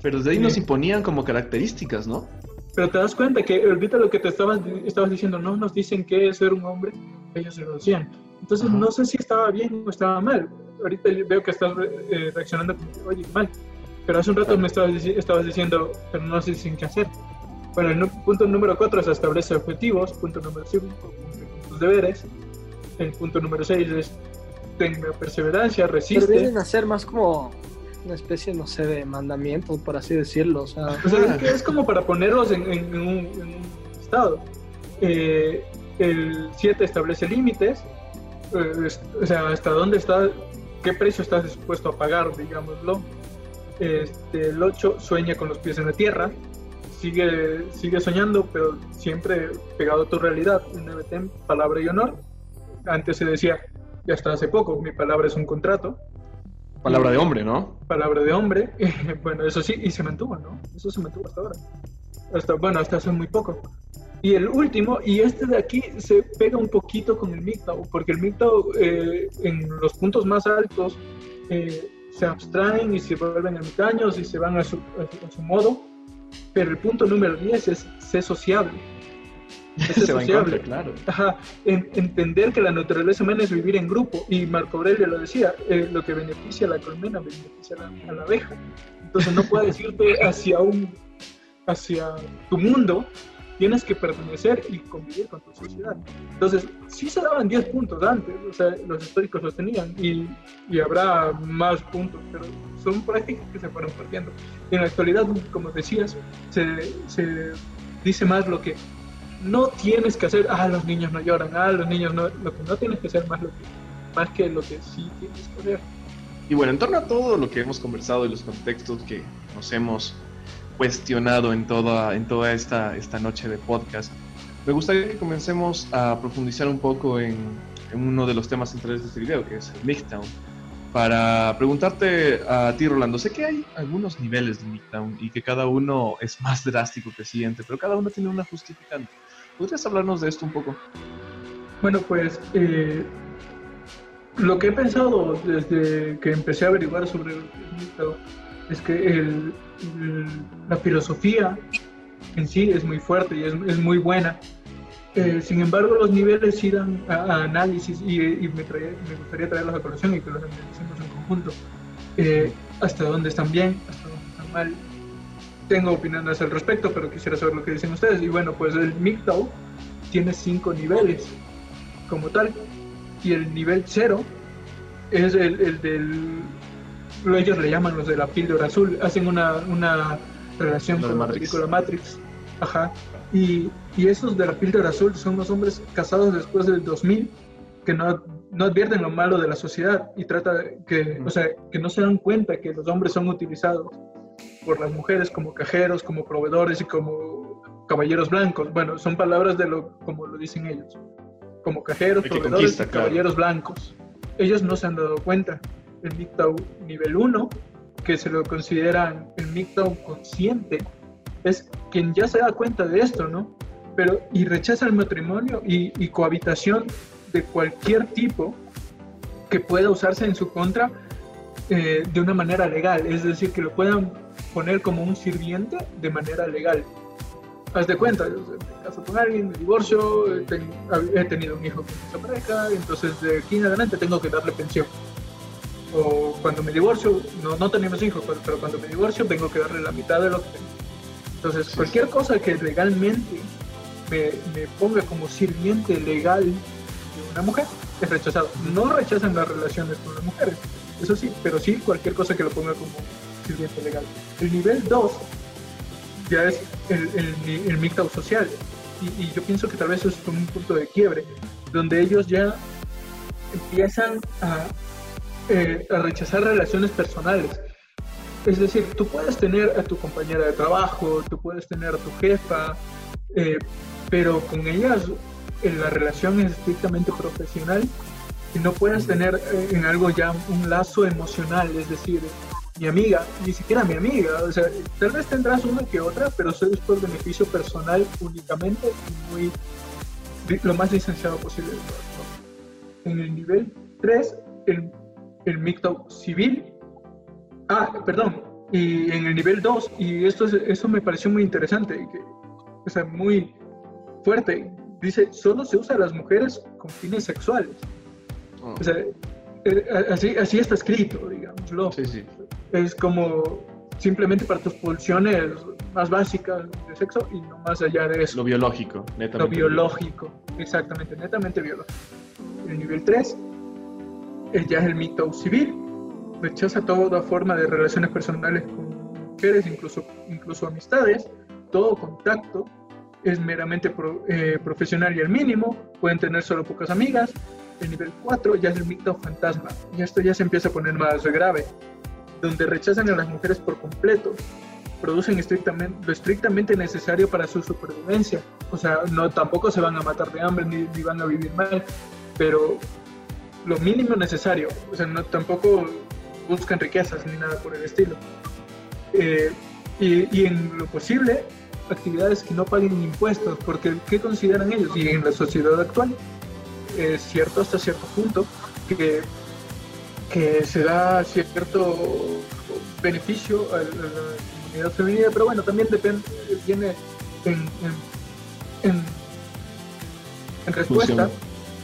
Pero de ahí nos imponían como características, ¿no? Pero te das cuenta que ahorita lo que te estabas, estabas diciendo, no nos dicen qué es ser un hombre, ellos se lo decían. Entonces no sé si estaba bien o estaba mal. Ahorita veo que estás eh, reaccionando oye, mal. Pero hace un rato me estabas, estabas diciendo, pero no sé sin qué hacer. Bueno, el punto número cuatro es establece objetivos. Punto número cinco, deberes. El punto número 6 es tenga perseverancia, resiste. Pero deben hacer más como una especie, no sé, de mandamiento, por así decirlo. O sea, es, como para ponerlos en, un, estado. Eh, el 7 establece límites, eh, o sea, hasta dónde está, qué precio estás dispuesto a pagar, digámoslo. Este, el 8 sueña con los pies en la tierra, sigue, sigue soñando, pero siempre pegado a tu realidad. En palabra y honor. Antes se decía, ya hasta hace poco, mi palabra es un contrato. Palabra de hombre, ¿no? Palabra de hombre. bueno, eso sí, y se mantuvo, ¿no? Eso se mantuvo hasta ahora. Hasta, bueno, hasta hace muy poco. Y el último, y este de aquí se pega un poquito con el MGTOW, porque el MGTOW eh, en los puntos más altos eh, se abstraen y se vuelven ermitaños y se van a su, a su modo, pero el punto número 10 es ser sociable. Ser sociable. claro. entender que la naturaleza humana es vivir en grupo. Y Marco Aurelio lo decía, eh, lo que beneficia a la colmena beneficia a la, a la abeja. Entonces no puedes irte hacia, un, hacia tu mundo tienes que pertenecer y convivir con tu sociedad. Entonces, sí se daban 10 puntos antes, o sea, los históricos los tenían y, y, habrá más puntos, pero son prácticas que se fueron perdiendo. Y en la actualidad, como decías, se, se dice más lo que no tienes que hacer, ah, los niños no lloran, ah, los niños no, lo que no tienes que hacer más, lo que, más que lo que sí tienes que hacer. Y bueno, en torno a todo lo que hemos conversado y los contextos que nos hemos cuestionado en toda, en toda esta, esta noche de podcast. Me gustaría que comencemos a profundizar un poco en, uno de los temas centrales de este video, que es el Midtown. Para preguntarte a ti, Rolando, sé que hay algunos niveles de Midtown y que cada uno es más drástico que el siguiente, pero cada uno tiene una justificante. ¿Podrías hablarnos de esto un poco? Bueno, pues eh, lo que he pensado desde que empecé a averiguar sobre el MGTOW es que la filosofía en sí es muy fuerte y es, muy buena. Eh, sin embargo, los niveles sí dan a, análisis y, me, me, gustaría traerlos a colación y que los analicemos en conjunto. Eh, hasta dónde están bien, hasta dónde están mal. Tengo opiniones al respecto, pero quisiera saber lo que dicen ustedes. Y bueno, pues el MGTOW tiene cinco niveles como tal. Y el nivel cero es el, el del ellos le llaman los de la píldora azul, hacen una, una relación con la película Matrix. Ajá. Y, y, esos de la píldora azul son los hombres casados después del 2000 que no, no advierten lo malo de la sociedad y trata que, o sea, que no se dan cuenta que los hombres son utilizados por las mujeres como cajeros, como proveedores y como caballeros blancos. Bueno, son palabras de lo como lo dicen ellos. Como cajeros, proveedores y caballeros blancos. Ellos no se han dado cuenta el MGTOW nivel 1, que se lo consideran el MGTOW consciente, es quien ya se da cuenta de esto, ¿no? Pero, y rechaza el matrimonio y, cohabitación de cualquier tipo que pueda usarse en su contra eh, de una manera legal, es decir, que lo puedan poner como un sirviente de manera legal. Haz de cuenta, yo me caso con alguien, me divorcio, he tenido un hijo con esa pareja, entonces de aquí en adelante tengo que darle pensión o cuando me divorcio, no, no tenemos hijos, pero, cuando me divorcio tengo que darle la mitad de lo que tengo. Entonces, cualquier cosa que legalmente me, me, ponga como sirviente legal de una mujer es rechazado. No rechazan las relaciones con las mujeres, eso sí, pero sí cualquier cosa que lo ponga como sirviente legal. El nivel 2 ya es el, el, social. Y, yo pienso que tal vez es un punto de quiebre, donde ellos ya empiezan a, eh, a rechazar relaciones personales. Es decir, tú puedes tener a tu compañera de trabajo, tú puedes tener a tu jefa, eh, pero con ellas eh, la relación es estrictamente profesional y no puedes tener en algo ya un lazo emocional, es decir, mi amiga, ni siquiera mi amiga, o sea, tal vez tendrás una que otra, pero eso es por beneficio personal únicamente y muy lo más licenciado posible. En el nivel 3, el el MGTOW civil. Ah, perdón, y en el nivel 2, y esto eso me pareció muy interesante, que, o sea, muy fuerte. Dice, solo se usa a las mujeres con fines sexuales. Oh. O sea, eh, así, así está escrito, digámoslo. Sí, sí. Es como simplemente para tus pulsiones más básicas de sexo y no más allá de eso. Lo biológico, netamente. Lo biológico, exactamente, netamente biológico. El nivel 3 ya es el mito civil, rechaza toda forma de relaciones personales con mujeres, incluso, incluso amistades, todo contacto es meramente eh, profesional y al mínimo, pueden tener solo pocas amigas. El nivel 4 ya es el mito fantasma, y esto ya se empieza a poner más grave, donde rechazan a las mujeres por completo, producen estrictamente, lo estrictamente necesario para su supervivencia. O sea, no, tampoco se van a matar de hambre ni, van a vivir mal, pero lo mínimo necesario, o sea, no, tampoco buscan riquezas ni nada por el estilo. Eh, y, en lo posible, actividades que no paguen impuestos, porque ¿qué consideran ellos? Y en la sociedad actual, es cierto hasta cierto punto que, que se da cierto beneficio a la, comunidad femenina, pero bueno, también depende, viene en, en, en respuesta,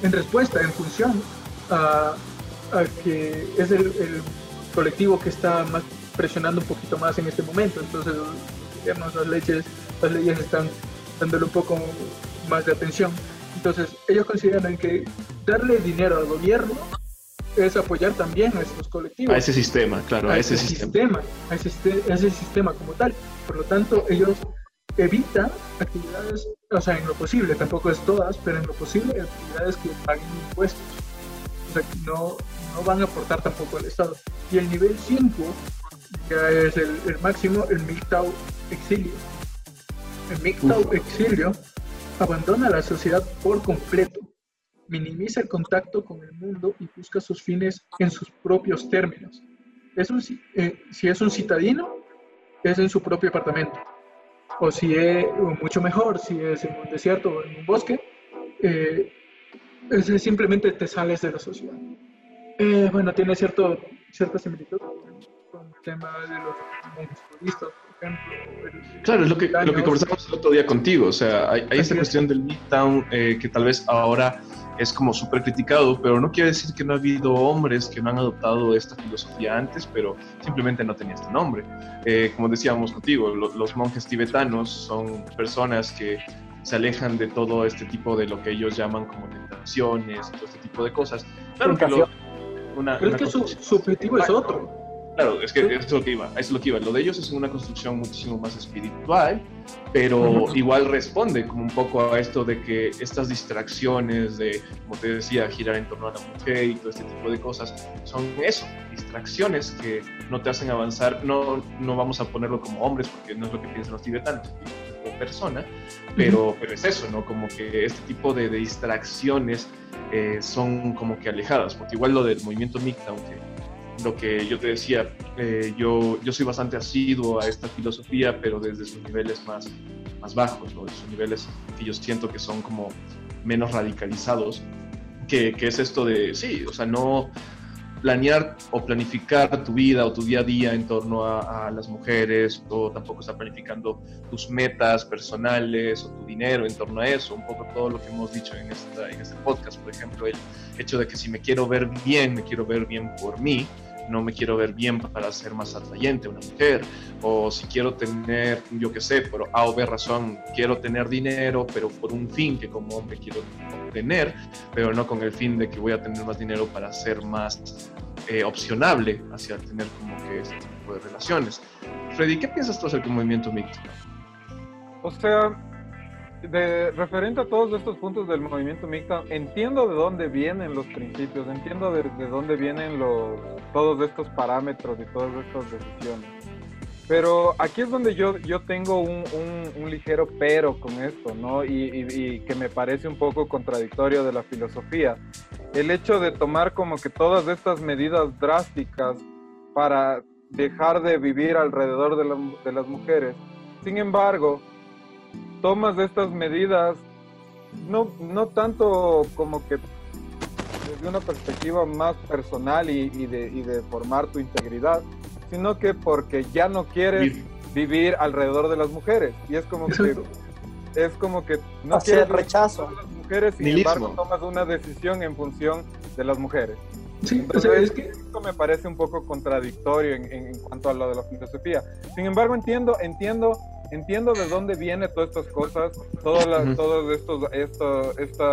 en respuesta, en función a, que es el, colectivo que está más presionando un poquito más en este momento. Entonces, digamos, las leyes, las leyes están dándole un poco más de atención. Entonces, ellos consideran que darle dinero al gobierno es apoyar también a esos colectivos. A ese sistema, claro, a, ese, sistema. a, ese, a ese sistema como tal. Por lo tanto, ellos evitan actividades, o sea, en lo posible, tampoco es todas, pero en lo posible, actividades que paguen impuestos no, no van a aportar tampoco al Estado. Y el nivel 5 ya es el, máximo, el MGTOW exilio. El MGTOW exilio abandona la sociedad por completo, minimiza el contacto con el mundo y busca sus fines en sus propios términos. Es un, eh, si es un citadino, es en su propio apartamento. O si es mucho mejor, si es en un desierto o en un bosque, eh, es simplemente te sales de la sociedad. Eh, bueno, tiene cierto, cierta similitud con el tema de los budistas, ejemplo. Claro, es lo que, lo que conversamos el otro día contigo. O sea, hay, hay esta cuestión del Midtown eh, que tal vez ahora es como súper criticado, pero no quiere decir que no ha habido hombres que no han adoptado esta filosofía antes, pero simplemente no tenía este nombre. Eh, como decíamos contigo, los monjes tibetanos son personas que se alejan de todo este tipo de lo que ellos llaman como tentaciones, todo este tipo de cosas. Claro que lo, una, pero es que su, su, objetivo es otro. Claro, es que eso es lo que iba, es lo que iba. Lo de ellos es una construcción muchísimo más espiritual, pero igual responde como un poco a esto de que estas distracciones de, como te decía, girar en torno a la mujer y todo este tipo de cosas, son eso, distracciones que no te hacen avanzar. No, no vamos a ponerlo como hombres, porque no es lo que piensan los tibetanos, como persona, pero, pero es eso, ¿no? Como que este tipo de, distracciones eh, son como que alejadas, porque igual lo del movimiento MICTA, aunque lo que yo te decía, eh, yo, yo soy bastante asiduo a esta filosofía, pero desde sus niveles más, más bajos, ¿no? sus niveles que yo siento que son como menos radicalizados, que, que, es esto de, sí, o sea, no planear o planificar tu vida o tu día a día en torno a, a las mujeres, o tampoco estar planificando tus metas personales o tu dinero en torno a eso, un poco todo lo que hemos dicho en, esta, en este podcast, por ejemplo, el hecho de que si me quiero ver bien, me quiero ver bien por mí, no me quiero ver bien para ser más atrayente una mujer, o si quiero tener, yo qué sé, por A o B razón, quiero tener dinero, pero por un fin que como hombre quiero tener, pero no con el fin de que voy a tener más dinero para ser más eh, opcionable hacia tener como que este tipo de relaciones. Freddy, ¿qué piensas tú acerca del movimiento mixto? O sea, de, referente a todos estos puntos del movimiento mixto, entiendo de dónde vienen los principios, entiendo de, dónde vienen los, todos estos parámetros y todas estas decisiones. Pero aquí es donde yo, yo tengo un, un, ligero pero con esto, ¿no? Y, y, que me parece un poco contradictorio de la filosofía. El hecho de tomar como que todas estas medidas drásticas para dejar de vivir alrededor de, la, de las mujeres. Sin embargo, tomas estas medidas, no, no tanto como que desde una perspectiva más personal y, de, y de, formar tu integridad, sino que porque ya no quieres vivir alrededor de las mujeres. Y es como que es como que no quieres rechazo las mujeres, sin embargo tomas una decisión en función de las mujeres. Sí, Entonces, es que... esto me parece un poco contradictorio en, en, cuanto a lo de la filosofía. Sin embargo, entiendo, entiendo entiendo de dónde viene todas estas cosas, todo, la, todo esto, esto, este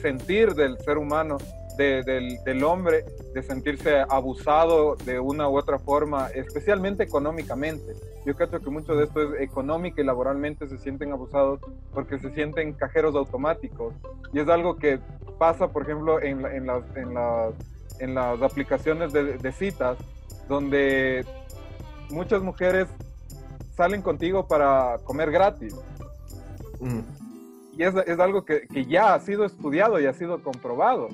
sentir del ser humano, de, del, del, hombre, de sentirse abusado de una u otra forma, especialmente económicamente. Yo creo que mucho de esto es económico y laboralmente se sienten abusados porque se sienten cajeros automáticos. Y es algo que pasa, por ejemplo, en, en, las, en, las, en las aplicaciones de, de citas, donde muchas mujeres salen contigo para comer gratis. Mm. Y es, es algo que, que, ya ha sido estudiado y ha sido comprobado.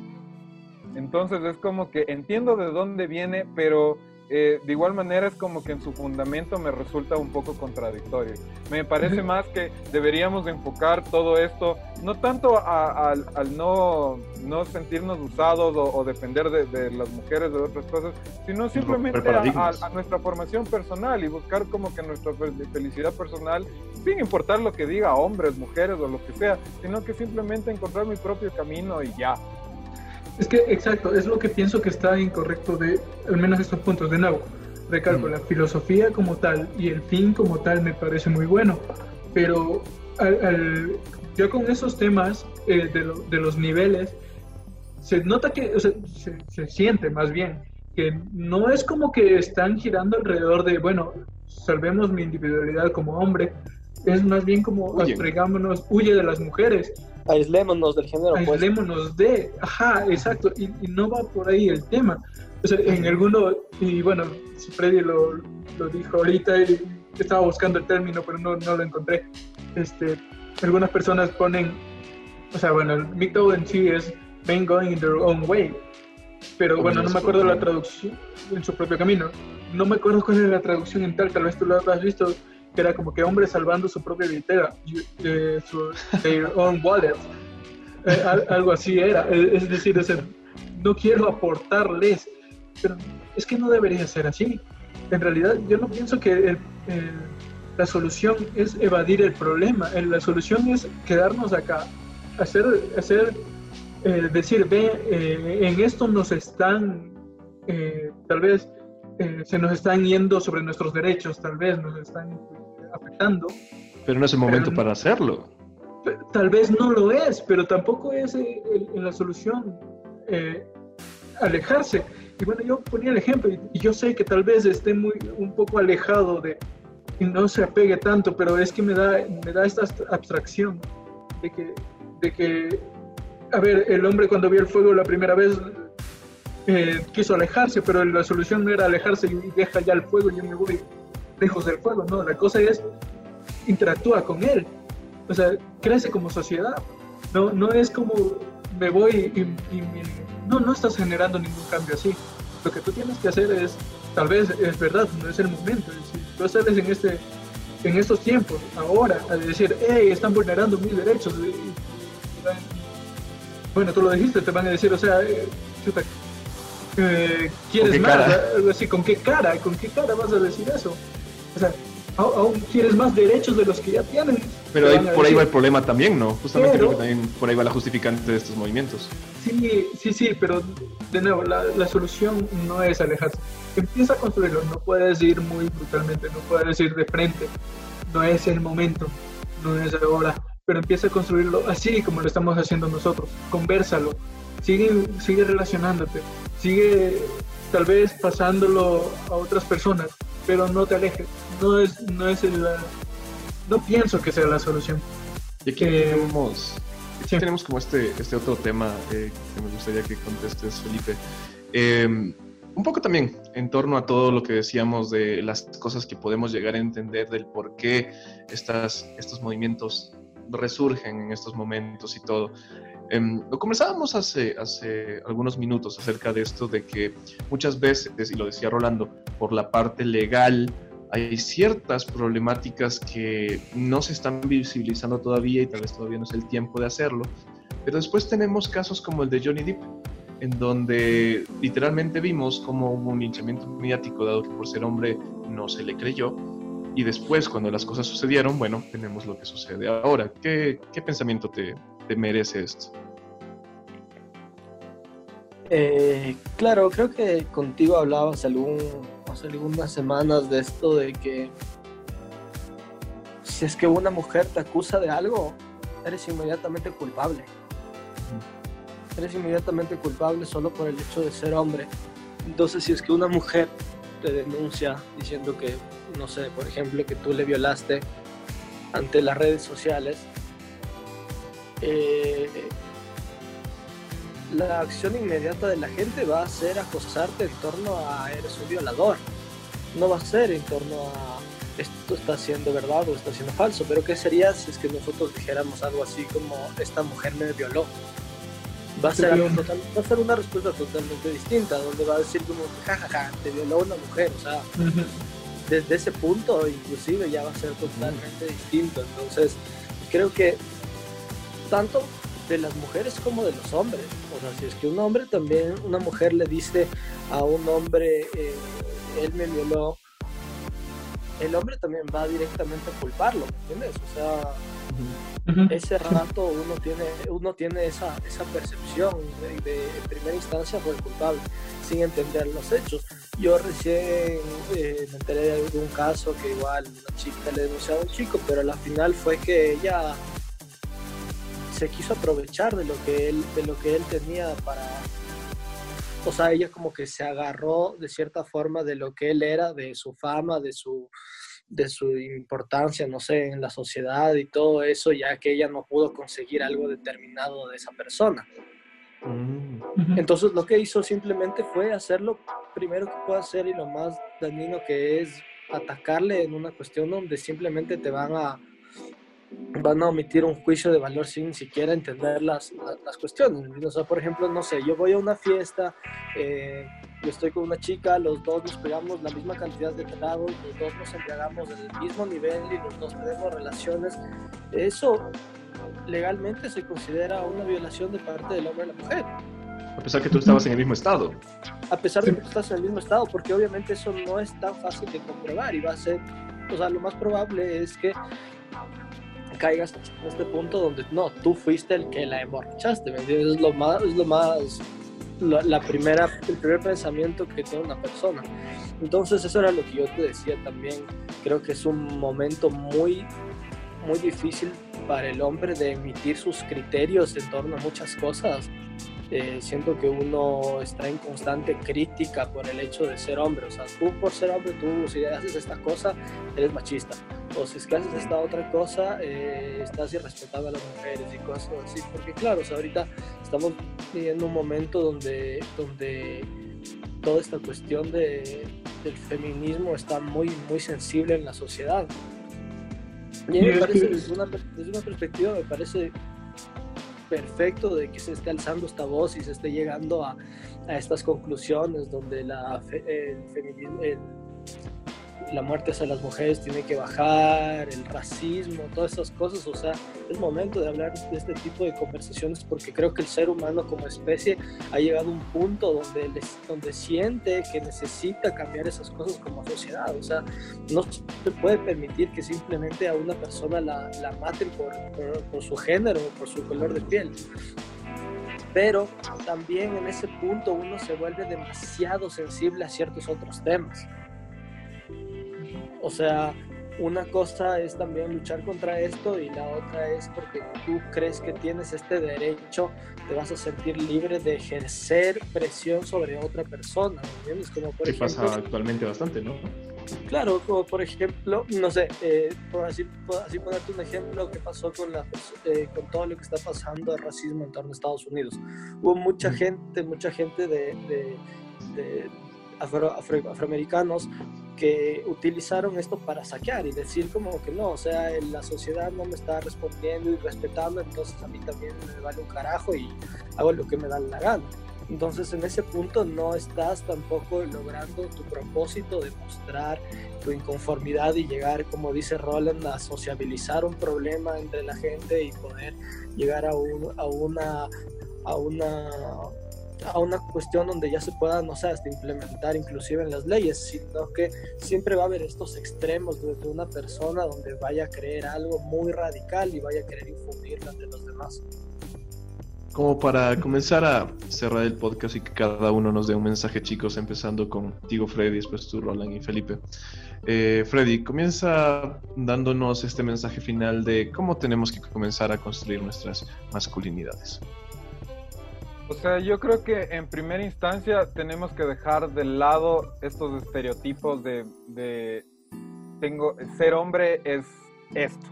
Entonces es como que entiendo de dónde viene, pero eh, de igual manera es como que en su fundamento me resulta un poco contradictorio. Me parece más que deberíamos enfocar todo esto, no tanto al no, no, sentirnos usados o, depender de, las mujeres de otras cosas, sino simplemente a, a, nuestra formación personal y buscar como que nuestra felicidad personal, sin importar lo que diga hombres, mujeres o lo que sea, sino que simplemente encontrar mi propio camino y ya. Es que, exacto, es lo que pienso que está incorrecto de, al menos estos puntos. De nuevo, recalco, mm. la filosofía como tal y el fin como tal me parece muy bueno, pero al, yo con esos temas eh, de, de, los niveles, se nota que, o sea, se, se, siente más bien, que no es como que están girando alrededor de, bueno, salvemos mi individualidad como hombre, es más bien como fregámonos, huye de las mujeres. Aislémonos del género. Aislémonos de, ajá, exacto, y, no va por ahí el tema. O sea, en alguno, y bueno, Freddy lo, lo dijo ahorita, y estaba buscando el término, pero no, no lo encontré. Este, algunas personas ponen, o sea, bueno, el mito en sí es men going in their own way, pero bueno, no me acuerdo la traducción en su propio camino. No me acuerdo cuál es la traducción en tal, tal vez tú lo has visto que era como que hombres salvando su propia billetera, eh, su, own wallet. Eh, algo así era. Es decir, ese, no quiero aportarles, pero es que no debería ser así. En realidad yo no pienso que la solución es evadir el problema, la solución es quedarnos acá, hacer, hacer eh, decir, ve, eh, en esto nos están, eh, tal vez se nos están yendo sobre nuestros derechos, tal vez nos están afectando. Pero no es el momento para hacerlo. Tal vez no lo es, pero tampoco es la solución alejarse. Y bueno, yo ponía el ejemplo y, yo sé que tal vez esté muy, un poco alejado de y no se apegue tanto, pero es que me da, me da esta abstracción de que, de que a ver, el hombre cuando vio el fuego la primera vez eh, quiso alejarse, pero la solución no era alejarse y deja ya el fuego y yo me voy lejos del fuego, no, la cosa es interactúa con él, o sea, crece como sociedad, no, no es como me voy y, no, no estás generando ningún cambio así, lo que tú tienes que hacer es, tal vez es verdad, no es el momento, si tú sales en, este, en estos tiempos, ahora, a decir, hey, están vulnerando mis derechos, bueno, tú lo dijiste, te van a decir, o sea, eh, eh, ¿quieres más? Así, ¿Con qué cara? ¿Con qué cara vas a decir eso? O sea, aún quieres más derechos de los que ya tienen. Pero por ahí va el problema también, ¿no? Justamente creo que también por ahí va la justificante de estos movimientos. Sí, sí, sí, pero de nuevo, la, la solución no es alejarse. Empieza a construirlo, no puedes ir muy brutalmente, no puedes ir de frente, no es el momento, no es ahora pero empieza a construirlo así como lo estamos haciendo nosotros. Conversalo, sigue, sigue relacionándote, sigue tal vez pasándolo a otras personas, pero no te alejes. No es, no es el, no pienso que sea la solución. Y aquí tenemos, tenemos como este, este otro tema eh, que me gustaría que contestes, Felipe. Em, un poco también en torno a todo lo que decíamos de las cosas que podemos llegar a entender del por qué estas, estos movimientos resurgen en estos momentos y todo. Em, lo conversábamos hace, hace algunos minutos acerca de esto, de que muchas veces, y lo decía Rolando, por la parte legal hay ciertas problemáticas que no se están visibilizando todavía y tal vez todavía no es el tiempo de hacerlo, pero después tenemos casos como el de Johnny Depp, en donde literalmente vimos como hubo un linchamiento mediático dado que por ser hombre no se le creyó y después, cuando las cosas sucedieron, bueno, tenemos lo que sucede ahora. ¿Qué, pensamiento te, te, merece esto? Eh, claro, creo que contigo hablabas algún, hace algunas semanas de esto de que si es que una mujer te acusa de algo, eres inmediatamente culpable. Eres inmediatamente culpable solo por el hecho de ser hombre. Entonces, si es que una mujer te denuncia diciendo que no sé, por ejemplo, que tú le violaste ante las redes sociales, eh, la acción inmediata de la gente va a ser acosarte en torno a eres un violador. No va a ser en torno a esto está siendo verdad o está siendo falso. Pero ¿qué sería si es que nosotros dijéramos algo así como esta mujer me violó? Va a ser, va a ser una respuesta totalmente distinta, donde va a decir como, jajaja, te violó una mujer. O sea, desde ese punto inclusive ya va a ser totalmente distinto. Entonces, creo que tanto de las mujeres como de los hombres. O sea, si es que un hombre también, una mujer le dice a un hombre, eh, él me violó, el hombre también va directamente a culparlo, ¿me entiendes? O sea, ese rato uno tiene, uno tiene esa, esa percepción de, en primera instancia fue el culpable, sin entender los hechos. Yo recién eh, me enteré de algún caso que igual una chica le denunció a un chico, pero al final fue que ella se quiso aprovechar de lo que él, de lo que él tenía para o sea, ella como que se agarró de cierta forma de lo que él era, de su fama, de su, de su importancia, no sé, en la sociedad y todo eso, ya que ella no pudo conseguir algo determinado de esa persona. Mm. Entonces lo que hizo simplemente fue hacer lo primero que puede hacer y lo más dañino que es atacarle en una cuestión donde simplemente te van a van a omitir un juicio de valor sin siquiera entender las, las, cuestiones. O sea, por ejemplo, no sé, yo voy a una fiesta, eh, yo estoy con una chica, los dos nos pegamos la misma cantidad de tragos, los dos nos entregamos en el mismo nivel y los dos tenemos relaciones. Eso legalmente se considera una violación de parte del hombre a la mujer. A pesar que tú estabas en el mismo estado. A pesar de que tú estás en el mismo estado, porque obviamente eso no es tan fácil de comprobar y va a ser, o sea, lo más probable es que caigas en este punto donde no, tú fuiste el que la emborrachaste, ¿me entiendes? Es lo más, es lo más, la, primera, el primer pensamiento que tiene una persona. Entonces eso era lo que yo te decía también, creo que es un momento muy, muy difícil para el hombre de emitir sus criterios en torno a muchas cosas eh, siento que uno está en constante crítica por el hecho de ser hombre. O sea, tú por ser hombre, tú si haces esta cosa, eres machista. O si es que haces esta otra cosa, eh, estás irrespetando a las mujeres y cosas así. Porque claro, o sea, ahorita estamos viviendo un momento donde, donde toda esta cuestión de, del feminismo está muy, muy sensible en la sociedad. Y a mí me parece, desde una, desde una perspectiva, me parece perfecto de que se esté alzando esta voz y se esté llegando a, a estas conclusiones donde la, el feminismo, el, la muerte hacia las mujeres tiene que bajar, el racismo, todas esas cosas. O sea, es momento de hablar de este tipo de conversaciones porque creo que el ser humano como especie ha llegado a un punto donde, donde siente que necesita cambiar esas cosas como sociedad. O sea, no se puede permitir que simplemente a una persona la, la maten por, por, por su género o por su color de piel pero también en ese punto uno se vuelve demasiado sensible a ciertos otros temas. O sea, una cosa es también luchar contra esto y la otra es porque tú crees que tienes este derecho, te vas a sentir libre de ejercer presión sobre otra persona, ¿entiendes? Como por ejemplo, pasa actualmente bastante, ¿no? Claro, como por ejemplo, no sé, eh, por así, así ponerte un ejemplo que pasó con, la, eh, con todo lo que está pasando de racismo en torno a Estados Unidos. Hubo mucha gente, mucha gente de, de, de afro, afro, afroamericanos que utilizaron esto para saquear y decir como que no, o sea, la sociedad no me está respondiendo y respetando, entonces a mí también me vale un carajo y hago lo que me da la gana. Entonces en ese punto no estás tampoco logrando tu propósito de mostrar tu inconformidad y llegar, como dice Roland, a sociabilizar un problema entre la gente y poder llegar a, un, a una a una a una cuestión donde ya se pueda, no sé, hasta implementar inclusive en las leyes, sino que siempre va a haber estos extremos de, una persona donde vaya a creer algo muy radical y vaya a querer infundirlo ante los demás. Como para comenzar a cerrar el podcast y que cada uno nos dé un mensaje, chicos, empezando contigo, Freddy, después tú, Roland y Felipe. Eh, Freddy, comienza dándonos este mensaje final de cómo tenemos que comenzar a construir nuestras masculinidades. O sea, yo creo que en primera instancia tenemos que dejar de lado estos estereotipos de, tengo, ser hombre es esto.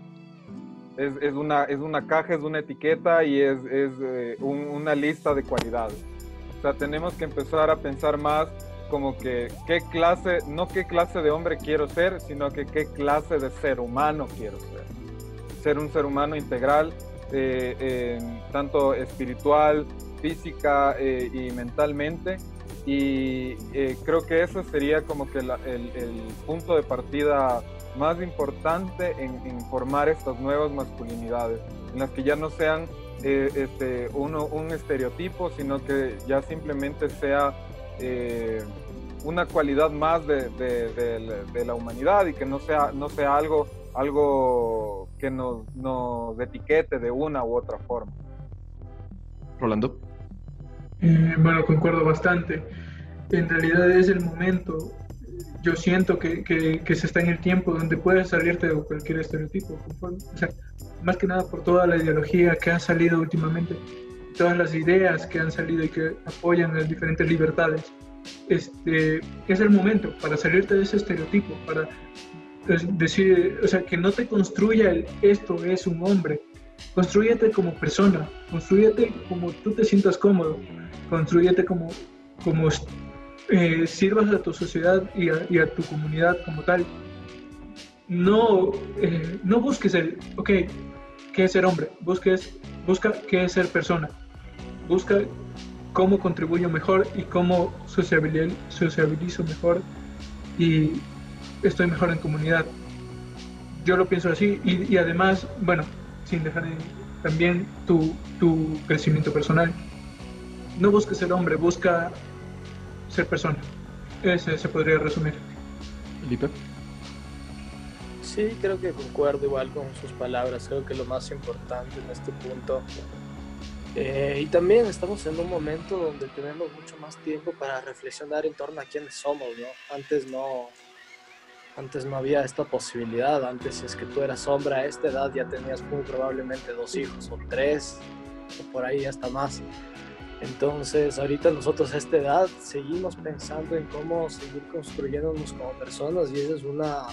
Es, una, es una caja, es una etiqueta y es, eh, una lista de cualidades. O sea, tenemos que empezar a pensar más como que qué clase, no qué clase de hombre quiero ser, sino que qué clase de ser humano quiero ser. Ser un ser humano integral, eh, tanto espiritual, física eh, y mentalmente. Y eh, creo que eso sería como que el, punto de partida más importante en, formar estas nuevas masculinidades, en las que ya no sean eh, este, uno, un estereotipo, sino que ya simplemente sea una cualidad más de, de, la humanidad y que no sea, no sea algo, algo que nos, nos etiquete de una u otra forma. Rolando. Eh, bueno, concuerdo bastante. En realidad es el momento, yo siento que, que, se está en el tiempo donde puedes salirte de cualquier estereotipo. O sea, más que nada por toda la ideología que ha salido últimamente, todas las ideas que han salido y que apoyan las diferentes libertades. Este, es el momento para salirte de ese estereotipo, para pues, decir, o sea, que no te construya el esto es un hombre, construyete como persona, construyete como tú te sientas cómodo, construyete como, como eh, sirvas a tu sociedad y a, tu comunidad como tal. No, eh, no busques el, ok, ¿qué es ser hombre? Busques, busca qué es ser persona. Busca cómo contribuyo mejor y cómo sociabilizo, mejor y estoy mejor en comunidad. Yo lo pienso así y además, bueno, sin dejar también tu, tu crecimiento personal no busca ser hombre, busca ser persona. Ese se podría resumir. Felipe. Sí, creo que concuerdo igual con sus palabras. Creo que lo más importante en este punto. Eh, y también estamos en un momento donde tenemos mucho más tiempo para reflexionar en torno a quiénes somos, ¿no? Antes no, antes no había esta posibilidad. Antes, si es que tú eras hombre a esta edad, ya tenías muy probablemente dos hijos o tres, o por ahí hasta más. Entonces, ahorita nosotros a esta edad seguimos pensando en cómo seguir construyéndonos como personas y esa es una,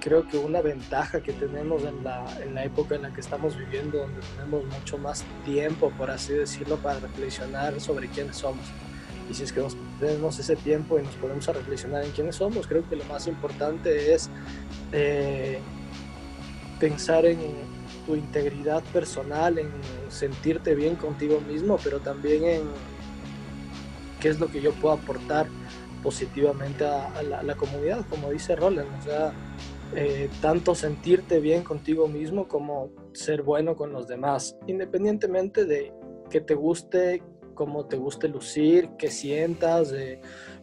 creo que una ventaja que tenemos en la, en la época en la que estamos viviendo, donde tenemos mucho más tiempo, por así decirlo, para reflexionar sobre quiénes somos. Y si es que nos tenemos ese tiempo y nos podemos a reflexionar en quiénes somos, creo que lo más importante es eh, pensar en tu integridad personal, en sentirte bien contigo mismo, pero también en qué es lo que yo puedo aportar positivamente a, la, comunidad, como dice Roland, o sea, eh, tanto sentirte bien contigo mismo como ser bueno con los demás, independientemente de que te guste, cómo te guste lucir, qué sientas,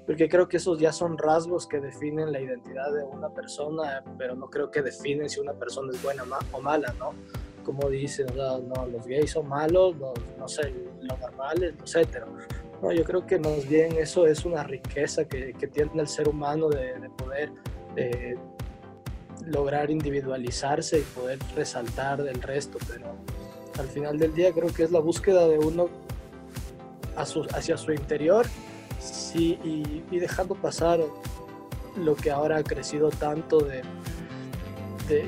porque creo que esos ya son rasgos que definen la identidad de una persona, pero no creo que definen si una persona es buena o mala, ¿no? Como dicen, no, los gays son malos, no sé, los normales, etcétera. No, yo creo que más bien eso es una riqueza que, que tiene el ser humano de, de poder eh, lograr individualizarse y poder resaltar del resto, pero al final del día creo que es la búsqueda de uno hacia su interior sí, y, dejando pasar lo que ahora ha crecido tanto de,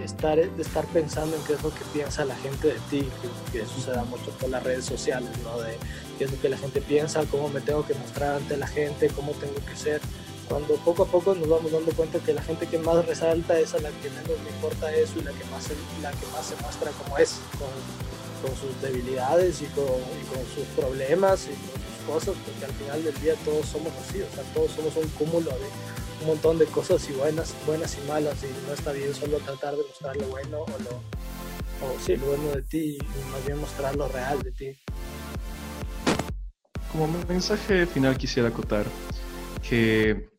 estar, de estar pensando en qué es lo que piensa la gente de ti, que, eso se da mucho por las redes sociales, ¿no? de qué es lo que la gente piensa, cómo me tengo que mostrar ante la gente, cómo tengo que ser. Cuando poco a poco nos vamos dando cuenta que la gente que más resalta es a la que menos le importa eso y la que más, la que más se muestra como es, con sus debilidades y con, sus problemas y con cosas, porque al final del día todos somos así, o sea, todos somos un cúmulo de un montón de cosas y buenas, buenas y malas, y no está bien solo tratar de mostrar lo bueno o lo bueno de ti, y más bien mostrar lo real de ti. Como mensaje final quisiera acotar que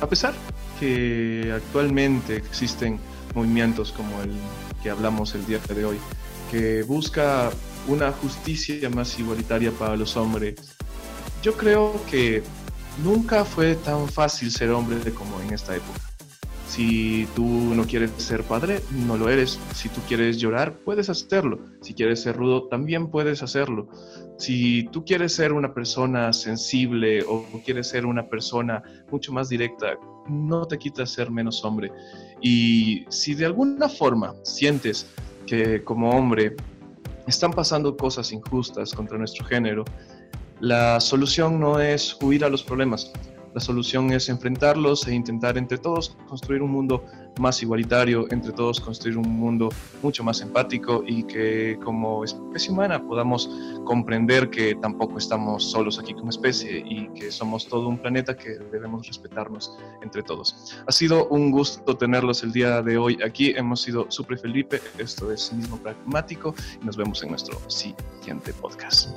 a pesar que actualmente existen movimientos como el que hablamos el día de hoy, que busca una justicia más igualitaria para los hombres yo creo que nunca fue tan fácil ser hombre como en esta época. Si tú no quieres ser padre, no lo eres. Si tú quieres llorar, puedes hacerlo. Si quieres ser rudo, también puedes hacerlo. Si tú quieres ser una persona sensible o quieres ser una persona mucho más directa, no te quitas ser menos hombre. Y si de alguna forma sientes que como hombre están pasando cosas injustas contra nuestro género, la solución no es huir a los problemas, la solución es enfrentarlos e intentar entre todos construir un mundo más igualitario, entre todos construir un mundo mucho más empático y que como especie humana podamos comprender que tampoco estamos solos aquí como especie y que somos todo un planeta que debemos respetarnos entre todos. Ha sido un gusto tenerlos el día de hoy aquí. Hemos sido Super Felipe, esto es Mismo Pragmático y nos vemos en nuestro siguiente podcast.